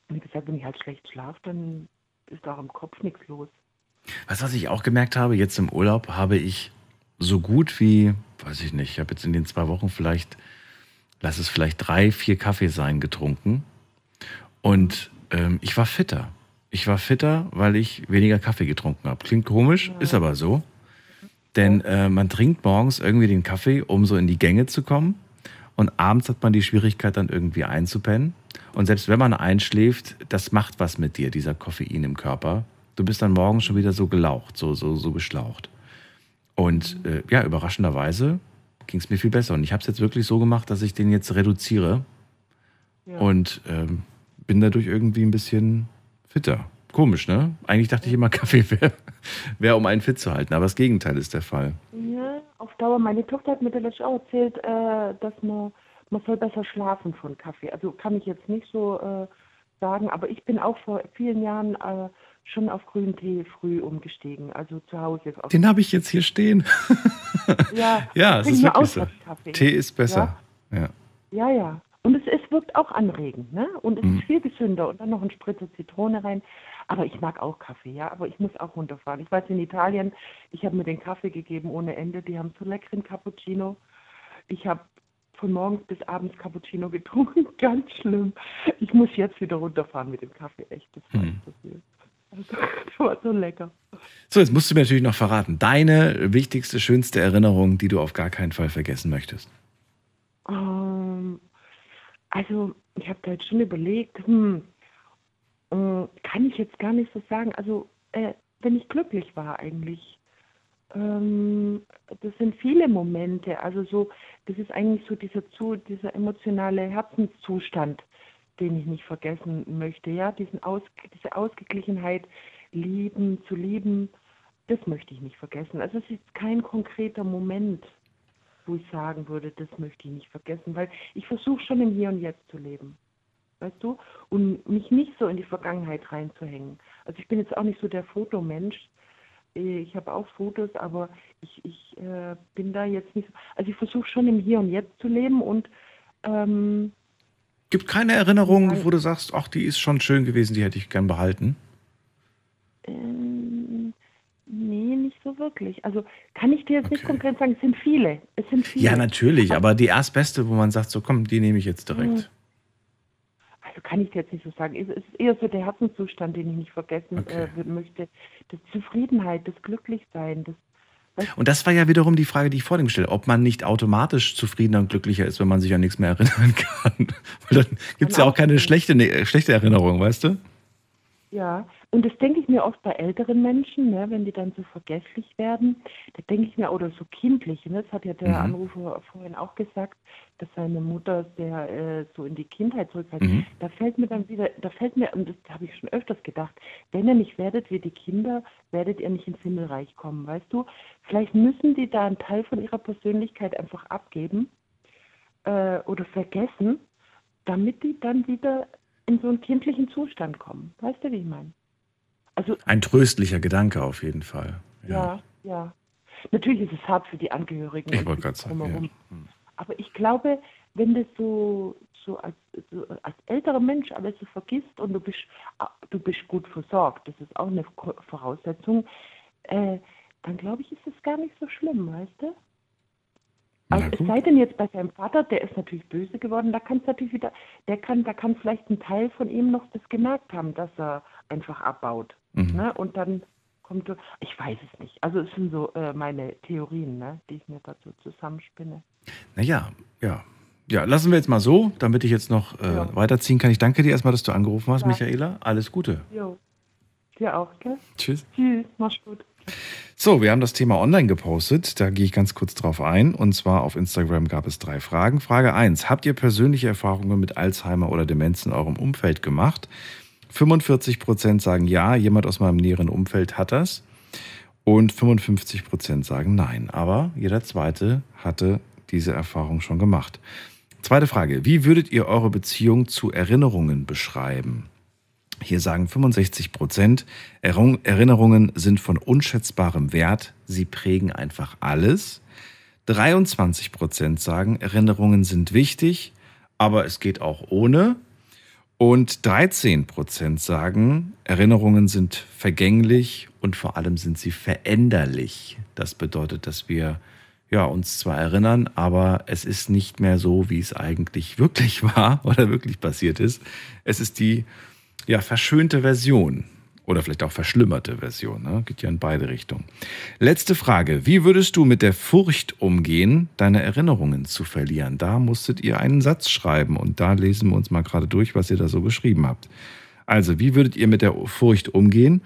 wie gesagt, wenn ich halt schlecht schlafe, dann ist auch im Kopf nichts los. Weißt du, was ich auch gemerkt habe? Jetzt im Urlaub habe ich so gut wie, weiß ich nicht, ich habe jetzt in den zwei Wochen vielleicht, lass es vielleicht drei, vier Kaffee sein getrunken. Und ähm, ich war fitter. Ich war fitter, weil ich weniger Kaffee getrunken habe. Klingt komisch, ist aber so. Denn äh, man trinkt morgens irgendwie den Kaffee, um so in die Gänge zu kommen. Und abends hat man die Schwierigkeit, dann irgendwie einzupennen. Und selbst wenn man einschläft, das macht was mit dir, dieser Koffein im Körper. Du bist dann morgens schon wieder so gelaucht, so, so, so geschlaucht. Und äh, ja, überraschenderweise ging es mir viel besser. Und ich habe es jetzt wirklich so gemacht, dass ich den jetzt reduziere Ja. und ähm, bin dadurch irgendwie ein bisschen fitter. Komisch, ne? Eigentlich dachte ich immer, Kaffee wäre wär, um einen fit zu halten, aber das Gegenteil ist der Fall. Ja, auf Dauer. Meine Tochter hat mir das auch erzählt, äh, dass man, man soll besser schlafen von Kaffee. Also kann ich jetzt nicht so äh, sagen, aber ich bin auch vor vielen Jahren äh, schon auf grünen Tee früh umgestiegen. Also zu Hause. Den habe ich jetzt hier stehen. Ja, Ja, es ist wirklich so. Tee ist besser. Ja. Ja, ja. Und es, es wirkt auch anregend, ne? Und es Mhm. ist viel gesünder. Und dann noch ein Spritzer Zitrone rein. Aber ich mag auch Kaffee, ja. Aber ich muss auch runterfahren. Ich weiß, in Italien, ich habe mir den Kaffee gegeben ohne Ende. Die haben so leckeren Cappuccino. Ich habe von morgens bis abends Cappuccino getrunken. Ganz schlimm. Ich muss jetzt wieder runterfahren mit dem Kaffee. Echt, das war Mhm. so viel. Das war so lecker. So, jetzt musst du mir natürlich noch verraten, deine wichtigste, schönste Erinnerung, die du auf gar keinen Fall vergessen möchtest. Ähm, also, ich habe da jetzt schon überlegt, hm, äh, kann ich jetzt gar nicht so sagen. Also, äh, wenn ich glücklich war eigentlich. Ähm, das sind viele Momente. Also so, das ist eigentlich so dieser, zu, dieser emotionale Herzenszustand, den ich nicht vergessen möchte. Ja, diesen Aus, diese Ausgeglichenheit, lieben, zu lieben, das möchte ich nicht vergessen. Also es ist kein konkreter Moment, wo ich sagen würde, das möchte ich nicht vergessen, weil ich versuche schon im Hier und Jetzt zu leben. Weißt du? Und mich nicht so in die Vergangenheit reinzuhängen. Also ich bin jetzt auch nicht so der Fotomensch. Ich habe auch Fotos, aber ich, ich äh, bin da jetzt nicht so. Also ich versuche schon im Hier und Jetzt zu leben und ähm, Gibt keine Erinnerung, wo du sagst, ach, die ist schon schön gewesen, die hätte ich gern behalten? Ähm, nee, nicht so wirklich. Also kann ich dir jetzt nicht konkret sagen, es sind viele. Es sind viele. Ja, natürlich, aber die erstbeste, wo man sagt, so komm, die nehme ich jetzt direkt. Also kann ich dir jetzt nicht so sagen. Es ist eher so der Herzenszustand, den ich nicht vergessen Okay. äh, möchte. Das Zufriedenheit, das Glücklichsein, das Und das war ja wiederum die Frage, die ich vor dem gestellt habe, ob man nicht automatisch zufriedener und glücklicher ist, wenn man sich an nichts mehr erinnern kann. Weil dann gibt es ja auch keine schlechte, ne, schlechte Erinnerung, weißt du? Ja, und das denke ich mir oft bei älteren Menschen, ne, wenn die dann so vergesslich werden, da denke ich mir, oder so kindlich, ne, das hat ja der Mhm. Anrufer vorhin auch gesagt, dass seine Mutter sehr äh, so in die Kindheit zurückfällt. Mhm. Da fällt mir dann wieder, da fällt mir, und das habe ich schon öfters gedacht, wenn ihr nicht werdet wie die Kinder, werdet ihr nicht ins Himmelreich kommen, weißt du? Vielleicht müssen die da einen Teil von ihrer Persönlichkeit einfach abgeben äh, oder vergessen, damit die dann wieder in so einen kindlichen Zustand kommen. Weißt du, wie ich meine? Also Ein tröstlicher Gedanke auf jeden Fall. ja, ja. Natürlich ist es hart für die Angehörigen. Ich wollte gerade sagen, ja. Aber ich glaube, wenn das so, so, als, so als älterer Mensch alles so vergisst und du bist, ah, du bist gut versorgt, das ist auch eine Voraussetzung, äh, dann glaube ich, ist es gar nicht so schlimm, weißt du? Also es sei denn jetzt bei seinem Vater, der ist natürlich böse geworden, da kann es natürlich wieder, der kann, da kann vielleicht ein Teil von ihm noch das gemerkt haben, dass er einfach abbaut. Mhm. Ne? Und dann kommt so, ich weiß es nicht. Also es sind so äh, meine Theorien, ne, die ich mir dazu zusammenspinne. Naja, ja. Ja, lassen wir jetzt mal so, damit ich jetzt noch äh, Ja. weiterziehen kann. Ich danke dir erstmal, dass du angerufen hast, Ja. Michaela. Alles Gute. Jo. Dir auch, gell? Tschüss. Tschüss, mach's gut. So, wir haben das Thema online gepostet. Da gehe ich ganz kurz drauf ein. Und zwar auf Instagram gab es drei Fragen. Frage 1. Habt ihr persönliche Erfahrungen mit Alzheimer oder Demenz in eurem Umfeld gemacht? 45 Prozent sagen ja, jemand aus meinem näheren Umfeld hat das. Und 55 Prozent sagen nein. Aber jeder Zweite hatte diese Erfahrung schon gemacht. Zweite Frage. Wie würdet ihr eure Beziehung zu Erinnerungen beschreiben? Hier sagen 65 Prozent, Erinnerung- Erinnerungen sind von unschätzbarem Wert, sie prägen einfach alles. 23 Prozent sagen, Erinnerungen sind wichtig, aber es geht auch ohne. Und 13 Prozent sagen, Erinnerungen sind vergänglich und vor allem sind sie veränderlich. Das bedeutet, dass wir ja, uns zwar erinnern, aber es ist nicht mehr so, wie es eigentlich wirklich war oder wirklich passiert ist. Es ist die ja, verschönte Version oder vielleicht auch verschlimmerte Version. Ne? Geht ja in beide Richtungen. Letzte Frage. Wie würdest du mit der Furcht umgehen, deine Erinnerungen zu verlieren? Da musstet ihr einen Satz schreiben und da lesen wir uns mal gerade durch, was ihr da so geschrieben habt. Also, wie würdet ihr mit der Furcht umgehen?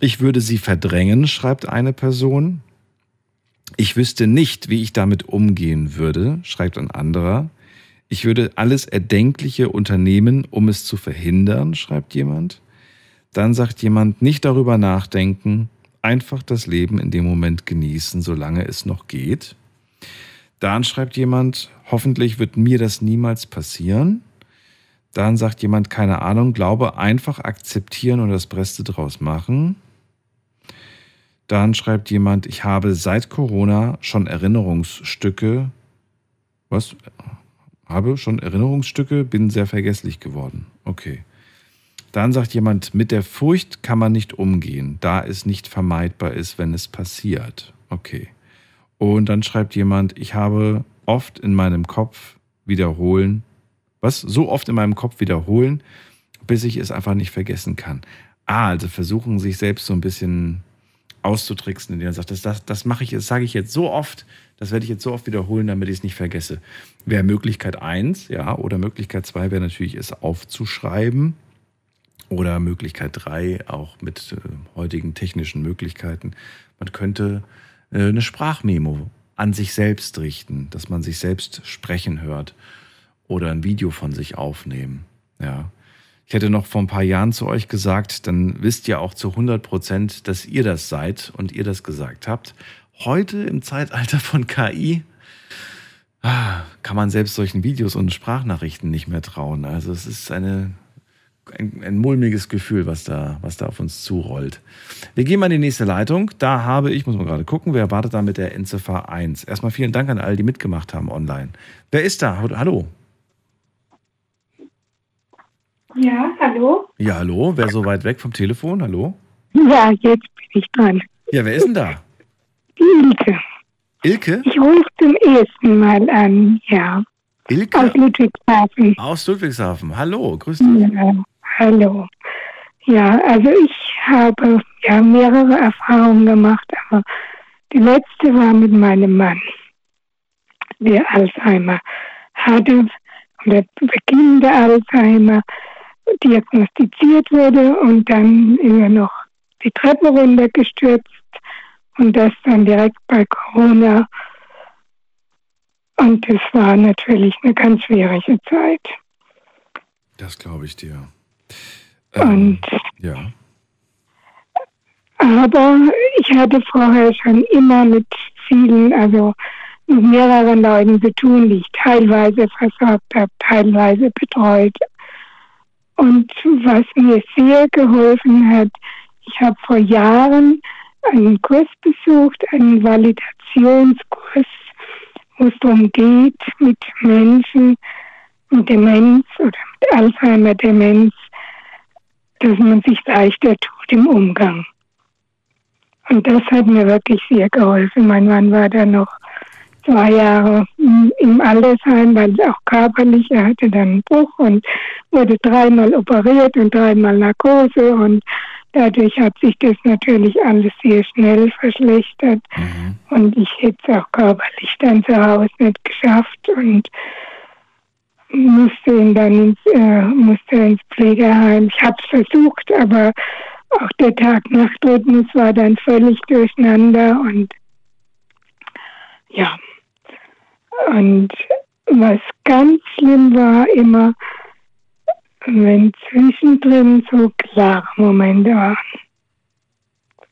Ich würde sie verdrängen, schreibt eine Person. Ich wüsste nicht, wie ich damit umgehen würde, schreibt ein anderer. Ich würde alles Erdenkliche unternehmen, um es zu verhindern, schreibt jemand. Dann sagt jemand, nicht darüber nachdenken, einfach das Leben in dem Moment genießen, solange es noch geht. Dann schreibt jemand, hoffentlich wird mir das niemals passieren. Dann sagt jemand, keine Ahnung, glaube einfach akzeptieren und das Beste draus machen. Dann schreibt jemand, ich habe seit Corona schon Erinnerungsstücke. Was? Habe schon Erinnerungsstücke, bin sehr vergesslich geworden. Okay. Dann sagt jemand, mit der Furcht kann man nicht umgehen, da es nicht vermeidbar ist, wenn es passiert. Okay. Und dann schreibt jemand, ich habe oft in meinem Kopf wiederholen, was? So oft in meinem Kopf wiederholen, bis ich es einfach nicht vergessen kann. Ah, also versuchen sich selbst so ein bisschen auszutricksen, indem er sagt, das, das, das mache ich, das sage ich jetzt so oft, das werde ich jetzt so oft wiederholen, damit ich es nicht vergesse. Wäre Möglichkeit eins, ja, oder Möglichkeit zwei wäre natürlich, es aufzuschreiben. Oder Möglichkeit drei, auch mit äh, heutigen technischen Möglichkeiten. Man könnte äh, eine Sprachmemo an sich selbst richten, dass man sich selbst sprechen hört oder ein Video von sich aufnehmen. Ja. Ich hätte noch vor ein paar Jahren zu euch gesagt, dann wisst ihr auch zu 100 Prozent, dass ihr das seid und ihr das gesagt habt. Heute im Zeitalter von KI ah, kann man selbst solchen Videos und Sprachnachrichten nicht mehr trauen. Also es ist eine, ein, ein mulmiges Gefühl, was da, was da auf uns zurollt. Wir gehen mal in die nächste Leitung. Da habe ich, muss man gerade gucken, wer wartet da mit der Endziffer 1. Erstmal vielen Dank an alle, die mitgemacht haben online. Wer ist da? Hallo. Ja, hallo? Ja, hallo. Wer so weit weg vom Telefon? Hallo? Ja, jetzt bin ich dran. Ja, wer ist denn da? Die Ilke. Ilke? Ich rufe zum ersten Mal an, ja. Ilke? Aus Ludwigshafen. Aus Ludwigshafen. Hallo, grüß dich. Ja, hallo. Ja, also ich habe ja mehrere Erfahrungen gemacht, aber die letzte war mit meinem Mann, der Alzheimer hatte oder Beginn der Alzheimer diagnostiziert wurde und dann ist er noch die Treppe runtergestürzt und das dann direkt bei Corona. Und es war natürlich eine ganz schwierige Zeit. Das glaube ich dir. Und Ja. Aber ich hatte vorher schon immer mit vielen, also mit mehreren Leuten zu tun, die ich teilweise versorgt habe, teilweise betreut. Und was mir sehr geholfen hat, ich habe vor Jahren einen Kurs besucht, einen Validationskurs, wo es darum geht, mit Menschen mit Demenz oder mit Alzheimer-Demenz, dass man sich leichter tut im Umgang. Und das hat mir wirklich sehr geholfen. Mein Mann war dann noch zwei Jahre im Altersheim, weil es auch körperlich, er hatte dann einen Bruch und wurde dreimal operiert und dreimal Narkose und dadurch hat sich das natürlich alles sehr schnell verschlechtert und ich hätte es auch körperlich dann zu Hause nicht geschafft und musste ihn dann ins, äh, musste ins Pflegeheim. Ich habe es versucht, aber auch der Tag-Nacht-Rhythmus war dann völlig durcheinander und ja. Und was ganz schlimm war immer, wenn zwischendrin so klare Momente waren.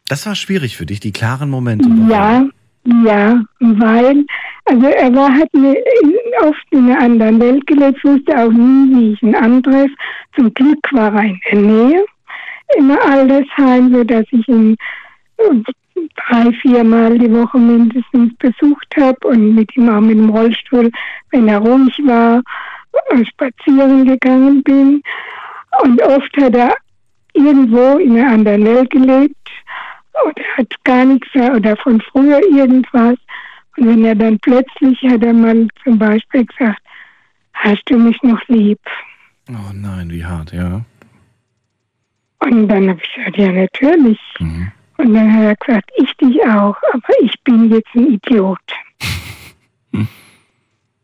Das war schwierig für dich, die klaren Momente. Ja, ja, weil, also er war, hat eine, in, oft in einer anderen Welt gelebt, wusste auch nie, wie ich ihn antreffe. Zum Glück war er in der Nähe, im Altersheim, sodass ich ihn äh, drei, viermal die Woche mindestens besucht habe und mit ihm auch mit dem Rollstuhl, wenn er ruhig war, äh, spazieren gegangen bin. Und oft hat er irgendwo in einer anderen Welt gelebt oder hat gar nichts oder von früher irgendwas. Und wenn er dann plötzlich hat er mal zum Beispiel gesagt, hast du mich noch lieb? Oh nein, wie hart, ja. Und dann habe ich gesagt, ja natürlich. Und dann hat er gesagt, ich dich auch, aber ich bin jetzt ein Idiot.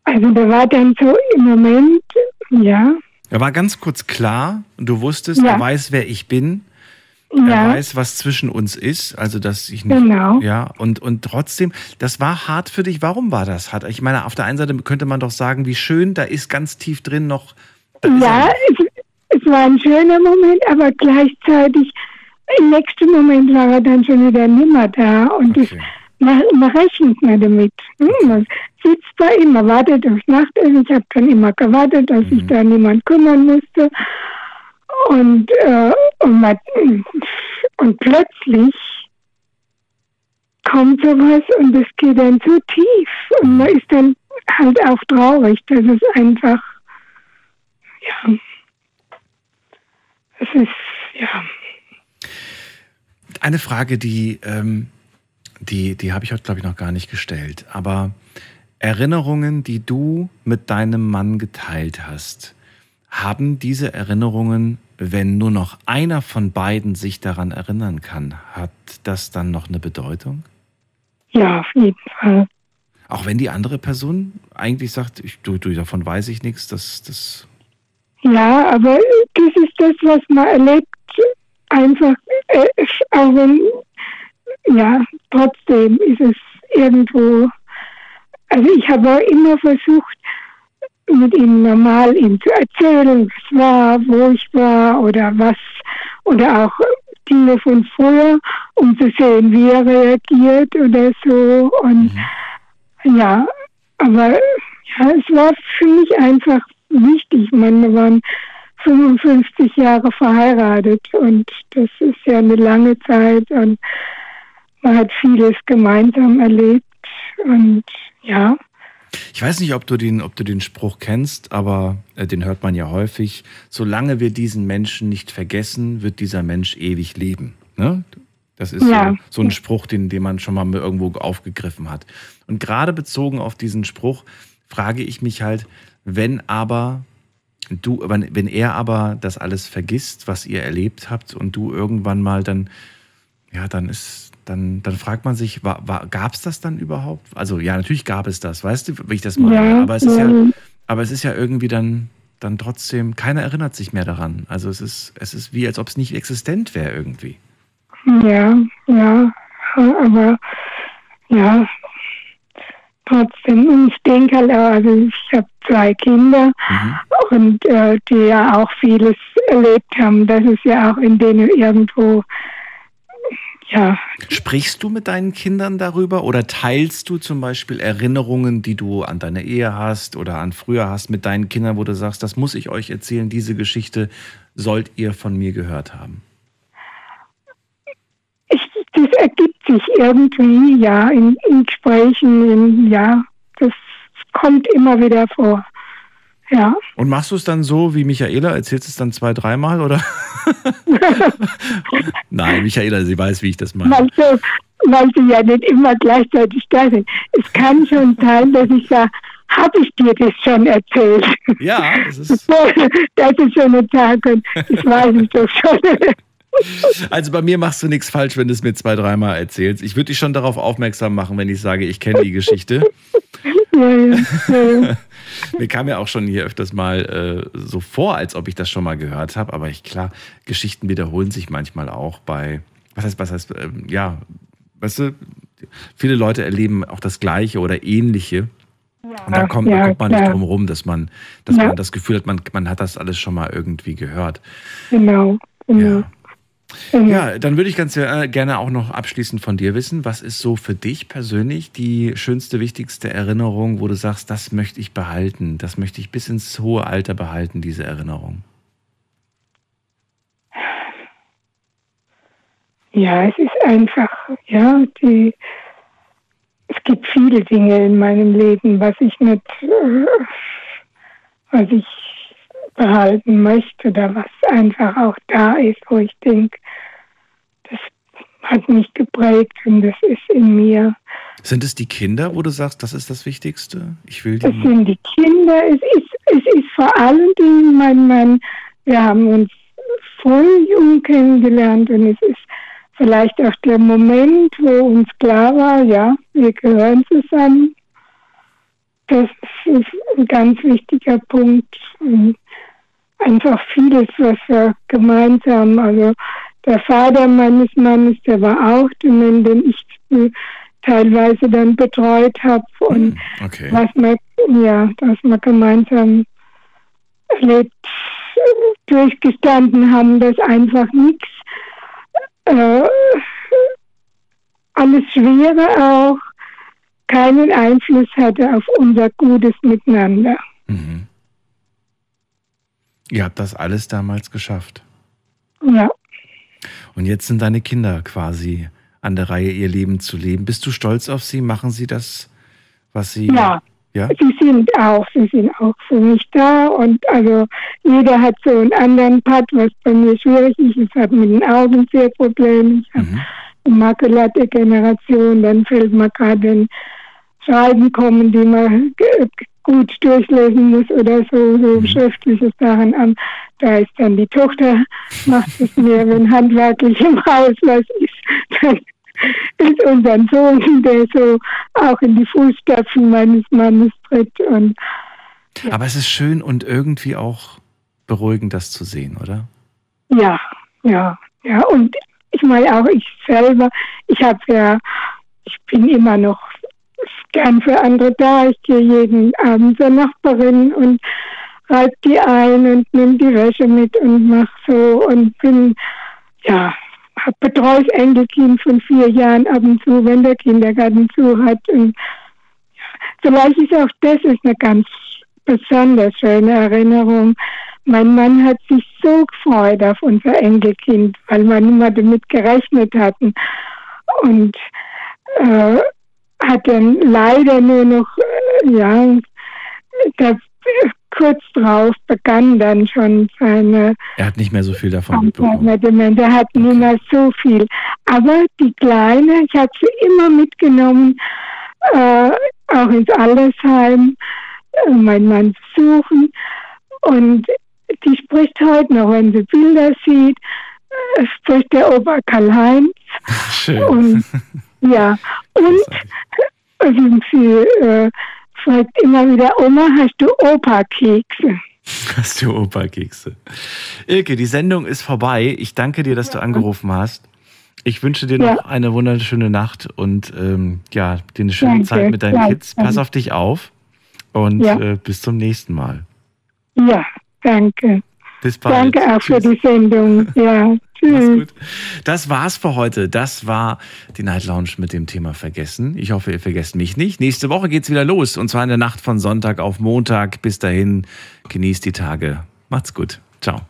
Also da war dann so im Moment, ja, Er war ganz kurz klar, du wusstest, Ja. er weiß, wer ich bin. Ja. Er weiß, was zwischen uns ist, also dass ich nicht. Genau. Ja, und, und trotzdem, das war hart für dich. Warum war das hart? Ich meine, auf der einen Seite könnte man doch sagen, wie schön, da ist ganz tief drin noch. ja, es, es war ein schöner Moment, aber gleichzeitig im nächsten Moment war er dann schon wieder nimmer da und das, man, man rechnet nicht damit. Hm, Man sitzt ihm, man wartet aufs Nachtessen. Ich habe dann immer gewartet, dass sich da niemand kümmern musste. Und, äh, und, man, und plötzlich kommt sowas und es geht dann zu tief. Und man ist dann halt auch traurig, dass es einfach, ja, es ist, ja. Eine Frage, die, ähm, die, die habe ich heute, glaube ich, noch gar nicht gestellt. Aber Erinnerungen, die du mit deinem Mann geteilt hast, haben diese Erinnerungen, wenn nur noch einer von beiden sich daran erinnern kann, hat das dann noch eine Bedeutung? Ja, auf jeden Fall. Auch wenn die andere Person eigentlich sagt, ich, du, du, davon weiß ich nichts, das, das. Ja, aber das ist das, was man erlebt. Einfach, äh, auch wenn, ja, trotzdem ist es irgendwo. Also ich habe auch immer versucht, mit ihm normal ihm zu erzählen, was war, wo ich war oder was, oder auch Dinge von früher, um zu sehen, wie er reagiert oder so. Und ja, aber ja, es war für mich einfach wichtig. Ich meine, wir waren 55 Jahre verheiratet und das ist ja eine lange Zeit und man hat vieles gemeinsam erlebt und ja. Ich weiß nicht, ob du den, ob du den Spruch kennst, aber äh, den hört man ja häufig. Solange wir diesen Menschen nicht vergessen, wird dieser Mensch ewig leben. Ne? Das ist Ja. so, so ein Spruch, den, den man schon mal irgendwo aufgegriffen hat. Und gerade bezogen auf diesen Spruch frage ich mich halt, wenn aber du, wenn, wenn er aber das alles vergisst, was ihr erlebt habt und du irgendwann mal dann, ja, dann ist, dann, dann fragt man sich, gab es das dann überhaupt? Also ja, natürlich gab es das, weißt du, wie ich das meine. Ja, aber es ist ja, ja. aber es ist ja irgendwie dann, dann trotzdem, keiner erinnert sich mehr daran. Also es ist, es ist wie, als ob es nicht existent wäre irgendwie. Ja, ja, aber ja, trotzdem, und ich denke halt auch, also ich habe zwei Kinder und äh, die ja auch vieles erlebt haben. Das ist ja auch in denen irgendwo, ja, Sprichst du mit deinen Kindern darüber oder teilst du zum Beispiel Erinnerungen, die du an deine Ehe hast oder an früher hast mit deinen Kindern, wo du sagst, das muss ich euch erzählen, diese Geschichte sollt ihr von mir gehört haben? ich, das ergibt sich irgendwie, ja, in, in Gesprächen, in, ja, das kommt immer wieder vor. Ja. Und machst du es dann so wie Michaela, erzählst es dann zwei, dreimal oder? Nein, Michaela, sie weiß, wie ich das meine. weil, so, weil sie ja nicht immer gleichzeitig da sind. Es kann schon sein, dass ich sage, habe ich dir das schon erzählt? Ja, das ist. dass ich schon nicht sagen kann, ich weiß es doch schon. Also bei mir machst du nichts falsch, wenn du es mir zwei, dreimal erzählst. Ich würde dich schon darauf aufmerksam machen, wenn ich sage, ich kenne die Geschichte. ja, ja, ja. Mir kam ja auch schon hier öfters mal äh, so vor, als ob ich das schon mal gehört habe. Aber ich, klar, Geschichten wiederholen sich manchmal auch bei, was heißt, was heißt, ähm, ja, weißt du, viele Leute erleben auch das Gleiche oder Ähnliche. Und da kommt, ja, kommt man nicht klar. drum rum, dass man, dass man das Gefühl hat, man, man hat das alles schon mal irgendwie gehört. Genau, genau. Ja, dann würde ich ganz äh, gerne auch noch abschließend von dir wissen, was ist so für dich persönlich die schönste, wichtigste Erinnerung, wo du sagst, das möchte ich behalten, das möchte ich bis ins hohe Alter behalten, diese Erinnerung? Ja, es ist einfach, ja, die, es gibt viele Dinge in meinem Leben, was ich nicht, äh, was ich behalten möchte oder was einfach auch da ist, wo ich denke, das hat mich geprägt und das ist in mir. Sind es die Kinder, wo du sagst, das ist das Wichtigste? Ich will Das die. sind die Kinder. Es ist, es ist vor allen Dingen mein Mann. Wir haben uns voll jung kennengelernt und es ist vielleicht auch der Moment, wo uns klar war, ja, wir gehören zusammen. Das ist ein ganz wichtiger Punkt. Und Einfach vieles, was wir gemeinsam, also der Vater meines Mannes, der war auch dement, den ich äh, teilweise dann betreut habe und Okay. was wir, ja, was wir gemeinsam erlebt, durchgestanden haben, dass einfach nichts, äh, alles Schwere auch, keinen Einfluss hatte auf unser gutes Miteinander. Mhm. Ihr habt das alles damals geschafft. Ja, Und jetzt sind deine Kinder quasi an der Reihe, ihr Leben zu leben. Bist du stolz auf sie? Machen sie das, was sie. ja. Ja? Sie sind auch, sie sind auch für mich da und also jeder hat so einen anderen Part, was bei mir schwierig ist. Ich habe mit den Augen sehr Probleme. Ich habe eine Makuladegeneration, dann fällt mir gerade ein Schreiben kommen, die man gut durchlesen muss oder so, so schriftliche Sachen an. Da ist dann die Tochter, macht es mir, wenn handwerklich im Haus was ist, dann ist unser Sohn, der so auch in die Fußstapfen meines Mannes tritt. Und Aber es ist schön und irgendwie auch beruhigend, das zu sehen, oder? ja, ja, ja. Und ich meine auch ich selber, ich habe ja, ich bin immer noch gern für andere da. Ich gehe jeden Abend zur Nachbarin und reib die ein und nehme die Wäsche mit und mach so und bin, ja, betreue das Enkelkind von vier Jahren ab und zu, wenn der Kindergarten zu hat. Und vielleicht ist auch das ist eine ganz besonders schöne Erinnerung. Mein Mann hat sich so gefreut auf unser Enkelkind, weil wir nicht mehr damit gerechnet hatten. Und äh, hat dann leider nur noch ja, das, kurz drauf begann dann schon seine Er hat nicht mehr so viel davon mitbekommen. Er hat nicht mehr so viel. Aber die Kleine, ich habe sie immer mitgenommen, äh, auch ins Altersheim, äh, meinen Mann besuchen. Und die spricht heute noch, wenn sie Bilder sieht, äh, spricht der Opa Karl-Heinz. Schön. Und, ja, und, sie äh, fragt immer wieder, Oma, hast du Opa-Kekse? Hast du Opa-Kekse. Ilke, die Sendung ist vorbei. Ich danke dir, dass du angerufen hast. Ich wünsche dir noch Ja. eine wunderschöne Nacht und ähm, ja, dir eine schöne Danke, Zeit mit deinen gleichfalls. Kids. Pass auf dich auf und Ja. äh, bis zum nächsten Mal. Ja, danke. Bis bald. Danke auch für die Sendung. Ja, tschüss. Das war's für heute. Das war die Night Lounge mit dem Thema Vergessen. Ich hoffe, ihr vergesst mich nicht. Nächste Woche geht's wieder los und zwar in der Nacht von Sonntag auf Montag. Bis dahin, genießt die Tage. Macht's gut. Ciao.